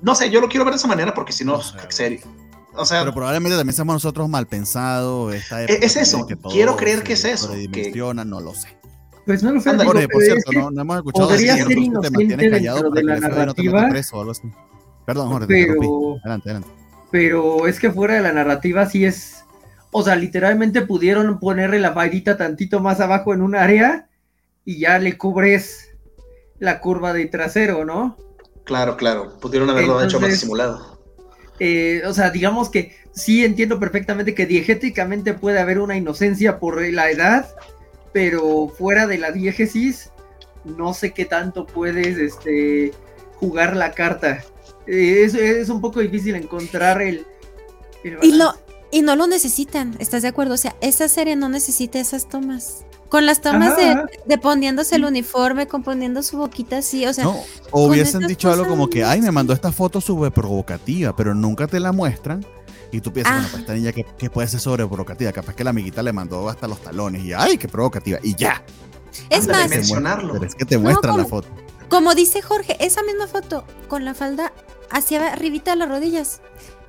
No sé, yo lo quiero ver de esa manera porque si no, serio. O sea, pero probablemente también seamos nosotros mal pensados. E, es eso, quiero creer que es eso. Que... no lo sé. Pues no lo sé. por cierto, no, no, hemos escuchado podría ser inocente dentro de la narrativa. Perdón, Jorge, pero, adelante, adelante. Pero es que fuera de la narrativa sí es, o sea, literalmente pudieron ponerle la varita tantito más abajo en un área y ya le cubres la curva de trasero, ¿no? Claro, claro, pudieron haberlo hecho más simulado. Eh, o sea, digamos que sí entiendo perfectamente que diegéticamente puede haber una inocencia por la edad, pero fuera de la diégesis, no sé qué tanto puedes este, jugar la carta. Eh, es, un poco difícil encontrar el... y, y no lo necesitan, ¿estás de acuerdo? O sea, esa serie no necesita esas tomas. Con las tomas de, poniéndose el uniforme, componiendo su boquita así, o sea. No, o hubiesen dicho algo como que, ay, me mandó esta foto súper provocativa, pero nunca te la muestran. Y tú piensas, bueno, pues esta niña, ¿qué, puede ser sobre provocativa? Capaz que la amiguita le mandó hasta los talones y, ay, qué provocativa, y ya. Es más, mencionarlo. es que te muestran la foto. Como dice Jorge, esa misma foto con la falda hacia arribita de las rodillas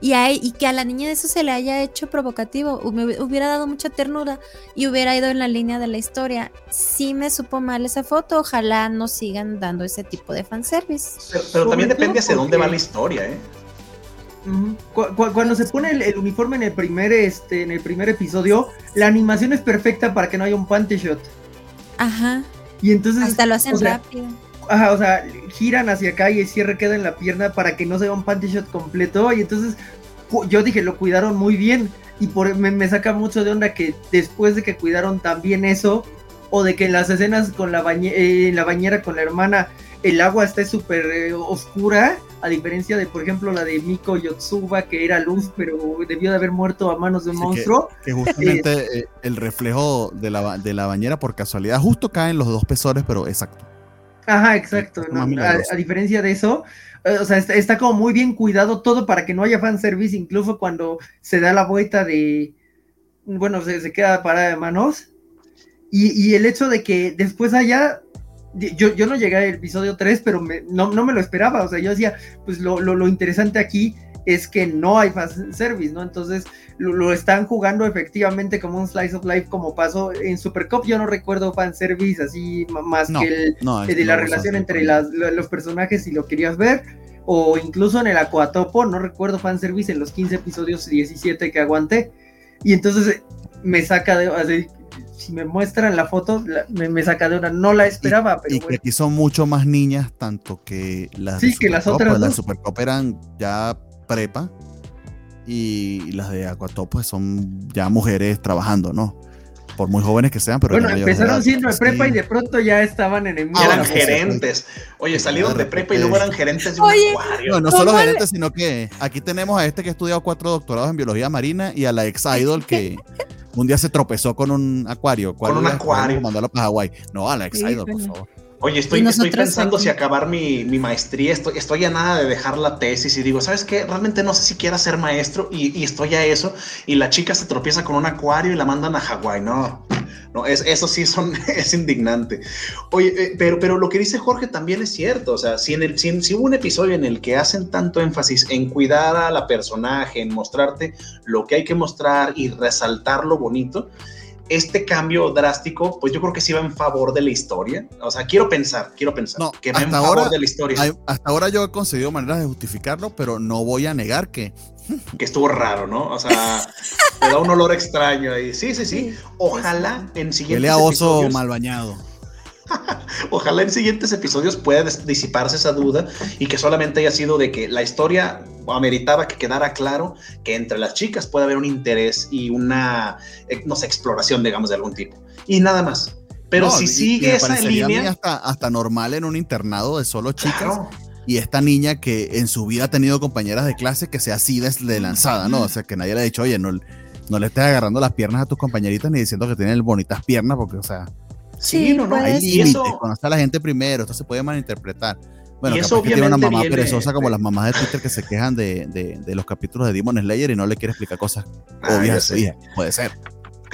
y, y que a la niña de eso se le haya hecho provocativo, me hubiera dado mucha ternura y hubiera ido en la línea de la historia. Sí me supo mal esa foto, ojalá no sigan dando ese tipo de fanservice. Pero, también depende hacia dónde va la historia, ¿eh? Cuando se pone el, uniforme en el primer este en el primer episodio, la animación es perfecta para que no haya un panty shot. Ajá. Y entonces hasta lo hacen rápido. Ajá, o sea, giran hacia acá y el cierre queda en la pierna para que no se vea un panty shot completo. Y entonces yo dije, lo cuidaron muy bien. Y por, me, saca mucho de onda que después de que cuidaron también eso, o de que en las escenas con la, eh, la bañera con la hermana, el agua esté súper eh, oscura, a diferencia de, por ejemplo, la de Miko Yotsuba, que era luz, pero debió de haber muerto a manos de un monstruo. Que, justamente eh, el reflejo de la, de la bañera, por casualidad, justo caen los dos pesores, pero exacto. Ajá, exacto. a, diferencia de eso, eh, o sea, está, como muy bien cuidado todo para que no haya fanservice, incluso cuando se da la vuelta de, bueno, se, queda parada de manos. Y, el hecho de que después haya, yo, yo no llegué al episodio 3, pero no, me lo esperaba, o sea, yo decía, pues lo, lo, lo interesante aquí es que no hay fanservice, ¿no? Entonces lo, están jugando efectivamente como un slice of life, como pasó en Super Cup. Yo no recuerdo fanservice así más que el de la relación entre los personajes si lo querías ver. O incluso en el Aquatopo, no recuerdo fanservice en los 15 episodios 17 que aguanté. Y entonces me saca de. si me muestran la foto, me, saca de una. No la esperaba, y, pero. que aquí son mucho más niñas, tanto que las. Sí, que las otras. Las Super eran ya prepa y las de Aquatop pues son ya mujeres trabajando, ¿no? Por muy jóvenes que sean, pero... Bueno, empezaron siendo de prepa y de pronto ya estaban en el mundo. eran gerentes. Oye, salieron de prepa y luego eran gerentes de un acuario. No, no solo gerentes, sino que aquí tenemos a este que ha estudiado cuatro doctorados en biología marina y a la ex idol que un día se tropezó con un acuario. Con un acuario. Mandarlo para Hawái. No, a la ex idol, por favor. Oye, estoy, estoy pensando si acabar mi, maestría, estoy, estoy, a nada de dejar la tesis y digo, ¿sabes qué? Realmente no sé si quiera ser maestro y, estoy a eso y la chica se tropieza con un acuario y la mandan a Hawái, no, no, es, eso sí son, es indignante. Oye, eh, pero, pero lo que dice Jorge también es cierto, o sea, si, en el, si, si hubo un episodio en el que hacen tanto énfasis en cuidar a la personaje, en mostrarte lo que hay que mostrar y resaltar lo bonito, este cambio drástico, pues yo creo que sí va en favor de la historia. O sea, quiero pensar, quiero pensar No, que va en hasta favor ahora de la historia. Hay- hasta ahora yo he conseguido maneras de justificarlo, pero no voy a negar que que estuvo raro, ¿no? O sea, te da un olor extraño ahí. Sí, sí, sí. Ojalá en siguientes huele a oso mal bañado. Ojalá en siguientes episodios pueda disiparse esa duda y que solamente haya sido de que la historia ameritaba que quedara claro que entre las chicas puede haber un interés y una, eh, no sé, exploración, digamos, de algún tipo. Y nada más. Pero No, si sigue me esa línea, hasta, hasta normal en un internado de solo chicas claro, y esta niña que en su vida ha tenido compañeras de clase que sea así de lanzada, ¿no? O sea, que nadie le ha dicho, oye, no, no le estés agarrando las piernas a tus compañeritas ni diciendo que tienen bonitas piernas, porque, o sea, sí, Sí, no, no. hay límites, eso, conocer a la gente primero, esto se puede malinterpretar. Bueno, Y capaz eso que tiene una mamá viene perezosa como las mamás de Twitter que se quejan de, de- de los capítulos de Demon Slayer y no le quiere explicar cosas Ah, obvias a su hija. Puede ser.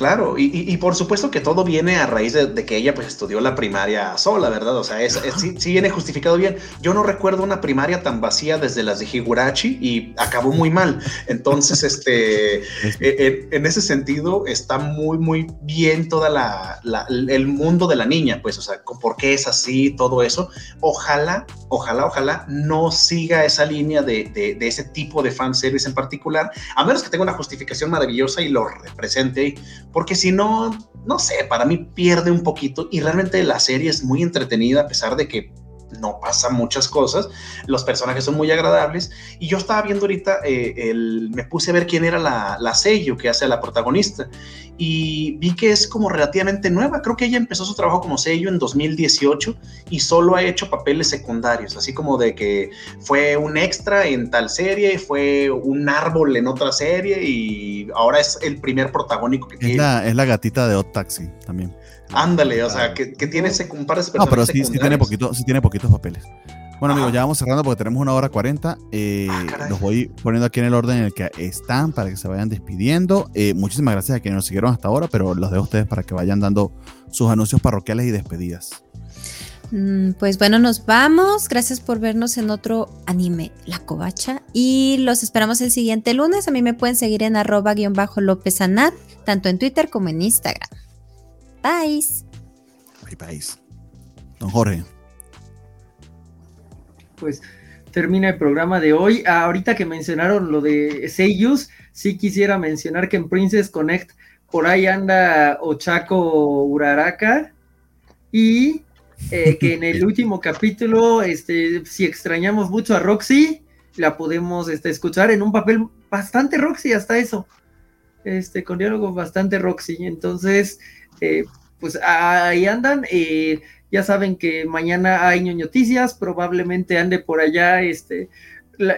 Claro, y, y- y por supuesto que todo viene a raíz de, de que ella pues estudió la primaria sola, ¿verdad? O sea, es, es- sí, sí viene justificado bien. Yo no recuerdo una primaria tan vacía desde las de Higurashi y acabó muy mal. Entonces, este, Es- eh, eh, en ese sentido está muy, muy bien toda la, la- el mundo de la niña, pues, o sea, por qué es así, todo eso. Ojalá, ojalá, ojalá no siga esa línea de, de, de ese tipo de fanservice en particular, a menos que tenga una justificación maravillosa y lo represente porque si no, no sé, para mí pierde un poquito y realmente la serie es muy entretenida a pesar de que no pasan muchas cosas, los personajes son muy agradables y yo estaba viendo ahorita, eh, el, me puse a ver quién era la, la sello que hace a la protagonista y vi que es como relativamente nueva, creo que ella empezó su trabajo como sello en 2018 y solo ha hecho papeles secundarios, así como de que fue un extra en tal serie, fue un árbol en otra serie y ahora es el primer protagónico que Es tiene. la, es la gatita de Odd Taxi también. Ándale, o sea, que, que tiene par de No, pero sí, sí tiene, poquito, sí tiene poquitos papeles. Bueno, amigos, Ajá. ya vamos cerrando porque tenemos una hora cuarenta. Eh, Ah, los voy poniendo aquí en el orden en el que están para que se vayan despidiendo. Eh, muchísimas gracias a quienes nos siguieron hasta ahora, pero los dejo a ustedes para que vayan dando sus anuncios parroquiales y despedidas. Mm, Pues bueno, nos vamos. Gracias por vernos en otro anime, La Covacha. Y los esperamos el siguiente lunes. A mí me pueden seguir en arroba guion bajo López Anat, tanto en Twitter como en Instagram. Bye. Bye, país. Don Jorge. pues termina el programa de hoy. Ah, ahorita que mencionaron lo de Seiyus, sí quisiera mencionar que en Princess Connect por ahí anda Ochako Uraraka y eh, que en el último capítulo, este, si extrañamos mucho a Roxy, la podemos este, escuchar en un papel bastante Roxy hasta eso, este, con diálogo bastante Roxy. Entonces, eh, pues ahí andan. eh, ya saben que mañana hay noticias, probablemente ande por allá, este,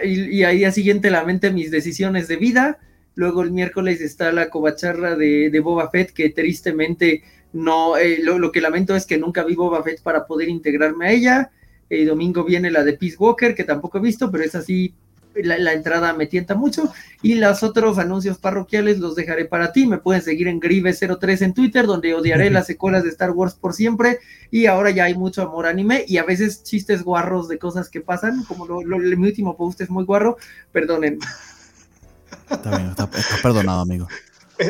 y, al día siguiente lamente mis decisiones de vida. Luego el miércoles está la covacharra de, de Boba Fett, que tristemente no, eh, lo, lo que lamento es que nunca vi Boba Fett para poder integrarme a ella. El domingo viene la de Peace Walker, que tampoco he visto, pero es así, la, la entrada me tienta mucho. Y los otros anuncios parroquiales los dejaré para ti. Me pueden seguir en Grieve03 en Twitter, donde odiaré las secuelas de Star Wars por siempre. Y ahora ya hay mucho amor anime y a veces chistes guarros de cosas que pasan, como lo, lo- mi último post es muy guarro. Perdonen. Está bien, está, está perdonado, amigo.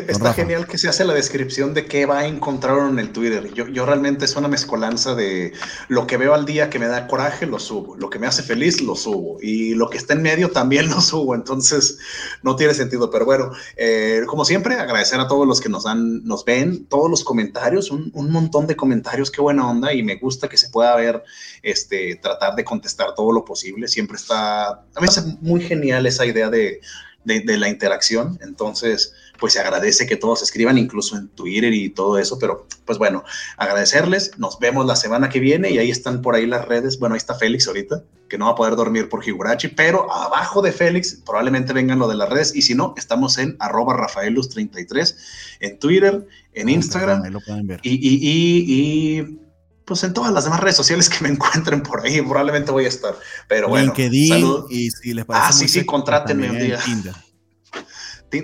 Está genial que se hace la descripción de qué va a encontrar en el Twitter. Yo, yo realmente es una mezcolanza de lo que veo al día que me da coraje, lo subo. Lo que me hace feliz, lo subo. Y lo que está en medio también lo subo. Entonces, no tiene sentido. Pero bueno, eh, como siempre, agradecer a todos los que nos dan, nos ven, todos los comentarios, un, un montón de comentarios, qué buena onda. Y me gusta que se pueda ver, este, tratar de contestar todo lo posible. Siempre está, a mí me hace muy genial esa idea de, de, de la interacción. Entonces, pues se agradece que todos escriban, incluso en Twitter y todo eso, pero pues bueno, agradecerles, nos vemos la semana que viene y ahí están por ahí las redes, bueno, ahí está Félix ahorita, que no va a poder dormir por Higurachi, pero abajo de Félix probablemente vengan lo de las redes y si no, estamos en arroba rafaelus33 en Twitter, en Instagram Ahí lo pueden ver. y, y, y, y, pues en todas las demás redes sociales que me encuentren por ahí, probablemente voy a estar, pero bueno, LinkedIn salud. y si les parece Ah, sí, sí, contrátenme un día. Tinder.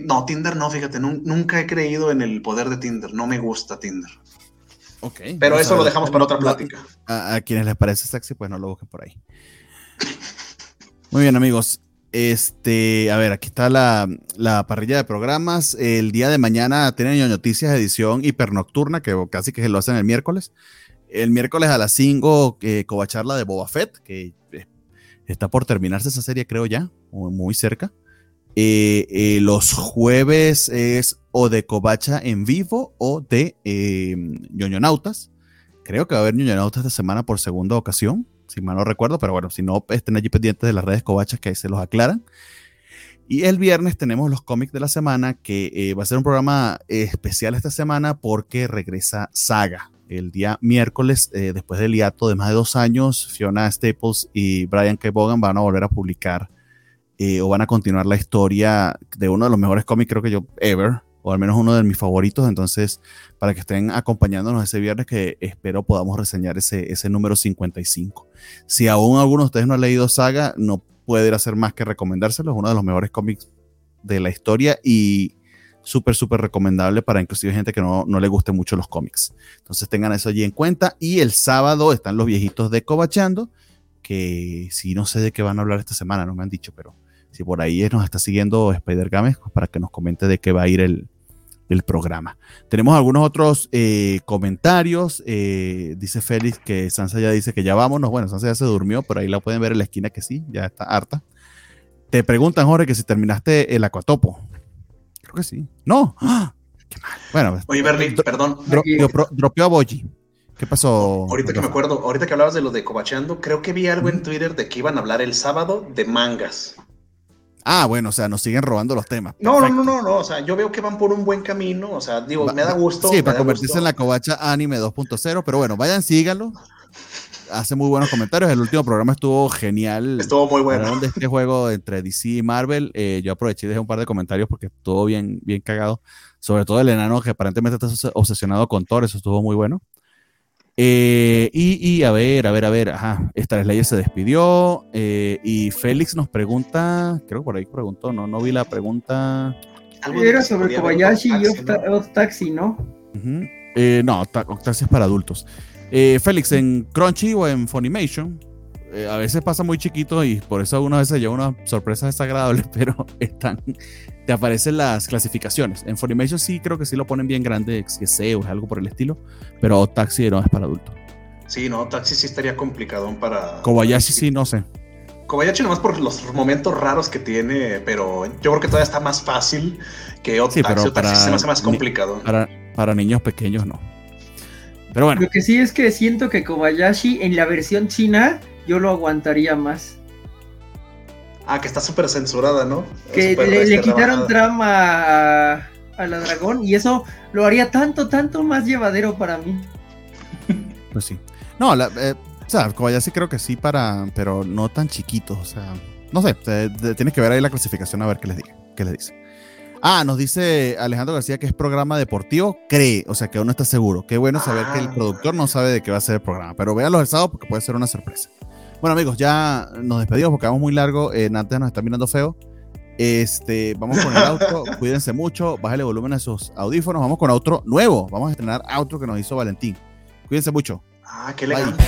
No, Tinder no, fíjate, nun- nunca he creído en el poder de Tinder, no me gusta Tinder. Ok. Pero eso lo dejamos para otra plática. A, a quienes les parece sexy, pues no lo busquen por ahí. Muy bien, amigos. Este, a ver, aquí está la, la parrilla de programas. El día de mañana tienen noticias edición hipernocturna, que casi que se lo hacen el miércoles. El miércoles a las 5, eh, Covacharla de Boba Fett, que eh, está por terminarse esa serie, creo ya, o muy cerca. Eh, eh, los jueves es o de Covacha en vivo o de eh, ñoñonautas. Creo que va a haber ñoñonautas esta semana por segunda ocasión, si mal no recuerdo, pero bueno, si no, estén allí pendientes de las redes Covachas que ahí se los aclaran. Y el viernes tenemos los cómics de la semana, que eh, va a ser un programa especial esta semana porque regresa Saga. El día miércoles, después del hiato de más de dos años, Fiona Staples y Brian K. Bogan van a volver a publicar eh, o van a continuar la historia de uno de los mejores cómics, creo que yo, ever, o al menos uno de mis favoritos. Entonces, para que estén acompañándonos ese viernes, que espero podamos reseñar ese, ese número 55. Si aún alguno de ustedes no ha leído Saga, no puede hacer más que recomendárselo. Es uno de los mejores cómics de la historia y súper, súper recomendable para inclusive gente que no, no, le guste mucho los cómics. Entonces tengan eso allí en cuenta. Y el sábado están los viejitos de Cobachando, que si no sé de qué van a hablar esta semana, no me han dicho, pero si por ahí nos está siguiendo Spider Games, pues para que nos comente de qué va a ir el, el programa. Tenemos algunos otros eh, comentarios. Eh, dice Félix que Sansa ya dice que ya vámonos. Bueno, Sansa ya se durmió, pero ahí la pueden ver en la esquina que sí, ya está harta. Te preguntan, Jorge, que si terminaste el acuatopo. Creo que sí. No. ¡Ah! Qué mal. Bueno, Oye, Bernie, perdón. Dro dro dropeó a Boji. ¿Qué pasó? Ahorita que me acuerdo, ahorita que hablabas de lo de Cobacheando, creo que vi algo en Twitter de que iban a hablar el sábado de mangas. Ah, bueno, o sea, nos siguen robando los temas. No, no, no, no, no, o sea, yo veo que van por un buen camino, o sea, digo, Va, me da gusto. Sí, para convertirse gusto. en la covacha anime 2.0, pero bueno, vayan, síganlo. Hace muy buenos comentarios. El último programa estuvo genial. Estuvo muy bueno. De este juego entre DC y Marvel. Eh, yo aproveché y dejé un par de comentarios porque estuvo bien, bien cagado. Sobre todo el enano que aparentemente está obsesionado con Thor, eso estuvo muy bueno. Eh, y, y, a ver, a ver, a ver, ajá, Slayer se despidió eh, y Félix nos pregunta, creo que por ahí preguntó, no, no vi la pregunta. Era sobre Kobayashi y Off, ¿no? Uh -huh. eh, no, Off Taxi es para adultos. Eh, Félix, en Crunchy o en Funimation, eh, a veces pasa muy chiquito y por eso uno a veces lleva unas sorpresas desagradables, pero están, te aparecen las clasificaciones. En Funimation sí creo que sí lo ponen bien grande, si es SEO, es algo por el estilo, pero Taxi no es para adultos. Sí, no, Taxi sí estaría complicado para... Kobayashi sí, no sé. Kobayashi nomás por los momentos raros que tiene, pero yo creo que todavía está más fácil que Odd sí, Taxi. Taxi se me hace más complicado. Para, para niños pequeños no. Pero bueno. Lo que sí es que siento que Kobayashi en la versión china yo lo aguantaría más. Ah, que está súper censurada, ¿no? Que le, le, quitaron trama a, a, la dragón y eso lo haría tanto, tanto más llevadero para mí. Pues sí. No, la, eh, o sea, Kobayashi creo que sí para, pero no tan chiquitos, o sea, no sé, te, te, tienes que ver ahí la clasificación a ver qué les diga, qué les dice. Ah, nos dice Alejandro García que es programa deportivo. Cree, o sea que uno está seguro. Qué bueno saber ah. que el productor no sabe de qué va a ser el programa. Pero véanlo el sábado porque puede ser una sorpresa. Bueno, amigos, ya nos despedimos porque vamos muy largo. Eh, Nantes nos está mirando feo. Este, vamos con el auto. Cuídense mucho. Bájale volumen a sus audífonos. Vamos con otro nuevo. Vamos a estrenar otro que nos hizo Valentín. Cuídense mucho. Ah, qué elegante.